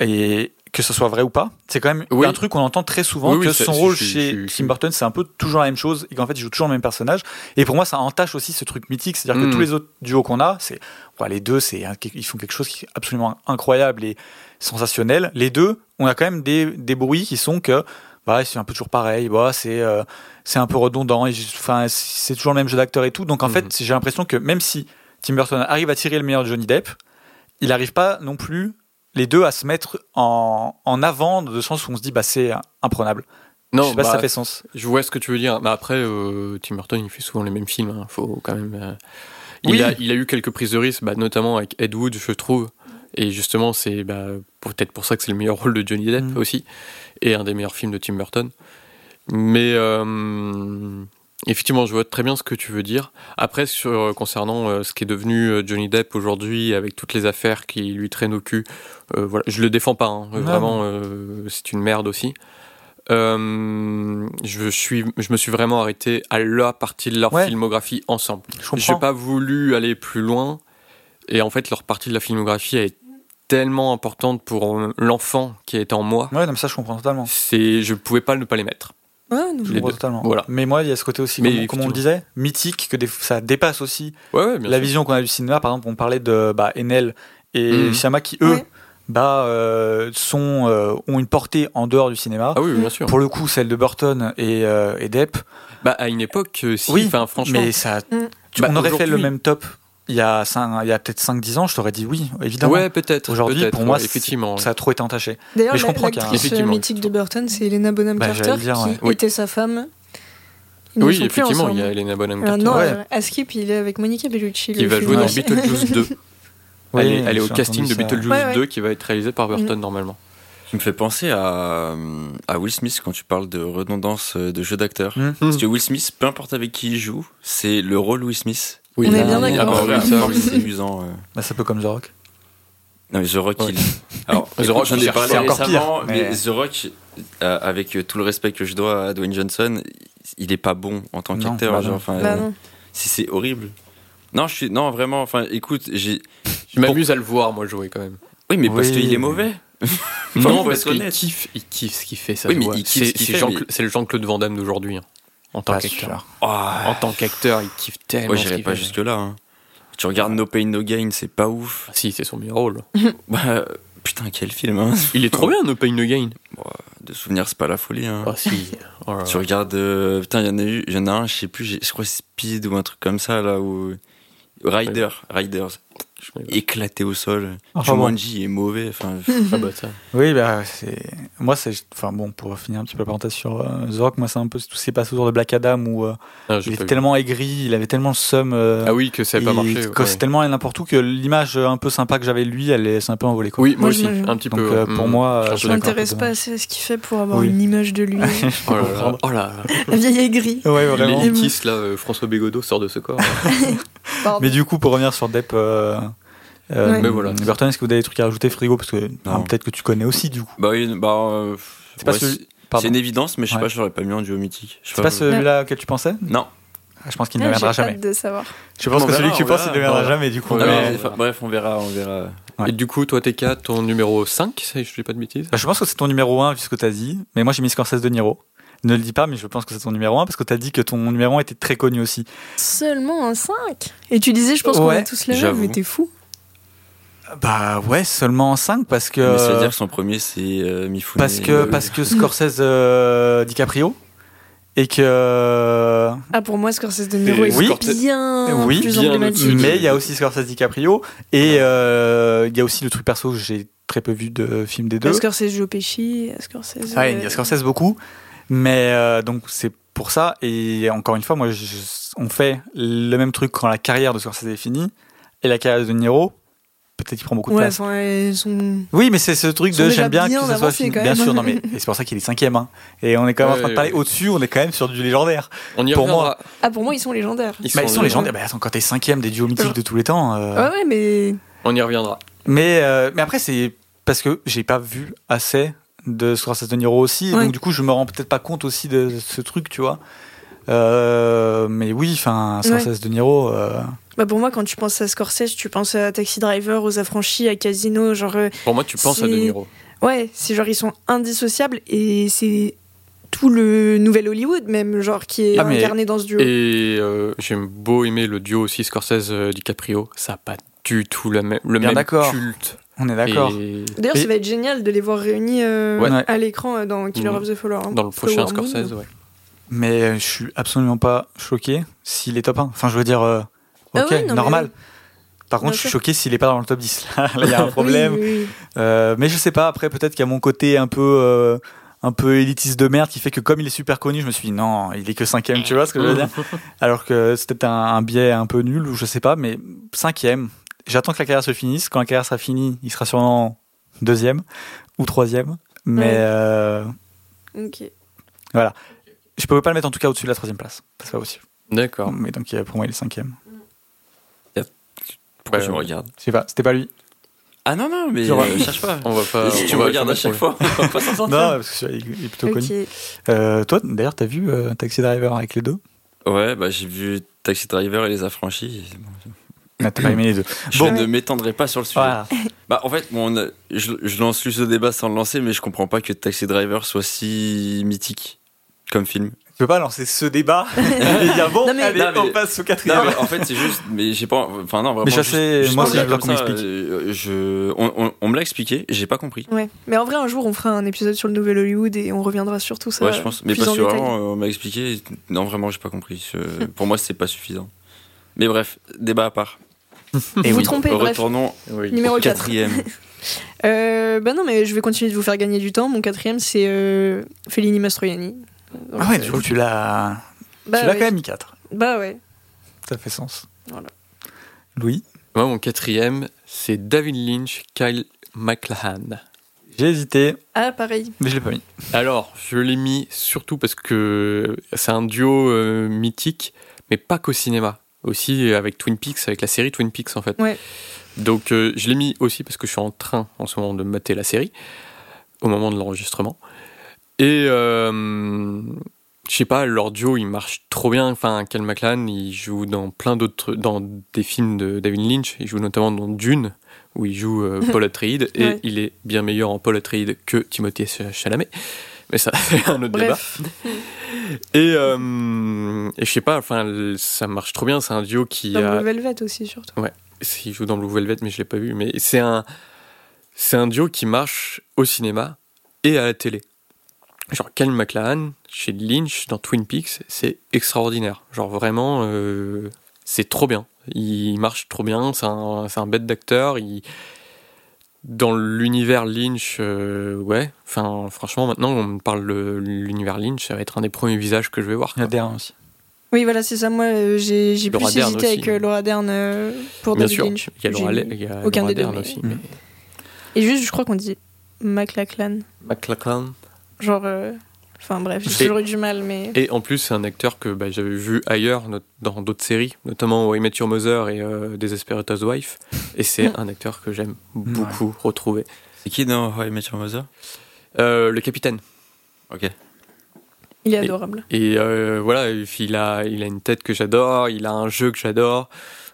Et que ce soit vrai ou pas, c'est quand même Oui. un truc qu'on entend très souvent Oui, oui, que son rôle chez je Tim Burton, c'est un peu toujours la même chose et qu'en fait, il joue toujours le même personnage. Et pour moi, ça entache aussi ce truc mythique, c'est-à-dire que Mm. tous les autres duos qu'on a, c'est les deux, c'est ils font quelque chose qui est absolument incroyable et sensationnel. Les deux, on a quand même des, des bruits qui sont que bah, c'est un peu toujours pareil, bah, c'est euh, c'est un peu redondant, et juste- enfin c'est toujours le même jeu d'acteur et tout. Donc en fait, j'ai l'impression que même si Tim Burton arrive à tirer le meilleur de Johnny Depp, il n'arrive pas non plus les deux à se mettre en, en avant de sens où on se dit bah c'est imprenable. Non, je sais pas si bah, ça fait sens. je vois ce que tu veux dire. Mais après, euh, Tim Burton, il fait souvent les mêmes films. hein. Faut quand même. euh, Oui. Il, a, il a eu quelques prises de risque, bah, notamment avec Ed Wood, je trouve. Et justement, c'est bah, peut-être pour ça que c'est le meilleur rôle de Johnny Depp Mm. aussi, et un des meilleurs films de Tim Burton. Mais euh, effectivement, je vois très bien ce que tu veux dire. Après, sur, concernant euh, ce qui est devenu euh, Johnny Depp aujourd'hui, avec toutes les affaires qui lui traînent au cul, euh, voilà, je le défends pas. hein. Non, Vraiment, euh, c'est une merde aussi. Euh, je, suis, je me suis vraiment arrêté à la partie de leur Ouais. filmographie ensemble. Je. J'ai pas voulu aller plus loin. Et en fait, leur partie de la filmographie est tellement importante pour euh, l'enfant qui est en moi. Ouais, mais ça je comprends totalement. C'est, je pouvais pas ne pas les mettre. Ouais, Je comprends deux. totalement. Voilà. Mais moi, il y a ce côté aussi, Mais comme, comme on le disait, mythique, que des, ça dépasse aussi Ouais, ouais, bien la sûr. vision qu'on a du cinéma. Par exemple, on parlait de bah, Enel et. Shyama qui, eux, Ouais. bah, euh, sont, euh, ont une portée en dehors du cinéma. Ah oui, bien sûr. Pour le coup, celle de Burton et, euh, et Depp. Bah, à une époque, si, Oui, franchement. Mais ça, Mm. tu- Bah, on aurait fait le même top il y a, cinq- il y a peut-être 5-10 ans, je t'aurais dit oui, évidemment. Ouais, peut-être. Aujourd'hui, pour moi, ouais, c'est- effectivement. Ça a trop été entaché. D'ailleurs, je la- comprends qu'il y a un- l'actrice Effectivement. mythique de Burton, c'est Helena Bonham Bah, Carter, dire, qui ouais. Oui. était sa femme. Ils Oui, effectivement, il y a. Elena Bonham Euh, Carter non, Ouais. euh, Askip, il est avec Monica Bellucci. qui le va jouer dans. Beetlejuice 2. [LAUGHS] Oui, elle est, elle est au casting de. Beetlejuice Ouais, ouais. 2 qui va être réalisé par Burton normalement. Tu me fais penser à, à Will Smith quand tu parles de redondance euh, de jeu d'acteur. Hmm. Parce que Will Smith, peu importe avec qui il joue, c'est le rôle Will Smith. Oui, On est bien d'accord. Ah bah, [LAUGHS] c'est amusant. euh. Bah, c'est un peu comme The Rock. Non mais The Rock, Ouais. il... [LAUGHS] Alors, The Rock, j'en ai parlé récemment, pire, mais... mais- The Rock, euh, avec tout le respect que je dois à Dwayne Johnson, il est pas bon en tant qu'acteur. bah enfin, Bah euh, c'est horrible. Non, je suis non vraiment. Enfin, écoute, j'ai. Je m'amuse à le voir, moi, jouer quand même. Oui, mais parce qu'il est mauvais. non, [LAUGHS] parce être qu'il honnête. kiffe, il kiffe ce qu'il fait, ça Oui, se mais voit. il kiffe ce C'est c'est le Jean-Claude Van Damme d'aujourd'hui, hein, en tant qu'acteur. Ah, En tant qu'acteur, il kiffe tellement. moi, qu'il pas fait. jusque là. Tu regardes No Pain No Gain, c'est pas ouf. Ah, si, c'est son meilleur rôle. [LAUGHS] Bah, putain, quel film. Hein. Il est trop bien, No Pain No Gain. De souvenirs, c'est pas la folie. Hein. Ah, si. Oh. Tu regardes, euh, putain, il y en a eu, il y en a un, je sais plus, je crois que c'est Speed ou un truc comme ça là où Rider, Riders, éclaté au sol. Enfin, bon. Jumanji est mauvais. Enfin, Ah [LAUGHS] bah ça. Oui, bah, c'est. Moi, c'est. Enfin, bon, pour finir un petit peu la parenthèse sur euh, The Rock, moi, c'est un peu tout ce qui s'est passé autour de Black Adam où euh, Ah, il était vu. tellement aigri, il avait tellement le seum. euh, Ah oui, que ça n'avait pas marché. que ouais. c'est tellement n'importe où que l'image un peu sympa que j'avais de lui, elle est, c'est un peu envolée. Quoi. Oui, moi Moi, aussi, un petit Donc, peu. euh, ouais. pour Mm. moi, Je euh, m'intéresse pas assez à ce qu'il fait pour avoir Oui. une image de lui. [LAUGHS] Oh là là. Oh là là. La vieille aigrie. Ouais, vraiment. Les- là, euh, François Bégodeau sort de ce corps. [LAUGHS] Mais du coup, pour revenir sur Depp, euh, euh, Ouais. Mais voilà. Burton, est-ce que vous avez des trucs à rajouter, Frigo Parce que peut-être que tu connais aussi, du coup. bah oui, bah. euh, C'est ouais, une évidence, mais je sais Ouais. pas, je l'aurais pas mis en duo mythique. C'est pas celui-là auquel tu pensais? Non. Ah, Je pense qu'il ne viendra jamais. hâte de savoir. Je pense On que celui que tu penses, verra. il ne viendra jamais, du coup. On Non, verra, mais- mais, enfin, bref, on verra, on verra. Ouais. Et du coup, toi, TK, ton numéro 5, si je dis pas de bêtises? Bah, je pense que c'est ton numéro 1 vu ce que tu as dit, mais moi j'ai mis Scorsese de Niro. Ne le dis pas, mais je pense que c'est ton numéro 1 parce que tu as dit que ton numéro 1 était très connu aussi. Seulement un 5 Et tu disais, je pense qu'on Ouais, a tous les mêmes, j'avoue. mais t'es fou. Bah ouais, seulement 5 parce que. Mais ça veut dire que son premier, c'est euh, Mifune. parce, que, parce que Scorsese euh, DiCaprio et que. Ah, pour moi, Scorsese de Niro est Oui. bien Oui, plus bien emblématique. Mais il y a aussi Scorsese DiCaprio et euh, il y a aussi le truc perso que j'ai très peu vu de films des deux. Scorsese Joe Pesci, Scorsese. Ouais, il y euh, a Scorsese beaucoup, mais euh, donc c'est pour ça. Et encore une fois, moi, je- on fait le même truc quand la carrière de Scorsese est finie et la carrière de Niro. Peut-être qu'il prend beaucoup de Ouais, place. enfin, elles sont. Oui, mais c'est ce truc Ils de j'aime bien, bien que ça soit fini. Bien sûr, non mais [LAUGHS] et c'est pour ça qu'il est cinquième. Hein. Et on est quand même en Ouais, train de parler ouais. au-dessus. On est quand même sur du légendaire. On y Pour reviendra. Ah, pour moi, ils sont légendaires. Bah, ils sont légendaires. Bah, attends, quand t'es cinquième des duos mythiques de tous les temps. euh, Ouais, ouais, mais. On y reviendra. Mais, euh, mais après, c'est parce que j'ai pas vu assez de Scorsese de Niro aussi. et Ouais. Donc, du coup, je me rends peut-être pas compte aussi de ce truc, tu vois. Euh, mais oui, enfin, Scorsese de Niro. euh, Bah, pour moi, quand tu penses à Scorsese, tu penses à Taxi Driver, aux affranchis, à Casino. Genre. euh, Pour moi, tu penses à De Niro. Ouais, c'est genre, ils sont indissociables et c'est tout le nouvel Hollywood, même, genre, qui est Ah, mais- incarné dans ce duo. Et euh, j'aime beau aimer le duo aussi Scorsese-DiCaprio. Ça n'a pas du tout la le Bien même culte. On est d'accord. Et D'ailleurs, Et- ça va être génial de les voir réunis euh, Ouais. à l'écran euh, dans Killer Mhm. of the Flower. hein. dans le prochain. Scorsese, ouais. Mais euh, je suis absolument pas choqué s'il est top 1. Enfin, je veux dire, euh, Ah ok, ouais, non, mais normal. Par contre, je suis choqué s'il est pas dans le top 10. [LAUGHS] Là, il y a un problème. Oui, oui, oui. Euh, mais je sais pas, après, peut-être qu'il y a mon côté un peu. euh, un peu élitiste de merde qui fait que comme il est super connu, je me suis dit non, il est que cinquième, tu vois ce que je veux dire? [LAUGHS] Alors que peut-être un, un biais un peu nul ou je sais pas, mais cinquième. J'attends que la carrière se finisse. Quand la carrière sera finie, il sera sûrement deuxième ou troisième. Mais Ouais. euh, Ok. je peux pas le mettre en tout cas au-dessus de la troisième place. C'est pas possible. D'accord. Mais donc pour moi, il est cinquième. Pourquoi Ouais, tu me regardes Je sais pas, c'était pas lui. Ah non, non, mais euh, [LAUGHS] cherche pas. On va pas. si tu me regardes à chaque fois, [LAUGHS] on va pas s'en sortir. Non, parce qu'il est plutôt connu. Euh, toi, d'ailleurs, t'as vu euh, Taxi Driver avec les deux? Ouais, bah j'ai vu Taxi Driver et les affranchis. Ah, T'as pas aimé les deux. Je ne m'étendrai pas sur le sujet. Voilà. [LAUGHS] Bah en fait, bon, on a- je, je lance juste ce débat sans le lancer, mais je comprends pas que Taxi Driver soit si mythique comme film Tu peux pas lancer ce débat [LAUGHS] et dire bon, Non, mais- allez, Non, mais- on passe au quatrième. Non, mais en fait, c'est juste. Mais j'ai pas. Enfin, non, vraiment. Mais sais, juste moi le qu'on comme ça, m'explique. euh, Je, on, on- on me l'a expliqué, j'ai pas compris. Ouais. Mais en vrai, un jour, on fera un épisode sur le nouvel Hollywood et on reviendra sur tout ça. ouais, je pense. Mais parce que vraiment, euh, on m'a expliqué. Non, vraiment, j'ai pas compris. Pour moi, c'est pas suffisant. Mais bref, débat à part. Et vous trompez, bref. Retournons Numéro au 4. quatrième. [LAUGHS] Euh, bah non, mais je vais continuer de vous faire gagner du temps. Mon quatrième, c'est euh, Fellini Mastroianni. Donc, Ah ouais, du coup, tu l'as bah, tu l'as ouais. quand même mis 4. Bah ouais. Ça fait sens. Voilà. Louis, Moi, mon quatrième, c'est David Lynch, Kyle MacLachlan. j'ai hésité, Ah, pareil. mais je l'ai pas mis. Alors, je l'ai mis surtout parce que c'est un duo euh, mythique, mais pas qu'au cinéma. Aussi avec Twin Peaks, avec la série Twin Peaks en fait. Ouais. Donc, euh, je l'ai mis aussi parce que je suis en train en ce moment de mater la série, au moment de l'enregistrement. Et euh, je sais pas, leur duo il marche trop bien. Enfin, Cal McLaren il joue dans plein d'autres, dans des films de David Lynch. Il joue notamment dans Dune où il joue euh, [LAUGHS] Paul Atreides et Ouais. il est bien meilleur en Paul Atreides que Timothée Chalamet. Mais ça, [LAUGHS] c'est un autre débat. [LAUGHS] Et, euh, et je sais pas, enfin, ça marche trop bien. C'est un duo qui Dans a, Blue Velvet aussi, surtout. il joue dans Blue Velvet, mais je l'ai pas vu. Mais c'est un, c'est un duo qui marche au cinéma et à la télé. Genre Cal McLachlan chez Lynch dans Twin Peaks, c'est extraordinaire. Genre vraiment, euh, c'est trop bien. Il marche trop bien. C'est un, un bête d'acteur. Il dans l'univers Lynch, euh, ouais. Enfin, franchement, maintenant on me parle de l'univers Lynch, ça va être un des premiers visages que je vais voir. Il y a. Dern aussi. Oui, voilà, c'est ça. Moi, euh, j'ai plus Dern hésité aussi. avec euh, Laura Dern pour Bien David sûr, Lynch. il y a Laura, il y a aucun Laura des deux, Dern mais- aussi. Et juste, je crois qu'on dit McLachlan. McLachlan. Genre. Enfin bref, j'ai toujours eu du mal, mais. Et en plus, c'est un acteur que bah, j'avais vu ailleurs, not- dans d'autres séries, notamment I Met Your Mother et euh, Desperate Housewives. Et c'est Mm. un acteur que j'aime beaucoup retrouver. C'est qui dans I Met Your Mother? Euh, le capitaine. Ok. Il est adorable. Et euh, voilà, il a, il a une tête que j'adore, il a un jeu que j'adore.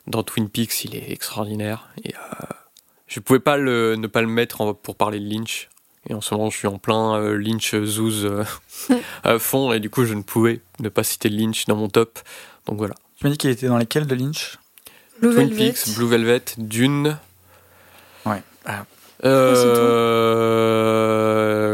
Dans Twin Peaks, il est extraordinaire. Et euh, je pouvais pas le, ne pas le mettre en- pour parler de Lynch. Et en ce moment, je suis en plein euh, Lynch Zouz euh, [LAUGHS] à fond, et du coup, je ne pouvais ne pas citer Lynch dans mon top. Donc voilà. Tu m'as dit qu'il était dans lesquels de Lynch? Blue Twin Velvet. Peaks, Blue Velvet, Dune. Ouais. Ah. Euh,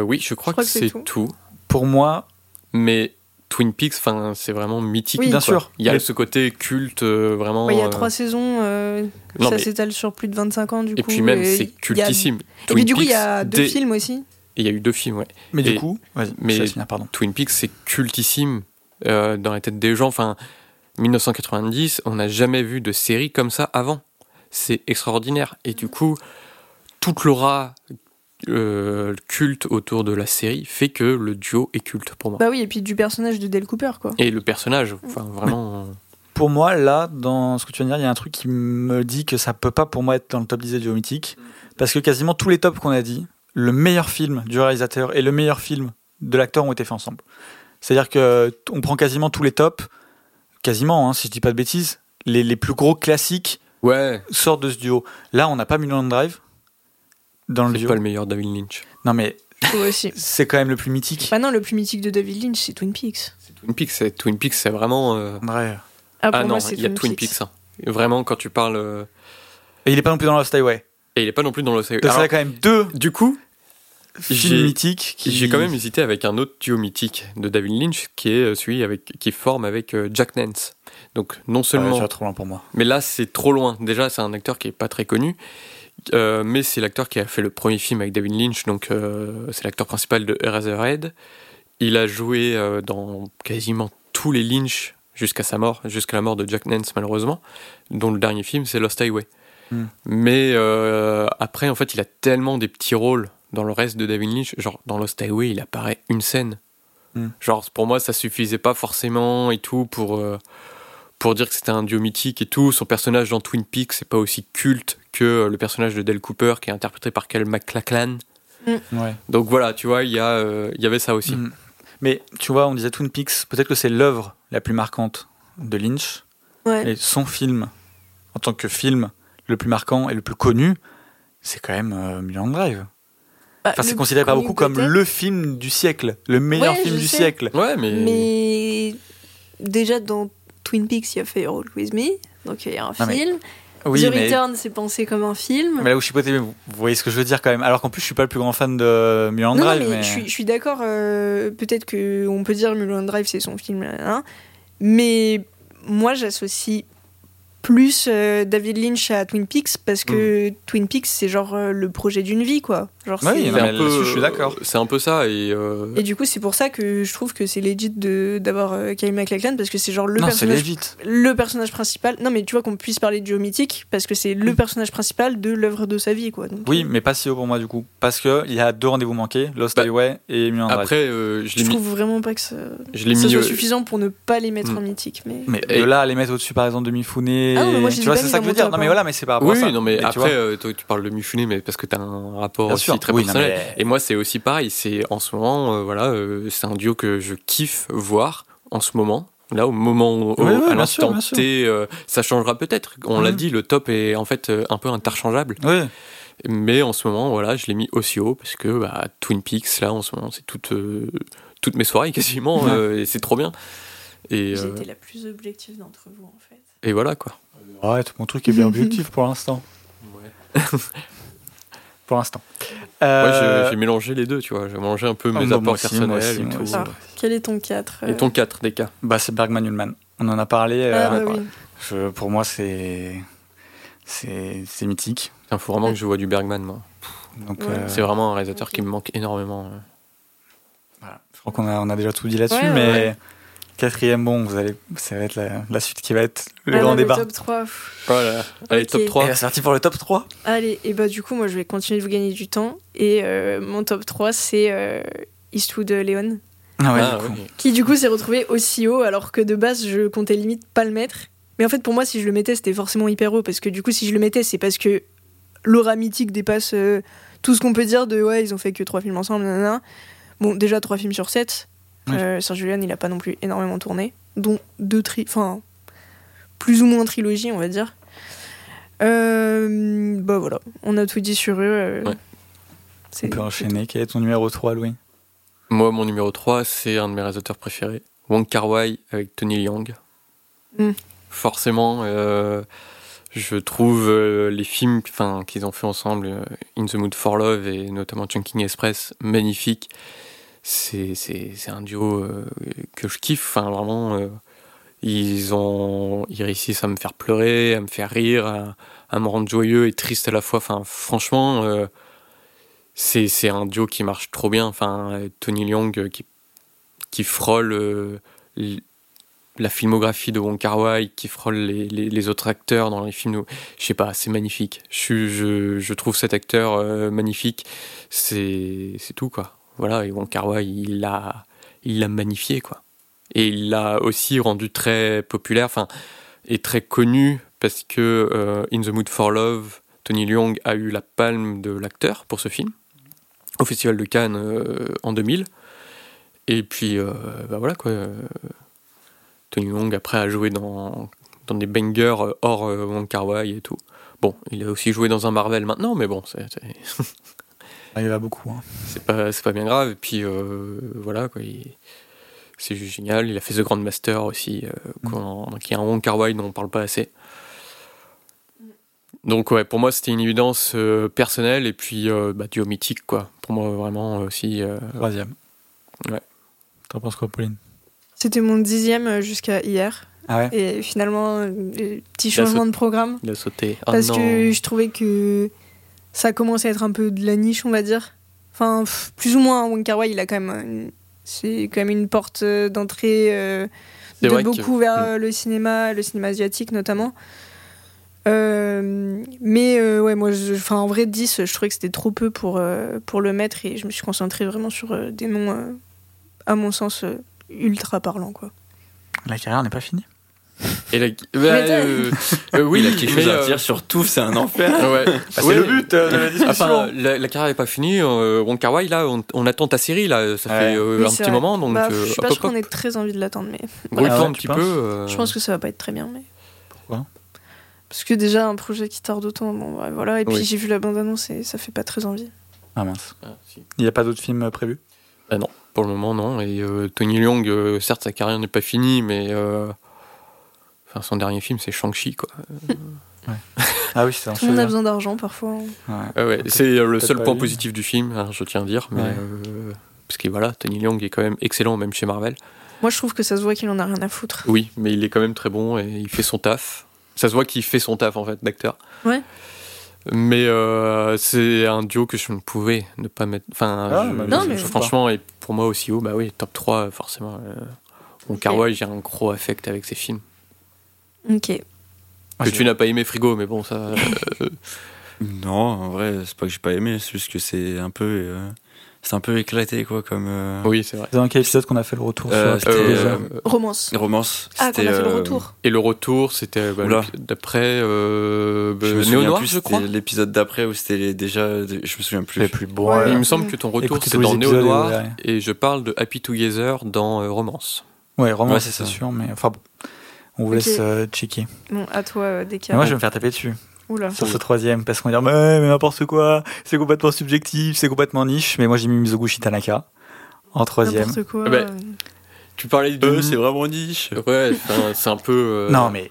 oui, je crois, crois que, c'est tout. tout. Pour moi, Mais Twin Peaks, enfin, c'est vraiment mythique. Oui. bien quoi. sûr. Il y a Mais- ce côté culte, euh, vraiment. Ouais, il y a euh, trois saisons, euh, non, ça mais- s'étale sur plus de 25 ans du Et coup. puis même, et c'est y a- cultissime. Et puis du coup, il y a deux films aussi. Et il y a eu deux films, ouais. mais du Et- coup, mais- finir, pardon. Twin Peaks, c'est cultissime euh, dans la tête des gens. Enfin, 1990, on n'a jamais vu de série comme ça avant. C'est extraordinaire. Et du coup, toute l'aura euh, culte autour de la série fait que le duo est culte pour moi. Bah oui, et puis du personnage de Dale Cooper quoi. Et le personnage, enfin vraiment. euh, Pour moi, là, dans ce que tu viens de dire, il y a un truc qui me dit que ça peut pas pour moi être dans le top 10 des duos mythiques. Parce que quasiment tous les tops qu'on a dit, le meilleur film du réalisateur et le meilleur film de l'acteur ont été faits ensemble. C'est-à-dire que on prend quasiment tous les tops, quasiment, hein, si je dis pas de bêtises, les, les plus gros classiques Ouais, sortent de ce duo. Là, on n'a pas Mulholland Drive dans le c'est pas le meilleur David Lynch. Non, mais [LAUGHS] c'est quand même le plus mythique. Bah non, le plus mythique de David Lynch, c'est Twin Peaks. C'est Twin Peaks, c'est Twin Peaks, c'est vraiment. euh, Ouais. Ah, pour Ah non, il y a Twin Peaks. hein. Vraiment, quand tu parles. euh, Et il est pas non plus dans Lost Highway. Et il est pas non plus dans le. Donc, ça a quand même deux du coup, mythiques qui. J'ai quand même hésité avec un autre duo mythique de David Lynch qui est euh, celui avec, qui forme avec euh, Jack Nance. Donc non Ouais, seulement, vas trop loin pour moi. mais là c'est trop loin. Déjà c'est un acteur qui est pas très connu, euh, mais c'est l'acteur qui a fait le premier film avec David Lynch, donc euh, c'est l'acteur principal de Eraserhead. Il a joué euh, dans quasiment tous les Lynch jusqu'à sa mort, jusqu'à la mort de Jack Nance malheureusement, dont le dernier film c'est Lost Highway. Hmm. Mais après en fait il a tellement des petits rôles dans le reste de David Lynch, genre dans Lost Highway il apparaît une scène. Hmm. Genre pour moi ça suffisait pas forcément et tout pour pour dire que c'était un duo mythique et tout. Son personnage dans Twin Peaks c'est pas aussi culte que euh, le personnage de Dale Cooper qui est interprété par Cal MacLachlan. Ouais. Donc voilà tu vois il y a euh, il y avait ça aussi. Mm. Mais tu vois, on disait Twin Peaks, peut-être que c'est l'œuvre la plus marquante de Lynch. Ouais. Et son film, en tant que film le plus marquant et le plus connu, c'est quand même euh, Mulholland Drive. Bah, Enfin, c'est considéré par beaucoup comme le film du siècle, le meilleur Ouais, film du sais. siècle. Ouais, mais. Mais déjà dans Twin Peaks, il y a fait Roll With Me, donc il y a un Non, mais- film. Oui, The mais, Return, c'est pensé comme un film. mais là où je suis poté, vous voyez ce que je veux dire quand même. Alors qu'en plus, je suis pas le plus grand fan de Mulholland non, non, Drive. mais, mais... je suis, je suis d'accord. euh, Peut-être que on peut dire Mulholland Drive, c'est son film, mais moi, j'associe plus euh, David Lynch à Twin Peaks parce que Twin Peaks, c'est genre euh, le projet d'une vie, quoi. Genre, Oui, c'est- non, un peu- là-dessus, je suis d'accord. C'est un peu ça. Et, euh, Et du coup, c'est pour ça que je trouve que c'est legit de- d'avoir euh, Kyle MacLachlan parce que c'est genre le non, personnage le personnage principal. Non, mais tu vois qu'on puisse parler de Joe Mythique parce que c'est le personnage principal de l'œuvre de sa vie, quoi. Donc, Oui, euh, mais pas si haut pour moi du coup. Parce que il y a deux rendez-vous manqués, Lost Bah, Highway et Drive. après, euh, je je l'ai mis. trouve vraiment pas que ça, Je l'ai ça mis. soit euh, suffisant pour ne pas les mettre Mm. en mythique. Mais... Mais Et- de là à les mettre au-dessus par exemple de Mifune, Ah non, moi, tu vois, pas c'est ça que je veux dire. Non mais voilà, mais c'est rapport Oui, non, mais après, euh, tu parles de Mifune, mais parce que t'as un rapport aussi très oui, personnel. mais- Et moi, c'est aussi pareil. C'est en ce moment, euh, voilà, euh, c'est un duo que je kiffe voir en ce moment. Là, au moment, où- Oui, oui, à l'instant. T, euh, ça changera peut-être. On l'a Mhm. dit, le top est en fait euh, un peu interchangeable. Mais en ce moment, voilà, je l'ai mis aussi haut parce que bah, Twin Peaks, là, en ce moment, c'est toutes, euh, toutes mes soirées quasiment, Ouais. euh, et c'est trop bien. Euh, été la plus objective d'entre vous, en fait. et voilà quoi. ouais, tout mon truc est bien objectif pour l'instant. [LAUGHS] Pour l'instant. Euh, j'ai- j'ai mélangé les deux, tu vois. J'ai mélangé un peu mes moi apports aussi, personnels aussi, et tout. Ah, quel est ton 4 Et ton 4 des cas. Bah, c'est Bergman Ullman. On en a parlé. Ah, euh, bah oui. je- pour moi, c'est c'est c'est mythique. Il faut vraiment que je vois du Bergman, moi. Donc, Ouais. euh, C'est vraiment un réalisateur qui me manque énormément. euh. voilà. Je crois qu'on a, on a déjà tout dit là-dessus, Ouais, mais ouais. Quatrième, bon, vous allez, ça va être la, suite qui va être le ah grand débat. Le top 3. Voilà. Allez, top 3. C'est parti pour le top 3. Allez, et bah du coup, moi je vais continuer de vous gagner du temps. Et euh, mon top 3, c'est euh, Eastwood euh, Leon. Ah ouais, ah, du coup. Qui du coup s'est retrouvé aussi haut, alors que de base, je comptais limite pas le mettre. Mais en fait, pour moi, si je le mettais, c'était forcément hyper haut. Parce que du coup, si je le mettais, c'est parce que l'aura mythique dépasse euh, tout ce qu'on peut dire de ouais, ils ont fait que trois films ensemble. Bon, déjà trois films sur 7 euh, Sergio Leone, il a pas non plus énormément tourné. Dont deux tri. Enfin, plus ou moins trilogie, on va dire. Euh, bah voilà, on a tout dit sur eux. euh, Ouais. c'est- On peut enchaîner. Quel est ton numéro 3, Louis? Moi, mon numéro 3, c'est un de mes réalisateurs préférés. Wong Kar Wai avec Tony Leung. Mm. Forcément, euh, je trouve euh, les films enfin, qu'ils ont fait ensemble, euh, In the Mood for Love et notamment Chunking Express, magnifiques. C'est, un duo euh, que je kiffe. Enfin, vraiment, euh, ils, ont, ils réussissent à me faire pleurer, à me faire rire, à, me rendre joyeux et triste à la fois. Enfin, franchement, euh, c'est, un duo qui marche trop bien. Enfin, Tony Leung qui, qui frôle la filmographie de Wong Kar Wai, qui frôle les, les, autres acteurs dans les films. Je sais pas, c'est magnifique. Je, je, je trouve cet acteur magnifique. C'est tout, quoi. Voilà, et Wong Kar il l'a, il l'a magnifié, quoi. Et il l'a aussi rendu très populaire, enfin, et très connu, parce que euh, In the Mood for Love, Tony Leung a eu la palme de l'acteur pour ce film, au Festival de Cannes euh, en 2000. Et puis, euh, bah voilà, quoi. euh, Tony Leung, après, a joué dans, dans des bangers hors Wong Kar et tout. Bon, il a aussi joué dans un Marvel maintenant, mais bon, c'est, [LAUGHS] Il y en a beaucoup. hein. c'est pas c'est pas bien grave et puis euh, voilà quoi il- c'est juste génial il a fait The Grand Master aussi euh, qu'on- qui est un Wong Kar Wai dont on parle pas assez donc ouais pour moi c'était une évidence euh, personnelle et puis euh, bah, duo mythique quoi pour moi vraiment aussi euh, Troisième. Ouais. T'en penses quoi, Pauline? C'était mon dixième jusqu'à hier. Ah ouais? Et finalement, euh, petit changement de programme. il a sauté Ah Parce non. que je trouvais que ça commençait à être un peu de la niche, on va dire. Enfin, pff, plus ou moins, Wai, il a quand même. une- C'est quand même une porte euh, d'entrée euh, de vrai que- beaucoup vers Mm. le cinéma, le cinéma asiatique notamment. Euh, mais euh, ouais, moi, je- en vrai, 10, je trouvais que c'était trop peu pour, euh, pour le mettre et je me suis concentrée vraiment sur euh, des noms, euh, à mon sens, euh, ultra parlants, quoi. La carrière n'est pas finie. Et la- [LAUGHS] bah, euh, euh, oui Il a quelque chose à dire sur tout, c'est un enfer. [LAUGHS] ouais. Bah, c'est Ouais. le but euh, de la [LAUGHS] discussion. Enfin, la, la carrière n'est pas finie. Euh, Wong Kar Wai, là, on, on attend ta série, là. Ça Ouais. fait euh, Oui, un petit vrai. moment, donc Bah, euh, je suis pas qu'on ait très envie de l'attendre, mais Grouille-toi Ah ouais, un petit peu. euh, je pense que ça va pas être très bien. Mais... Pourquoi? Parce que déjà, un projet qui tarde autant, bon, ouais, voilà. Et puis Oui. j'ai vu la bande-annonce et ça fait pas très envie. Ah mince. Ah, si. Il n'y a pas d'autres films prévus? Pour le moment, non. Et Tony Leung, certes, sa carrière n'est pas finie, mais euh, enfin, son dernier film, c'est Shang-Chi, quoi. Ah oui, c'est un Tout le monde a besoin d'argent parfois. Ouais. Ah ouais, c'est euh, le seul point lui. positif du film, hein, je tiens à dire. Mais, Ouais. euh, parce que voilà, Tony Leung est quand même excellent, même chez Marvel. Moi, je trouve que ça se voit qu'il en a rien à foutre. Oui, mais il est quand même très bon et il fait son taf. Ça se voit qu'il fait son taf en fait d'acteur. Ouais. Mais euh, c'est un duo que je ne pouvais ne pas mettre. Enfin, Ah, je- bah, Non, je- mais- franchement, et pour moi aussi haut, bah oui, top 3, forcément. Euh, bon. Carway, j'ai un gros affect avec ses films. Ok. Moi, que tu n'as pas aimé Frigo, mais bon, ça. [LAUGHS] Non, en vrai, c'est pas que j'ai pas aimé, c'est juste que c'est un peu. euh, c'est un peu éclaté, quoi, comme. euh, oui, c'est vrai. C'est dans quel épisode qu'on a fait le retour Euh, sur c'était, Happy euh, Together Romance. Romance. Ah, qu'on a fait le retour. Et le retour, c'était bah, d'après euh, bah, Je me Néo souviens Noir, plus, je crois. c'était l'épisode d'après où c'était déjà. Je me souviens plus. Les plus. Ouais. Il me semble que ton retour, c'est dans Néo Noir, et je parle de Happy Together dans euh, Romance. Ouais, Ouais, c'est sûr, mais enfin bon. On vous laisse euh, checker. Bon, à toi, euh. Mais moi, je vais me faire taper dessus Oula. sur ce troisième parce qu'on va dire, mais, mais n'importe quoi, c'est complètement subjectif, c'est complètement niche. Mais moi, j'ai mis Mizoguchi Tanaka en troisième. N'importe quoi. Ah bah, Tu parlais de. Euh, c'est vraiment niche. Ouais, [LAUGHS] c'est un peu. euh, Non, mais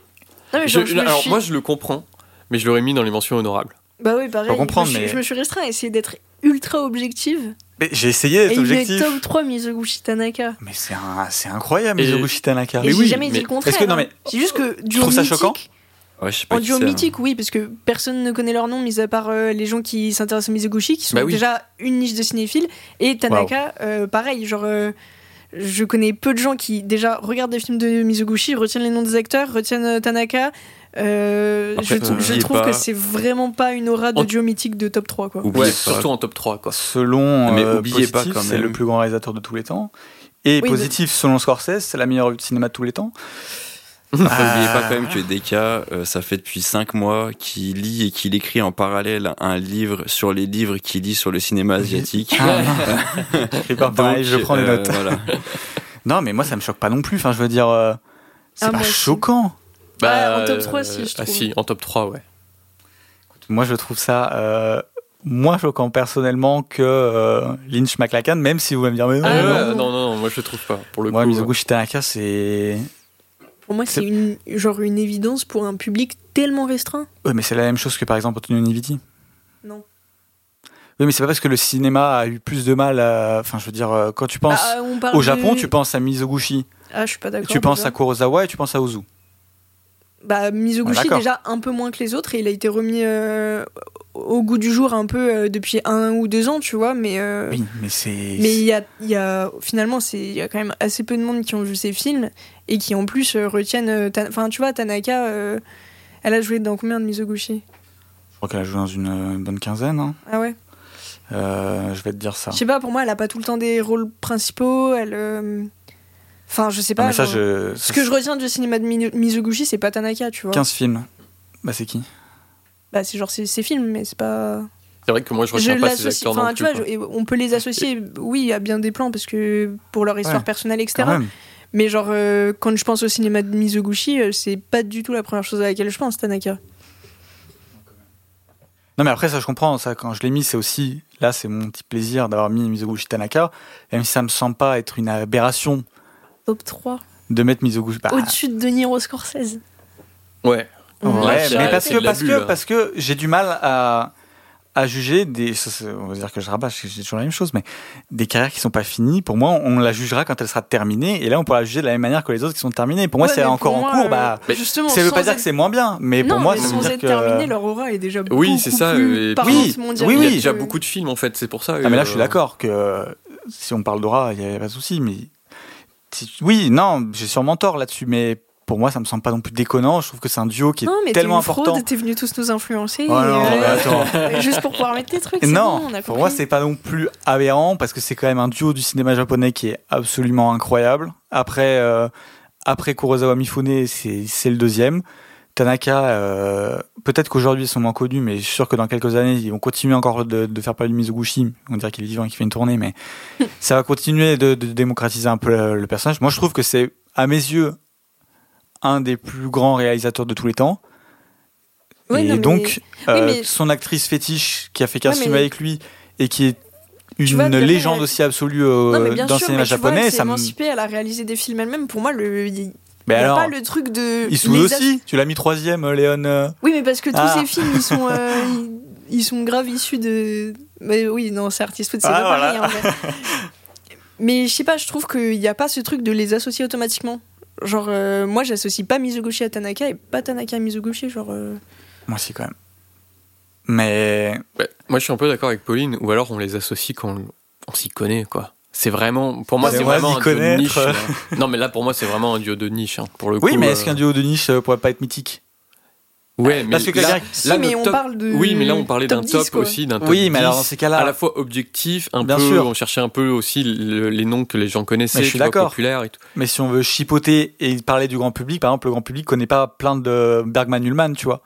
Non, mais genre, je alors suis- moi, je le comprends, mais je l'aurais mis dans les mentions honorables. Bah oui, pareil. Comprendre, je, me suis, mais- je me suis restreint à essayer d'être ultra objective. Mais j'ai essayé Et d'être il met objectif. top 3 Mizoguchi Tanaka. Mais c'est un- c'est incroyable, Et- Mizoguchi Tanaka. Mais j'ai oui, jamais dit mais le contraire. est-ce que- non, hein. mais- C'est juste que duo trouves ça choquant? Ouais, je sais pas En duo c'est, mythique, oui, parce que personne ne connaît leur nom, mis à part euh, les gens qui s'intéressent à Mizoguchi, qui sont Bah oui. déjà une niche de cinéphiles. Et Tanaka, euh, pareil, genre. euh, je connais peu de gens qui déjà regardent des films de Mizoguchi, retiennent les noms des acteurs, retiennent euh, Tanaka. Euh, Après, je, trouve pas- que c'est vraiment pas une aura de En- duo mythique de top 3. Quoi. Ouais, pas- surtout en top 3, quoi. Selon Mais euh, oubliez pas Positif, quand c'est le plus grand réalisateur de tous les temps. Et Oui, positif, selon Scorsese, c'est la meilleure œuvre de cinéma de tous les temps. Après, [LAUGHS] Ah. oubliez pas quand même que Deka, euh, ça fait depuis 5 mois qu'il lit et qu'il écrit en parallèle un livre sur les livres qu'il lit sur le cinéma asiatique. Ah, [LAUGHS] pas pareil, je prends des euh, notes. voilà. Non, mais moi, ça me choque pas non plus. Enfin, je veux dire, euh, c'est Ah, pas aussi. Choquant. Ouais, en top 3, euh, si, je Ah trouve. si, en top 3, ouais. Moi, je trouve ça euh, moins choquant personnellement que euh, Lynch McLachlan, même si vous allez me dire, mais non, Ah, non. non. non, non, non, moi je le trouve pas. Pour le Moi, coup, Mizoguchi Tanaka, c'est. Pour moi, c'est une, genre une évidence pour un public tellement restreint. Ouais, mais c'est la même chose que par exemple Antonio Niviti. Non. Oui, mais c'est pas parce que le cinéma a eu plus de mal à. Enfin, je veux dire, euh, quand tu penses Bah, au de- Japon, tu penses à Mizoguchi, Ah, je suis pas d'accord. tu penses déjà. à Kurosawa et tu penses à Ozu. Bah, Ah, Mizoguchi, déjà un peu moins que les autres, et il a été remis euh, au goût du jour un peu euh, depuis un ou deux ans, tu vois, mais. euh, Oui, mais c'est. Mais il y a, y a finalement, il y a quand même assez peu de monde qui ont vu ces films et qui en plus retiennent. Enfin, tu vois, Tanaka, elle a joué dans combien de Mizoguchi? Je crois qu'elle a joué dans une bonne quinzaine. hein. Ah ouais? Je vais te dire ça. Je sais pas, pour moi, elle a pas tout le temps des rôles principaux. Elle. Enfin, je sais Ah, pas. mais ça, genre- je. Ce que je retiens du cinéma de Mi- Mizoguchi, c'est pas Tanaka, tu vois. 15 films. Bah, c'est qui? Bah, c'est genre ses, films, mais c'est pas. C'est vrai que moi je Je retiens pas ces acteurs Enfin, non tu plus. vois, quoi. je- on peut les associer, oui, à bien des plans parce que pour leur histoire Ouais, personnelle, etc. Mais genre, euh, quand je pense au cinéma de Mizoguchi, euh, c'est pas du tout la première chose à laquelle je pense, Tanaka. Non, mais après, ça, je comprends. Ça, quand je l'ai mis, c'est aussi. Là, c'est mon petit plaisir d'avoir mis Mizoguchi Tanaka. Même si ça me semble pas être une aberration Top 3. de mettre Mizoguchi. Bah, Au-dessus de De Niro Scorsese. Ouais. Ouais, c'est- fait. mais parce c'est que, parce que, parce que j'ai du mal à, à juger des. ça, c'est- on va dire que je rabâche, c'est toujours la même chose, mais des carrières qui sont pas finies, pour moi, on la jugera quand elle sera terminée, et là, on pourra la juger de la même manière que les autres qui sont terminées. Pour moi, Ouais, si elle est mais encore en moi, cours, euh, bah. justement, Ça veut pas dire que c'est moins bien, mais non, pour moi, mais ça veut sans dire être que. terminé, leur aura est déjà beaucoup Oui, c'est ça, plus et- Oui, oui, Il y a oui. déjà beaucoup de films en fait, c'est pour ça. Ah, mais là, euh, je suis d'accord que euh, si on parle d'aura, il n'y a pas de souci, mais. Oui, non, j'ai sûrement tort là-dessus, mais pour moi, ça me semble pas non plus déconnant. Je trouve que c'est un duo qui est Non, tellement une fraude, important. t'es venu tous nous influencer. Oh non, euh, attends. [LAUGHS] Juste pour pouvoir mettre tes trucs. Non, bon, on a pour moi, c'est pas non plus aberrant parce que c'est quand même un duo du cinéma japonais qui est absolument incroyable. Après, euh, après Kurosawa Mifune, c'est c'est le deuxième. Tanaka, euh, peut-être qu'aujourd'hui ils sont moins connus, mais je suis sûr que dans quelques années ils vont continuer encore de, de faire parler de Mizoguchi. On dirait qu'il est vivant et qu'il fait une tournée, mais [LAUGHS] ça va continuer de, de démocratiser un peu le, le personnage. Moi, je trouve que c'est, à mes yeux, un des plus grands réalisateurs de tous les temps. Et non, mais- donc, Oui, euh, mais- son actrice fétiche qui a fait qu'un film mais- avec lui et qui est une vois, légende aussi absolue euh, non, dans le cinéma japonais, elle s'est émancipée, elle a réalisé des films elle-même. Pour moi, le, Mais alors, pas le truc de. Aussi, tu l'as mis troisième, euh, Léon. euh. Oui, mais parce que tous Ah. ces films, ils sont, [LAUGHS] euh, ils, ils sont grave issus de. Mais oui, non, c'est Artist Food, c'est Ah, pas pareil. en [LAUGHS] mais je sais pas, je trouve qu'il n'y a pas ce truc de les associer automatiquement. Genre, euh, moi, j'associe pas Mizoguchi à Tanaka et pas Tanaka à Mizoguchi. Genre, euh, Moi aussi, quand même. Mais. Ouais, moi, je suis un peu d'accord avec Pauline, ou alors on les associe quand on, on s'y connaît, quoi. C'est vraiment, pour moi, c'est vraiment un duo de niche. là. [LAUGHS] non, mais là, pour moi, c'est vraiment un duo de niche, hein, pour le coup. Oui, mais euh, est-ce qu'un duo de niche euh, pourrait pas être mythique? Ouais, mais Parce que là, quelqu'un- Si, là, mais le on parle de. Oui, mais là, on parlait d'un 10, top aussi, d'un top Oui, mais 10, alors dans ces cas-là. à la fois objectif, un Bien peu, sûr. on cherchait un peu aussi le- les noms que les gens connaissaient, Mais je suis d'accord. populaires et tout. Mais si on veut chipoter et parler du grand public, par exemple, le grand public connaît pas plein de Bergman-Ullman, tu vois.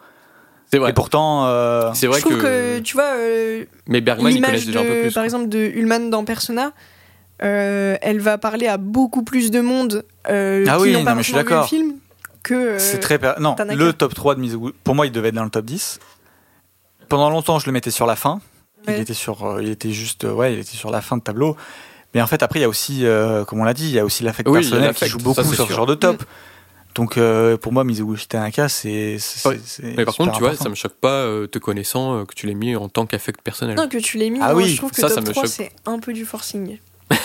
C'est vrai. Et pourtant, euh, C'est vrai je trouve que... que, tu vois, euh, Mais Bergman, l'image connaissent déjà un peu plus. par quoi. exemple, de Ullman dans Persona, euh, elle va parler à beaucoup plus de monde euh, Ah qui oui, n'ont pas non, mais je suis forcément vu le d'accord. film que. euh, c'est très. per- Non, Tanaka. le top 3 de Mizoguchi, pour moi, il devait être dans le top 10. Pendant longtemps, je le mettais sur la fin. Il était sur, euh, il était juste, euh, ouais, il était sur la fin de tableau. Mais en fait, après, il y a aussi, euh, comme on l'a dit, il y a aussi l'affect Oui, personnel qui joue beaucoup sur ce genre de top. Donc, euh, pour moi, Mizoguchi Tanaka, c'est. Ouais. c'est Mais par super contre, tu vois, important. ça me choque pas, euh, te connaissant, euh, que tu l'aies mis en tant qu'affect personnel. Non, que tu l'aies mis, Ah oui, je trouve que ça, ça me 3, choque. c'est un peu du forcing. [LAUGHS]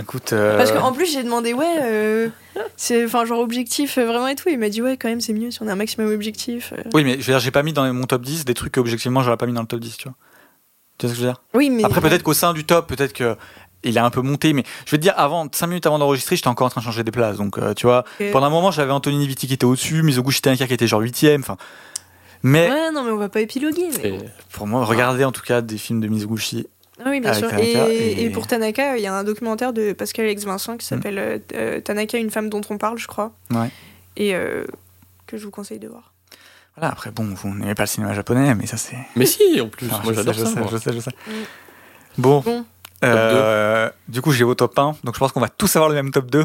Écoute, euh, Parce qu'en plus, j'ai demandé, ouais, euh, c'est enfin genre objectif euh, vraiment et tout. Il m'a dit, ouais, quand même, c'est mieux si on a un maximum objectif. euh. oui, mais je veux dire, j'ai pas mis dans mon top 10 des trucs que, objectivement, j'aurais pas mis dans le top 10, tu vois. Tu vois ce que je veux dire? Oui, mais. Après, peut-être qu'au sein du top, peut-être que il a un peu monté, mais je te dire, avant, 5 minutes avant d'enregistrer, j'étais encore en train de changer des places. Donc, euh, tu vois, pendant un moment, j'avais Anthony Niviti qui était au-dessus, Mizoguchi Tanaka qui était genre 8ème. Enfin, mais Ouais, non, mais on va pas épiloguer. Mais... Pour moi, regardez en tout cas des films de Mizoguchi. Ah oui, bien sûr. Tanaka et, et- et pour Tanaka, il y a un documentaire de Pascal Alex Vincent qui s'appelle euh, euh, Tanaka, une femme dont on parle, je crois. Ouais. Et euh, que je vous conseille de voir. Voilà, après, bon, vous n'aimez pas le cinéma japonais, mais ça, c'est. Mais si, en plus, Ah, moi je sais, j'adore je ça. sais, moi. je sais, je sais. Mm. Bon. Bon. Euh, du coup, j'ai vos top 1, donc je pense qu'on va tous avoir le même top 2.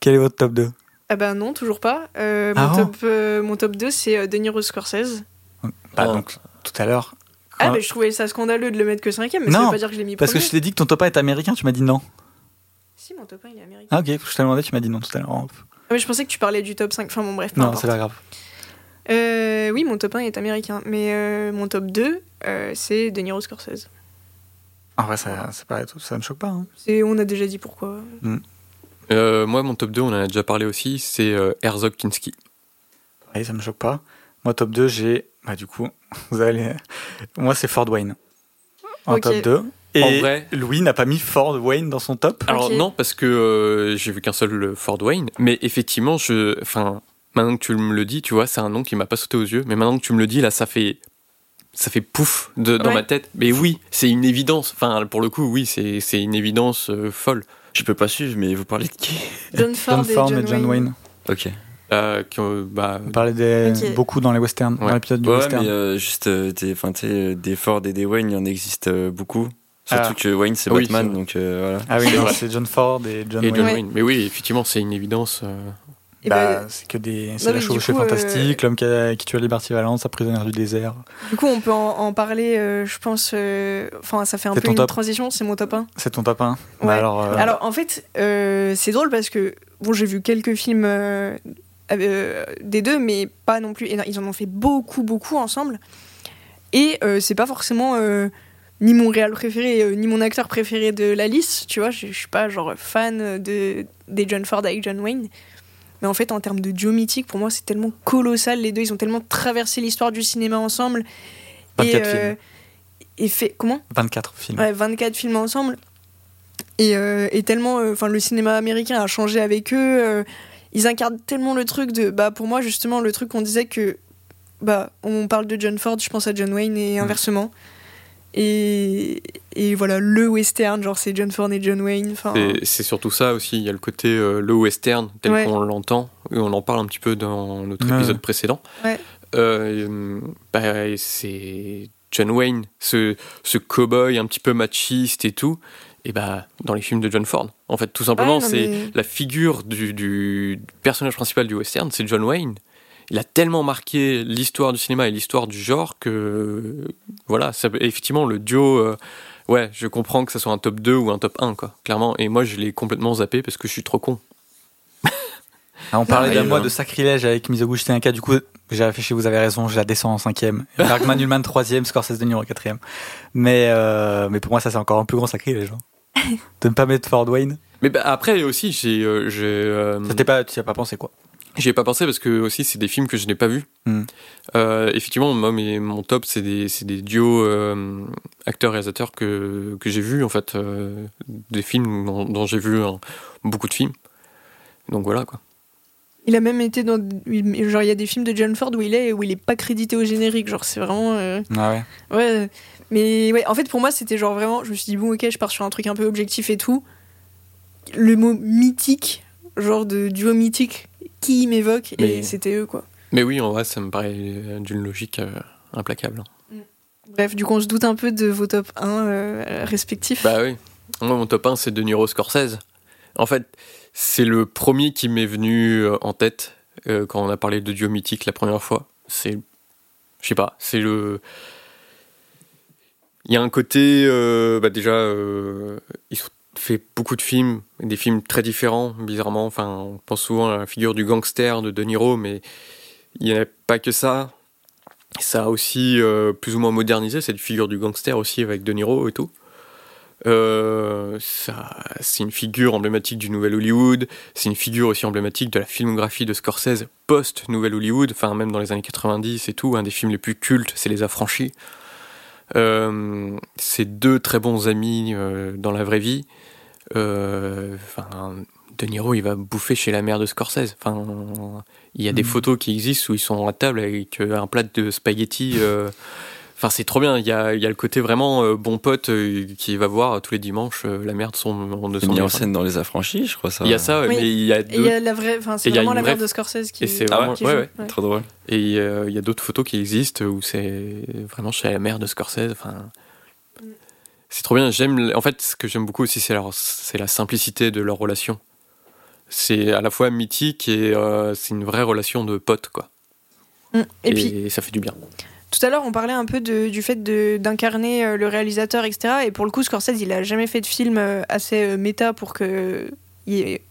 Quel est votre top 2 Ah bah non, toujours pas. Euh, Ah mon, bon? top, euh, mon top 2, c'est euh, De Niro Scorsese. Bah, Oh. donc, tout à l'heure. Ah, bah je trouvais ça scandaleux de le mettre que cinquième, mais ça Non, veut pas dire que je l'ai mis Parce que je t'ai dit que ton top 1 est américain, tu m'as dit non. Si, mon top 1, il est américain. Ah, ok, je t'ai demandé, tu m'as dit non tout à l'heure. Ah, mais je pensais que tu parlais du top 5. Enfin bon, bref. Non, c'est pas grave. Euh, oui, mon top 1 est américain. Mais euh, mon top 2, euh, c'est De Niro Scorsese. En vrai, ça, ça me choque pas. hein. C'est- On a déjà dit pourquoi. Euh, moi, mon top 2, on en a déjà parlé aussi, c'est euh, Herzog Kinski. Pareil, ça me choque pas. Moi, top 2, j'ai. Bah, du coup, [LAUGHS] vous allez. Moi, c'est Ford Wayne. En top 2. Et En vrai- Louis n'a pas mis Ford Wayne dans son top. Alors non, parce que euh, j'ai vu qu'un seul Ford Wayne, mais effectivement, je, enfin, maintenant que tu me le dis, tu vois, c'est un nom qui m'a pas sauté aux yeux, mais maintenant que tu me le dis, là, ça fait, ça fait pouf de, dans ma tête. Mais oui, c'est une évidence. Enfin, pour le coup, oui, c'est, c'est une évidence euh, folle. Je peux pas suivre, mais vous parlez de qui? John Ford, John Ford et John, et John Wayne. Wayne. Ok. Euh, qui, euh, bah, On parlait des... Beaucoup dans les westerns, dans l'épisode du Ouais, western. mais euh, juste euh, des, sais, des Ford et des Wayne, il y en existe euh, beaucoup. Surtout Ah. que Wayne c'est Oui, Batman, donc euh, voilà. Ah oui, C'est non, vrai. c'est John Ford et John et Wayne. John Ouais. Wayne. Mais oui, effectivement, c'est une évidence. euh, Bah, bah, c'est que des. C'est la chevauchée euh, fantastique, l'homme qui, a- qui tue Liberty Valance, sa prisonnière du désert. du coup, on peut en, en parler, euh, je pense. euh, Enfin, ça fait un C'est peu une top transition, c'est mon top 1. C'est ton top 1 Ouais. alors, euh, Alors, en fait, euh, c'est drôle parce que, bon, j'ai vu quelques films euh, des deux, mais pas non plus. Ils en ont fait beaucoup, beaucoup ensemble. Et euh, c'est pas forcément euh, ni mon réal préféré, ni mon acteur préféré de la liste, tu vois. Je je suis pas, genre, fan de, des John Ford avec John Wayne. Mais en fait, en termes de duo mythique, pour moi, c'est tellement colossal. Les deux, ils ont tellement traversé l'histoire du cinéma ensemble. 24 et, euh, et fait. Comment? 24 films. Ouais, 24 films ensemble. Et, et tellement, enfin, le cinéma américain a changé avec eux. Ils incarnent tellement le truc de, bah, pour moi justement, le truc qu'on disait que, bah, on parle de John Ford, je pense à John Wayne et inversement. Et, et voilà, le western, genre c'est John Ford et John Wayne. Enfin, c'est- c'est surtout ça aussi. Il y a le côté euh, le western tel Ouais. qu'on l'entend. Et on en parle un petit peu dans notre Ouais. épisode précédent. Ouais. Euh, bah, c'est John Wayne, ce, ce cow-boy un petit peu machiste et tout. Et bah, dans les films de John Ford. En fait, tout simplement, Ouais, c'est mais- la figure du, du personnage principal du western, c'est John Wayne. Il a tellement marqué l'histoire du cinéma et l'histoire du genre que, voilà, ça, effectivement, le duo euh, ouais, je comprends que ça soit un top 2 ou un top 1, quoi, clairement. Et moi, je l'ai complètement zappé parce que je suis trop con. Ah, on parlait d'un mois de sacrilège avec Mizoguchi Tanaka. Du coup, j'ai réfléchi, vous avez raison, je la descends en cinquième. [LAUGHS] Bergman Ullman troisième, Scorsese de Niro quatrième. Mais, euh, mais pour moi, ça c'est encore un plus grand sacrilège. hein. [LAUGHS] de ne pas mettre Ford Wayne. Mais bah, après aussi, j'ai, euh, j'ai, euh, pas, tu y as pas pensé quoi j'y ai pas pensé parce que aussi c'est des films que je n'ai pas vus. Hmm. Euh, effectivement, moi, mes- mon top, c'est des, des duos euh, acteurs-réalisateurs que, que j'ai vus, en fait, euh, des films dont, dont j'ai vu hein, beaucoup de films. Donc voilà, quoi. Il a même été dans. Genre, il y a des films de John Ford où il est, où il est pas crédité au générique. Genre, c'est vraiment. euh, Ah ouais. Ouais. Mais ouais, en fait, pour moi, c'était genre vraiment. Je me suis dit, bon, ok, je pars sur un truc un peu objectif et tout. Le mot mythique, genre de duo mythique, qui m'évoque, Mais- et c'était eux, quoi. Mais oui, en vrai, ça me paraît d'une logique euh, implacable. Bref, du coup, on se doute un peu de vos top 1 euh, respectifs. Bah oui. Moi, mon top 1, c'est De Niro Scorsese. En fait, c'est le premier qui m'est venu euh, en tête euh, quand on a parlé de duo mythique la première fois. C'est. Je sais pas, c'est le. Il y a un côté. euh, bah déjà, euh, ils ont fait beaucoup de films, des films très différents, bizarrement. Enfin, on pense souvent à la figure du gangster de De Niro, mais il n'y a pas que ça. Ça a aussi plus ou moins modernisé cette figure du gangster aussi avec De Niro et tout. Euh, ça, c'est une figure emblématique du Nouvel Hollywood. C'est une figure aussi emblématique de la filmographie de Scorsese post Nouvel Hollywood. Enfin, même dans les années 90 et tout. Un des films les plus cultes, c'est Les Affranchis. Euh, c'est deux très bons amis euh, dans la vraie vie. Euh, Enfin, De Niro, il va bouffer chez la mère de Scorsese. Enfin, il y a des Mhm. photos qui existent où ils sont à table avec un plat de spaghettis. Enfin, c'est trop bien. Il y a, il y a le côté vraiment euh, bon pote euh, qui va voir tous les dimanches euh, la mère de son, de C'est son mis en scène dans Les Affranchis, je crois ça. Il y a ça, Oui. mais il y a Et il y deux. a la vraie. Enfin, c'est Et vraiment la mère vraie- de Scorsese qui. Et c'est Ah vraiment, ouais, qui ouais, joue, ouais. Trop drôle. Et euh, il y a d'autres photos qui existent où c'est vraiment chez la mère de Scorsese. Enfin, c'est trop bien. J'aime. En fait, ce que j'aime beaucoup aussi, c'est leur- c'est la simplicité de leur relation. C'est à la fois mythique et euh, c'est une vraie relation de potes, quoi. Mm. Et, Et, puis, ça fait du bien. Tout à l'heure, on parlait un peu de- du fait d'incarner euh, le réalisateur, etc. Et pour le coup, Scorsese, il a jamais fait de film euh, assez euh, méta pour que il y ait,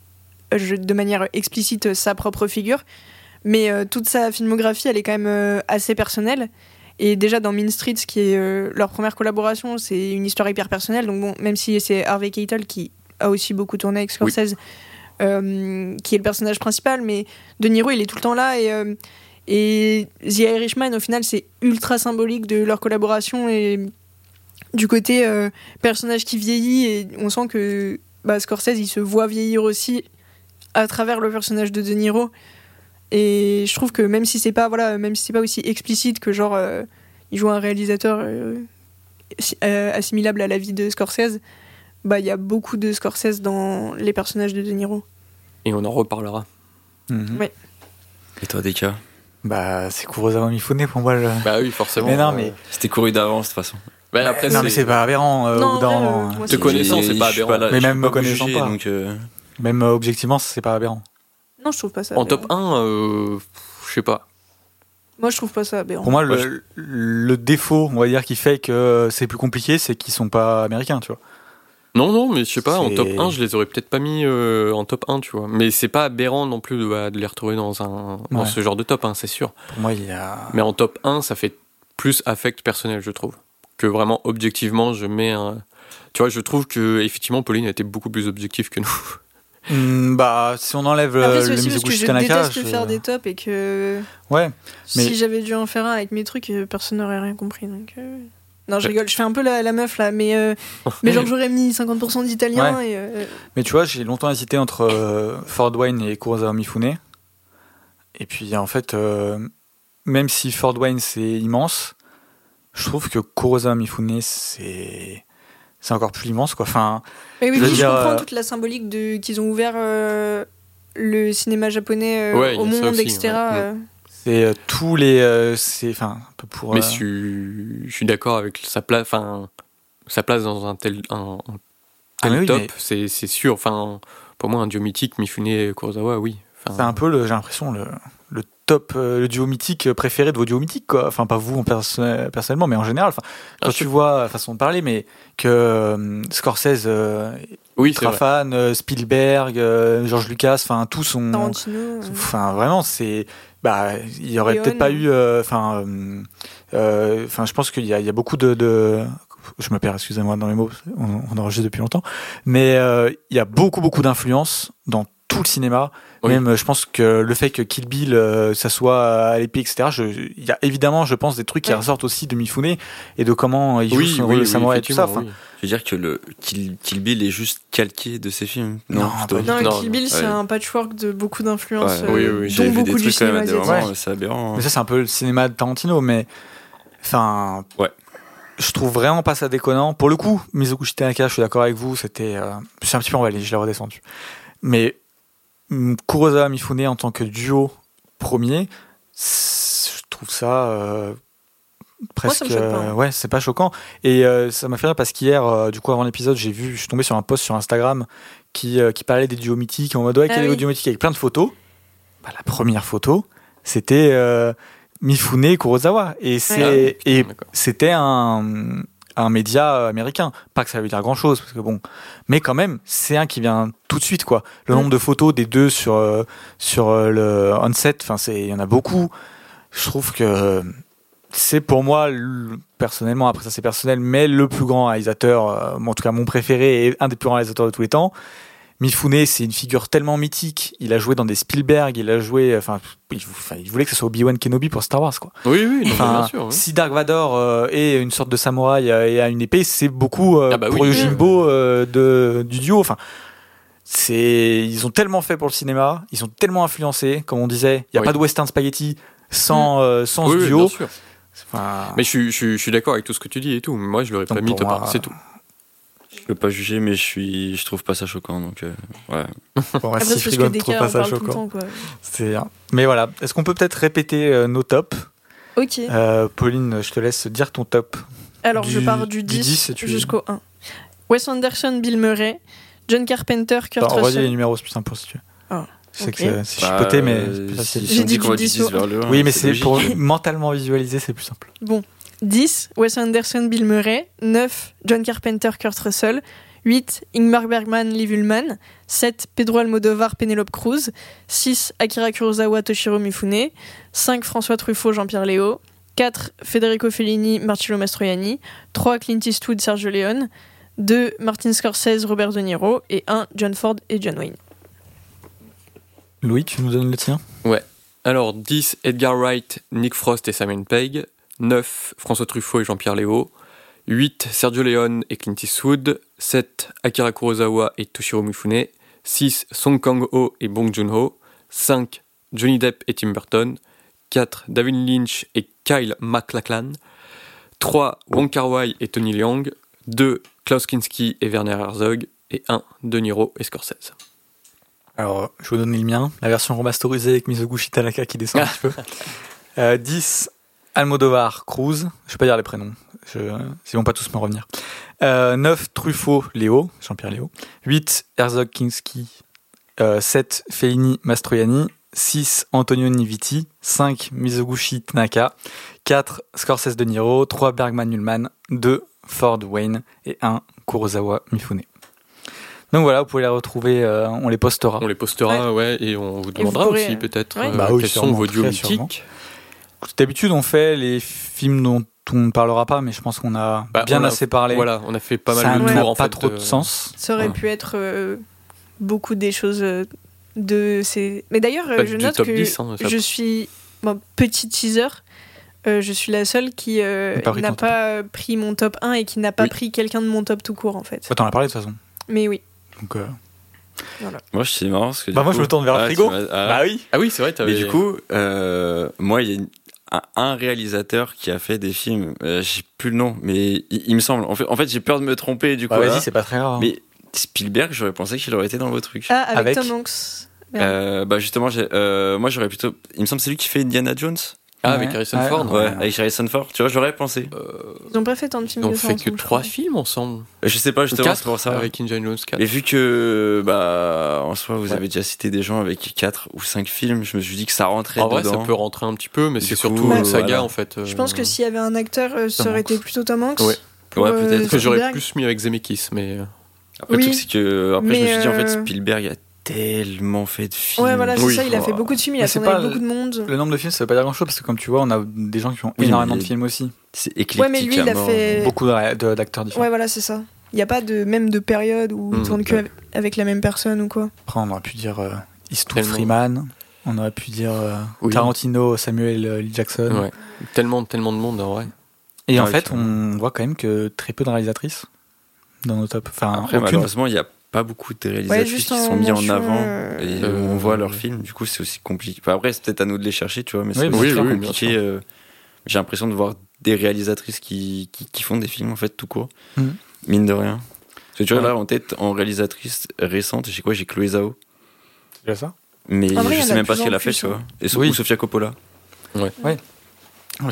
de manière explicite sa propre figure. Mais euh, toute sa filmographie, elle est quand même euh, assez personnelle. Et déjà dans Mean Streets, qui est euh, leur première collaboration, c'est une histoire hyper personnelle. Donc bon, même si c'est Harvey Keitel qui a aussi beaucoup tourné avec Scorsese, qui est le personnage principal, mais De Niro, il est tout le temps là et et The Irishman, au final, c'est ultra symbolique de leur collaboration et du côté euh, personnage qui vieillit. Et on sent que bah, Scorsese, il se voit vieillir aussi à travers le personnage de De Niro. Et je trouve que même si c'est pas voilà, même si c'est pas aussi explicite que genre euh, il joue un réalisateur euh, si- assimilable à la vie de Scorsese, bah il y a beaucoup de Scorsese dans les personnages de De Niro. Et on en reparlera. Mhm. Ouais. Et toi, Deka? Bah, c'est Kurosawa Mifune pour moi. le- Bah oui, forcément. Mais non, mais- C'était couru d'avance, de toute façon. Bah, après, non, mais c'est pas aberrant. euh, Non, moment, euh, hein. Te c'est- connaissant, c'est pas aberrant. là- Mais même pas me connaissant juger, pas. Donc, euh, Même euh, objectivement, c'est pas aberrant. Non, je trouve pas ça. En aberrant. top 1, euh, je sais pas. Moi, je trouve pas ça aberrant. Pour moi, Moi, le, le défaut, on va dire, qui fait que c'est plus compliqué, c'est qu'ils sont pas américains, tu vois. Non, non, mais je sais pas, en top 1, je les aurais peut-être pas mis euh, en top 1, tu vois. Mais c'est pas aberrant non plus de, bah, de les retrouver dans, un, dans ce genre de top, hein, c'est sûr. Pour moi, il y a. Mais en top 1, ça fait plus affect personnel, je trouve. Que vraiment, objectivement, je mets un. Tu vois, je trouve que, effectivement, Pauline a été beaucoup plus objective que nous. [LAUGHS] Hmm, bah, si on enlève Après, euh, le aussi parce que je Tanaka, déteste je- faire des tops et que Ouais, Mais- si j'avais dû en faire un avec mes trucs, euh, personne n'aurait rien compris. Donc, euh, Non, je rigole, je fais un peu la, la meuf là, mais, euh, mais genre j'aurais mis 50% d'italien et. euh, mais tu vois, j'ai longtemps hésité entre euh, Ford Wayne et Kurosawa Mifune. Et puis, en fait, euh, même si Ford Wayne c'est immense, je trouve que Kurosawa Mifune c'est c'est encore plus immense, quoi. Enfin, Mais oui, Je oui, je comprends toute la symbolique de qu'ils ont ouvert euh, le cinéma japonais euh, Ouais, au monde, aussi, etc. ouais. C'est euh, tous les, euh, c'est, enfin, un peu pour. Mais euh, je suis, je suis d'accord avec sa place, enfin, sa place dans un tel, un, un Ah, oui, top, mais- c'est, c'est sûr. Enfin, pour moi, un dieu mythique, Mifune Kurosawa, oui. Enfin, C'est un peu, j'ai l'impression, le, le top, euh, le duo mythique préféré de vos duos mythiques, quoi. Enfin, pas vous en perso- personnellement, mais en général. Enfin, quand Ah, tu je- vois la façon de parler, mais que euh, Scorsese, euh, Oui, c'est ultra vrai. fan, euh, Spielberg, euh, George Lucas, enfin, tous sont. Enfin, vraiment, c'est. Bah, il y aurait peut-être pas eu. euh, Enfin, euh, euh, enfin, je pense qu'il y, a- il y a beaucoup de. de- je me perds, excusez-moi dans les mots, on, on enregistre depuis longtemps. Mais euh, il y a beaucoup, beaucoup d'influence dans tout le cinéma. Oui. Même, euh, je pense que le fait que Kill Bill, euh, ça soit à l'épée, etc. je- Il y a évidemment, je pense, des trucs qui Ouais. ressortent aussi de Mifune et de comment il joue Oui, son samouraï et tout ça. Je veux dire que le Kill, Kill Bill est juste calqué de ses films. Non, Non, pas plutôt. du Non, Non, Kill Bill, ouais. c'est un patchwork de beaucoup d'influences, Ouais. euh, Oui, oui, oui, dont J'avais vu beaucoup des du trucs quand cinéma vraiment, c'est aberrant. Mais ça, c'est un peu le cinéma de Tarantino, mais. Enfin. Ouais. Je trouve vraiment pas ça déconnant. Pour le coup, Mizoguchi Tanaka, je suis d'accord avec vous, c'était. Euh, c'est un petit peu emballé, je l'ai redescendu. Mais. Kurosawa Mifune en tant que duo premier, je trouve ça. euh, presque. ça me choque pas. euh, ouais, c'est pas choquant. Et euh, ça m'a fait rire parce qu'hier, euh, du coup, avant l'épisode, j'ai vu, je suis tombé sur un post sur Instagram qui, euh, qui parlait des duos mythiques en mode ouais, Ah quel est oui. votre duo mythique avec plein de photos. Bah, la première photo, c'était euh, Mifune et Kurosawa. Et c'est Ah oui, et un média américain. Pas que ça veut dire grand chose, parce que bon, mais quand même, c'est un qui vient tout de suite, quoi. Le Mm. nombre de photos des deux sur, euh, sur euh, le on-set, enfin, c'est, il y en a beaucoup. Je trouve que c'est pour moi, le- personnellement, après ça c'est personnel, mais le plus grand réalisateur, euh, en tout cas mon préféré et un des plus grands réalisateurs de tous les temps. Mifune, c'est une figure tellement mythique. Il a joué dans des Spielberg, il a joué, enfin, il, enfin, il voulait que ce soit Obi-Wan Kenobi pour Star Wars, quoi. Oui, oui, non, Enfin, bien sûr. oui. Si Dark Vador euh, est une sorte de samouraï euh, et a une épée, c'est beaucoup euh, Ah bah pour oui. Yojimbo euh, de, du duo. Enfin, c'est ils ont tellement fait pour le cinéma, ils ont tellement influencé, comme on disait. Il y a Oui. pas de western spaghetti sans euh, sans Oui, ce duo. bien sûr. Enfin, Mais je, suis- je, je suis d'accord avec tout ce que tu dis et tout. Moi, je l'aurais pas mis pour top moi, 1, c'est tout. Je peux pas juger, mais je suis, je trouve pas ça choquant. Donc, euh, ouais. [LAUGHS] bon, Après, si c'est parce Frigo que ne des trouve pas on ça choquant, quoi. c'est. Mais voilà, est-ce qu'on peut peut-être répéter euh, nos tops? Ok. Euh, Pauline, je te laisse dire ton top. Alors, je du- pars du du 10, 10 et tu- jusqu'au 1. Wes Anderson, Bill Murray, John Carpenter, Kurt Enfin, on redit les Russell. numéros, c'est plus simple pour si tu veux. Ah, Je sais ok. que c'est- c'est Bah, chipoté, mais euh, c'est plus si- facile. J'ai on dit va du du 10 10 vers le 1. Oui, mais c'est pour [LAUGHS] mentalement visualiser, c'est plus simple. 10, Wes Anderson, Bill Murray. 9, John Carpenter, Kurt Russell. 8, Ingmar Bergman, Liv Ullmann. 7, Pedro Almodovar, Penelope Cruz. 6, Akira Kurosawa, Toshiro Mifune. 5, François Truffaut, Jean-Pierre Léo. 4, Federico Fellini, Marcello Mastroianni. 3, Clint Eastwood, Sergio Leone. 2, Martin Scorsese, Robert De Niro. Et 1, John Ford et John Wayne. Louis, tu nous donnes le tien? Alors, 10, Edgar Wright, Nick Frost et Simon Pegg. 9, François Truffaut et Jean-Pierre Léo. 8, Sergio Leone et Clint Eastwood. 7, Akira Kurosawa et Toshiro Mifune. 6, Song Kang-ho et Bong Joon-ho. 5, Johnny Depp et Tim Burton. 4, David Lynch et Kyle MacLachlan. 3, Wong Kar-wai et Tony Leung. 2, Klaus Kinski et Werner Herzog. Et 1, De Niro et Scorsese. Alors, je vais vous donner le mien, la version remasterisée avec Mizoguchi Tanaka qui descend un [LAUGHS] petit peu. Euh, 10, Almodovar, Cruz, je vais pas dire les prénoms, je, ils vont pas tous me revenir. Euh, 9, Truffaut, Léo, Jean-Pierre Léo. 8, Herzog Kinski. Euh, 7, Fellini, Mastroianni. 6, Antonio Niviti. 5, Mizoguchi Tanaka. 4, Scorsese De Niro. 3, Bergman Ullman. 2, Ford Wayne. Et 1, Kurosawa Mifune. Donc voilà, vous pouvez les retrouver, euh, on les postera. On les postera, ouais, et on vous demandera pourrez, aussi euh, peut-être ouais. euh, Bah oui, quels sont vos duos mythiques. D'habitude, on fait les films dont on ne parlera pas, mais je pense qu'on a Bah, bien on a- assez parlé. Voilà, on a fait pas ça mal de n'a tours en pas fait. trop de euh, sens. Ça aurait Ouais. pu être euh, beaucoup des choses euh, de ces. Mais d'ailleurs, Pas je note top que 10, hein, ça- je suis. Bon, petit teaser. euh, je suis la seule qui euh, N'a pas pris n'a ton top. pas pris mon top 1 et qui n'a pas Oui. pris quelqu'un de mon top tout court en fait. Bah, T'en as parlé de toute façon. Mais oui. Donc, euh, Moi, marrant parce que. Bah, moi, je me tourne vers le Ah, frigo. ah, Bah oui. Ah oui, c'est vrai, Mais du coup, euh, moi, il y a une- un, un réalisateur qui a fait des films, euh, j'ai plus le nom, mais il, il me semble. En fait, en fait j'ai peur de me tromper du coup. Bah, là. vas-y, c'est pas très grave. hein. mais Spielberg, j'aurais pensé qu'il aurait été dans vos trucs. Ah, avec, Avec Tom Hanks. Euh, bah justement, euh, moi j'aurais plutôt. Il me semble que c'est lui qui fait Indiana Jones. Ah, Ouais. avec Harrison Ouais. Ford Ouais, avec Harrison Ford. Tu vois, j'aurais pensé. Euh, Ils ont pas fait tant de films ils ont que ça fait que ensemble, je trois crois. films ensemble. Je sais pas, justement, Quatre c'est pour ça. avec Indiana Jones 4. Et vu que, bah, en soi, vous Ouais. avez déjà cité des gens avec 4 ou 5 films, je me suis dit que ça rentrait En vrai, dedans. ça peut rentrer un petit peu, mais Du c'est coup, surtout euh, une saga voilà. en fait. Je pense que s'il y avait un acteur, euh, ça Tom aurait Hanks. été plutôt Tom Hanks. Ouais. pour, Ouais, euh, peut-être. que j'aurais Spielberg. plus mis avec Zemeckis, mais euh, Après, Oui. le truc, c'est que, après, je me Mais, suis dit, en fait, euh, Spielberg, il a tellement fait de films. Ouais, voilà, c'est Oui. ça. Il a fait beaucoup de films, il a tourné beaucoup de monde. Le nombre de films, ça veut pas dire grand chose parce que, comme tu vois, on a des gens qui ont Oui, énormément mais- de films aussi. C'est éclectique. Ouais, mais lui, il a fait. Beaucoup de- de- d'acteurs différents. Ouais, voilà, c'est ça. Il n'y a pas de même de période où il Mm, tourne que ouais. avec, avec la même personne ou quoi. Après, on aurait pu dire euh, Eastwood. Freeman. On aurait pu dire euh, Oui. Tarantino, Samuel euh, L. Jackson. ouais. tellement, tellement de monde en vrai. Et en fait, on voit quand même que très peu de réalisatrices dans nos tops. Enfin, Après, aucune. malheureusement, il n'y a pas beaucoup de réalisatrices qui sont mis en avant. euh, Et Euh, on voit leurs films, du coup, c'est aussi compliqué. Enfin, après, c'est peut-être à nous de les chercher, tu vois, mais c'est Oui, aussi oui, très oui, bien compliqué. euh, J'ai l'impression de voir des réalisatrices qui, qui, qui font des films, en fait, tout court. Mhm. Mine de rien. Parce que tu vois, Ouais. là, en tête, en réalisatrice récente, j'ai quoi J'ai Chloé Zhao. C'est déjà ça? Mais il y je sais a même pas ce qu'elle a fait, tu vois. hein. Et Oui. ou Sofia Coppola. Ouais,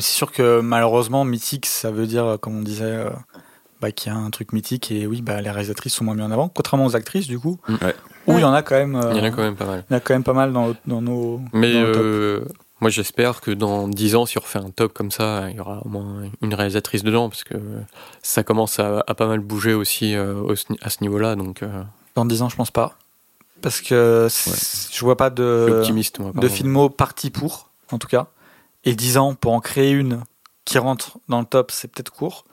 C'est sûr que malheureusement, mythique, ça veut dire, euh, comme on disait, euh, bah, qu'il y a un truc mythique et oui, bah, les réalisatrices sont moins mis en avant, contrairement aux actrices, du coup, Mm. Ouais. où il Ouais. y en a quand même, euh, Il y en a quand même pas mal. il y en a quand même pas mal dans, dans nos. Mais dans euh, moi, j'espère que dans 10 ans, si on refait un top comme ça, il y aura au moins une réalisatrice dedans, parce que ça commence à, à pas mal bouger aussi euh, au à ce niveau-là. Donc, euh, Dans 10 ans, je pense pas. Parce que c- je vois pas je suis de, optimiste, moi. De filmo parti pour, en tout cas. Et 10 ans pour en créer une qui rentre dans le top, c'est peut-être court.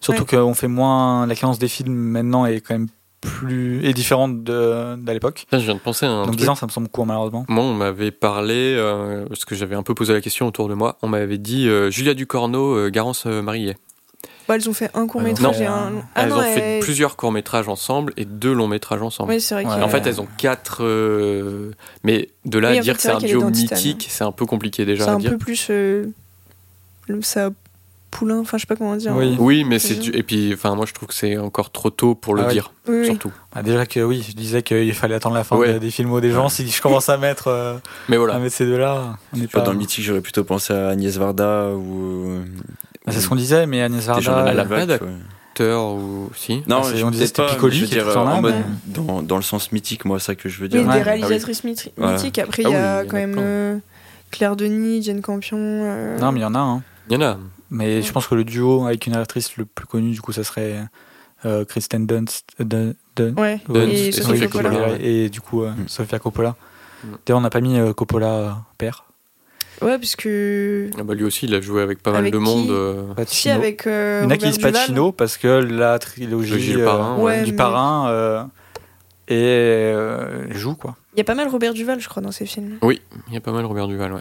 Surtout Ouais. qu'on fait moins. La cadence des films maintenant est quand même plus. est différente de- d'à l'époque. Je viens de penser à un Donc truc. 10 ans, ça me semble court, malheureusement. Moi, on m'avait parlé, euh, parce que j'avais un peu posé la question autour de moi, on m'avait dit euh, Julia Ducorneau, euh, Garance euh, Marié. Bah, elles ont fait un court Non. métrage et un. Ah elles non, ont fait plusieurs courts-métrages ensemble et deux longs métrages ensemble. Oui, c'est vrai. Ouais. En fait, elles ont quatre. euh, Mais de là Oui, à dire fait, que c'est un duo mythique, c'est un peu compliqué déjà C'est à un dire. peu plus. euh, ça poulain, enfin, je sais pas comment dire. Oui. Oui, mais C'est du- et puis enfin moi je trouve que c'est encore trop tôt pour le Ah oui. dire Oui, oui. surtout. Bah, déjà que oui, je disais qu'il fallait attendre la fin Ouais. des, des films des gens. Si je commence à mettre, euh, Mais à voilà. mettre ces deux-là, on vois, pas. dans Mythique, j'aurais plutôt pensé à Agnès Varda ou. euh, Bah, c'est ce qu'on disait, mais Agnès des Varda. la elle a pas tu vois. Acteur ou si. Non, Ah, je- on disait c'était pas, Piccoli dire, en mode mais- dans, dans le sens mythique, moi, ça que je veux Oui, dire. des Ouais. réalisatrices mythi- Voilà. mythiques. Après, Ah il y oui, a quand même euh, Claire Denis, Jane Campion. Non, mais il y en a un. Il y en a. Mais je pense que le duo avec une actrice le plus connu, du coup, ça serait euh, Kristen Dunst. Dun- Dun- Ouais, Ouais, et Sofia Coppola. Coppola. ouais, Et du coup, euh, Mm. Sofia Coppola. Mm. D'ailleurs, on n'a pas mis euh, Coppola euh, père. Ouais, parce que. Ah bah, lui aussi il a joué avec pas mal de qui monde. Pacino. Si, avec. euh, Il y en a qui Robert disent Duval. Pacino parce que la trilogie euh, Parrain, ouais. du mais- parrain euh, et euh, joue quoi. Il y a pas mal Robert Duval, je crois, dans ces films. Oui, il y a pas mal Robert Duval. Ouais.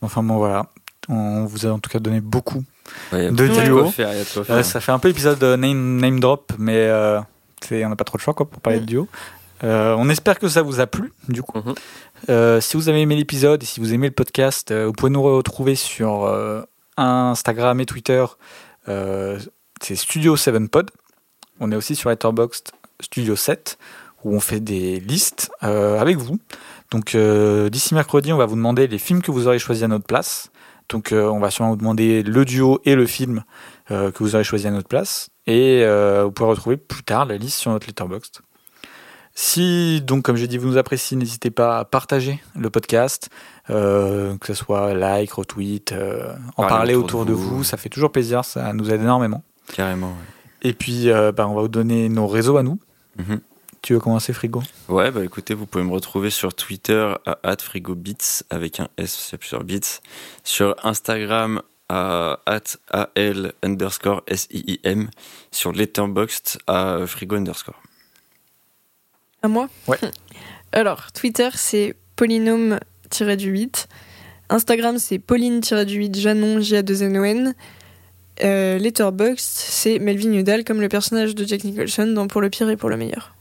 Enfin bon voilà, on vous a en tout cas donné beaucoup. Ouais, De de duo. quoi faire, y a de quoi Euh, ça fait un peu épisode de name, name drop, mais euh, on n'a pas trop de choix quoi, pour parler Mm. de duo. Euh, on espère que ça vous a plu du coup. Mhm. Euh, si vous avez aimé l'épisode et si vous aimez le podcast, euh, vous pouvez nous retrouver sur euh, Instagram et Twitter. Euh, c'est Studio 7 Pod. On est aussi sur Letterboxd Studio 7 où on fait des listes euh, avec vous. Donc euh, d'ici mercredi, on va vous demander les films que vous aurez choisis à notre place. Donc euh, on va sûrement vous demander le duo et le film euh, que vous aurez choisi à notre place. Et euh, vous pourrez retrouver plus tard la liste sur notre Letterboxd. Si, donc, comme j'ai dit, vous nous appréciez, n'hésitez pas à partager le podcast, euh, que ce soit like, retweet, euh, en Parler autour autour de de vous. Ça fait toujours plaisir, ça nous aide énormément. Carrément. ouais. Et puis, euh, bah, on va vous donner nos réseaux à nous. Mhm. Tu veux commencer, Frigo? Ouais, bah écoutez, vous pouvez me retrouver sur Twitter à @frigobits avec un S, plusieurs bits. Sur Instagram à @al underscore S-I-I-M. Sur Letterboxd à frigo underscore. À moi? Ouais. [LAUGHS] Alors, Twitter, c'est polynôme-du-8. Instagram, c'est pauline-du-8 Janon, J-A-2-N-O-N. Euh, Letterboxd, c'est Melvin Udall, comme le personnage de Jack Nicholson dans Pour le pire et pour le meilleur.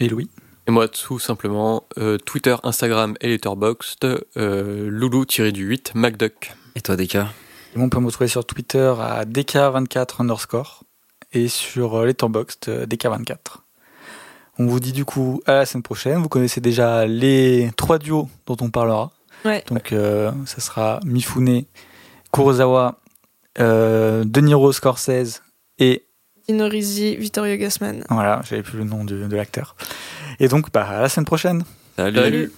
Et Louis Et moi tout simplement euh, Twitter, Instagram et Letterboxd euh, loulou-du-8 MacDuck. Et toi, Deka Et on peut me retrouver sur Twitter à DK24 underscore et sur euh, Letterboxd euh, DK24. On vous dit du coup à la semaine prochaine. Vous connaissez déjà les trois duos dont on parlera. Ouais. Donc euh, ça sera Mifune, Kurosawa, euh, De Niro Scorsese et Dino Risi, Vittorio Gassman. voilà, j'avais plus le nom de, de l'acteur. Et donc bah à la semaine prochaine. Salut.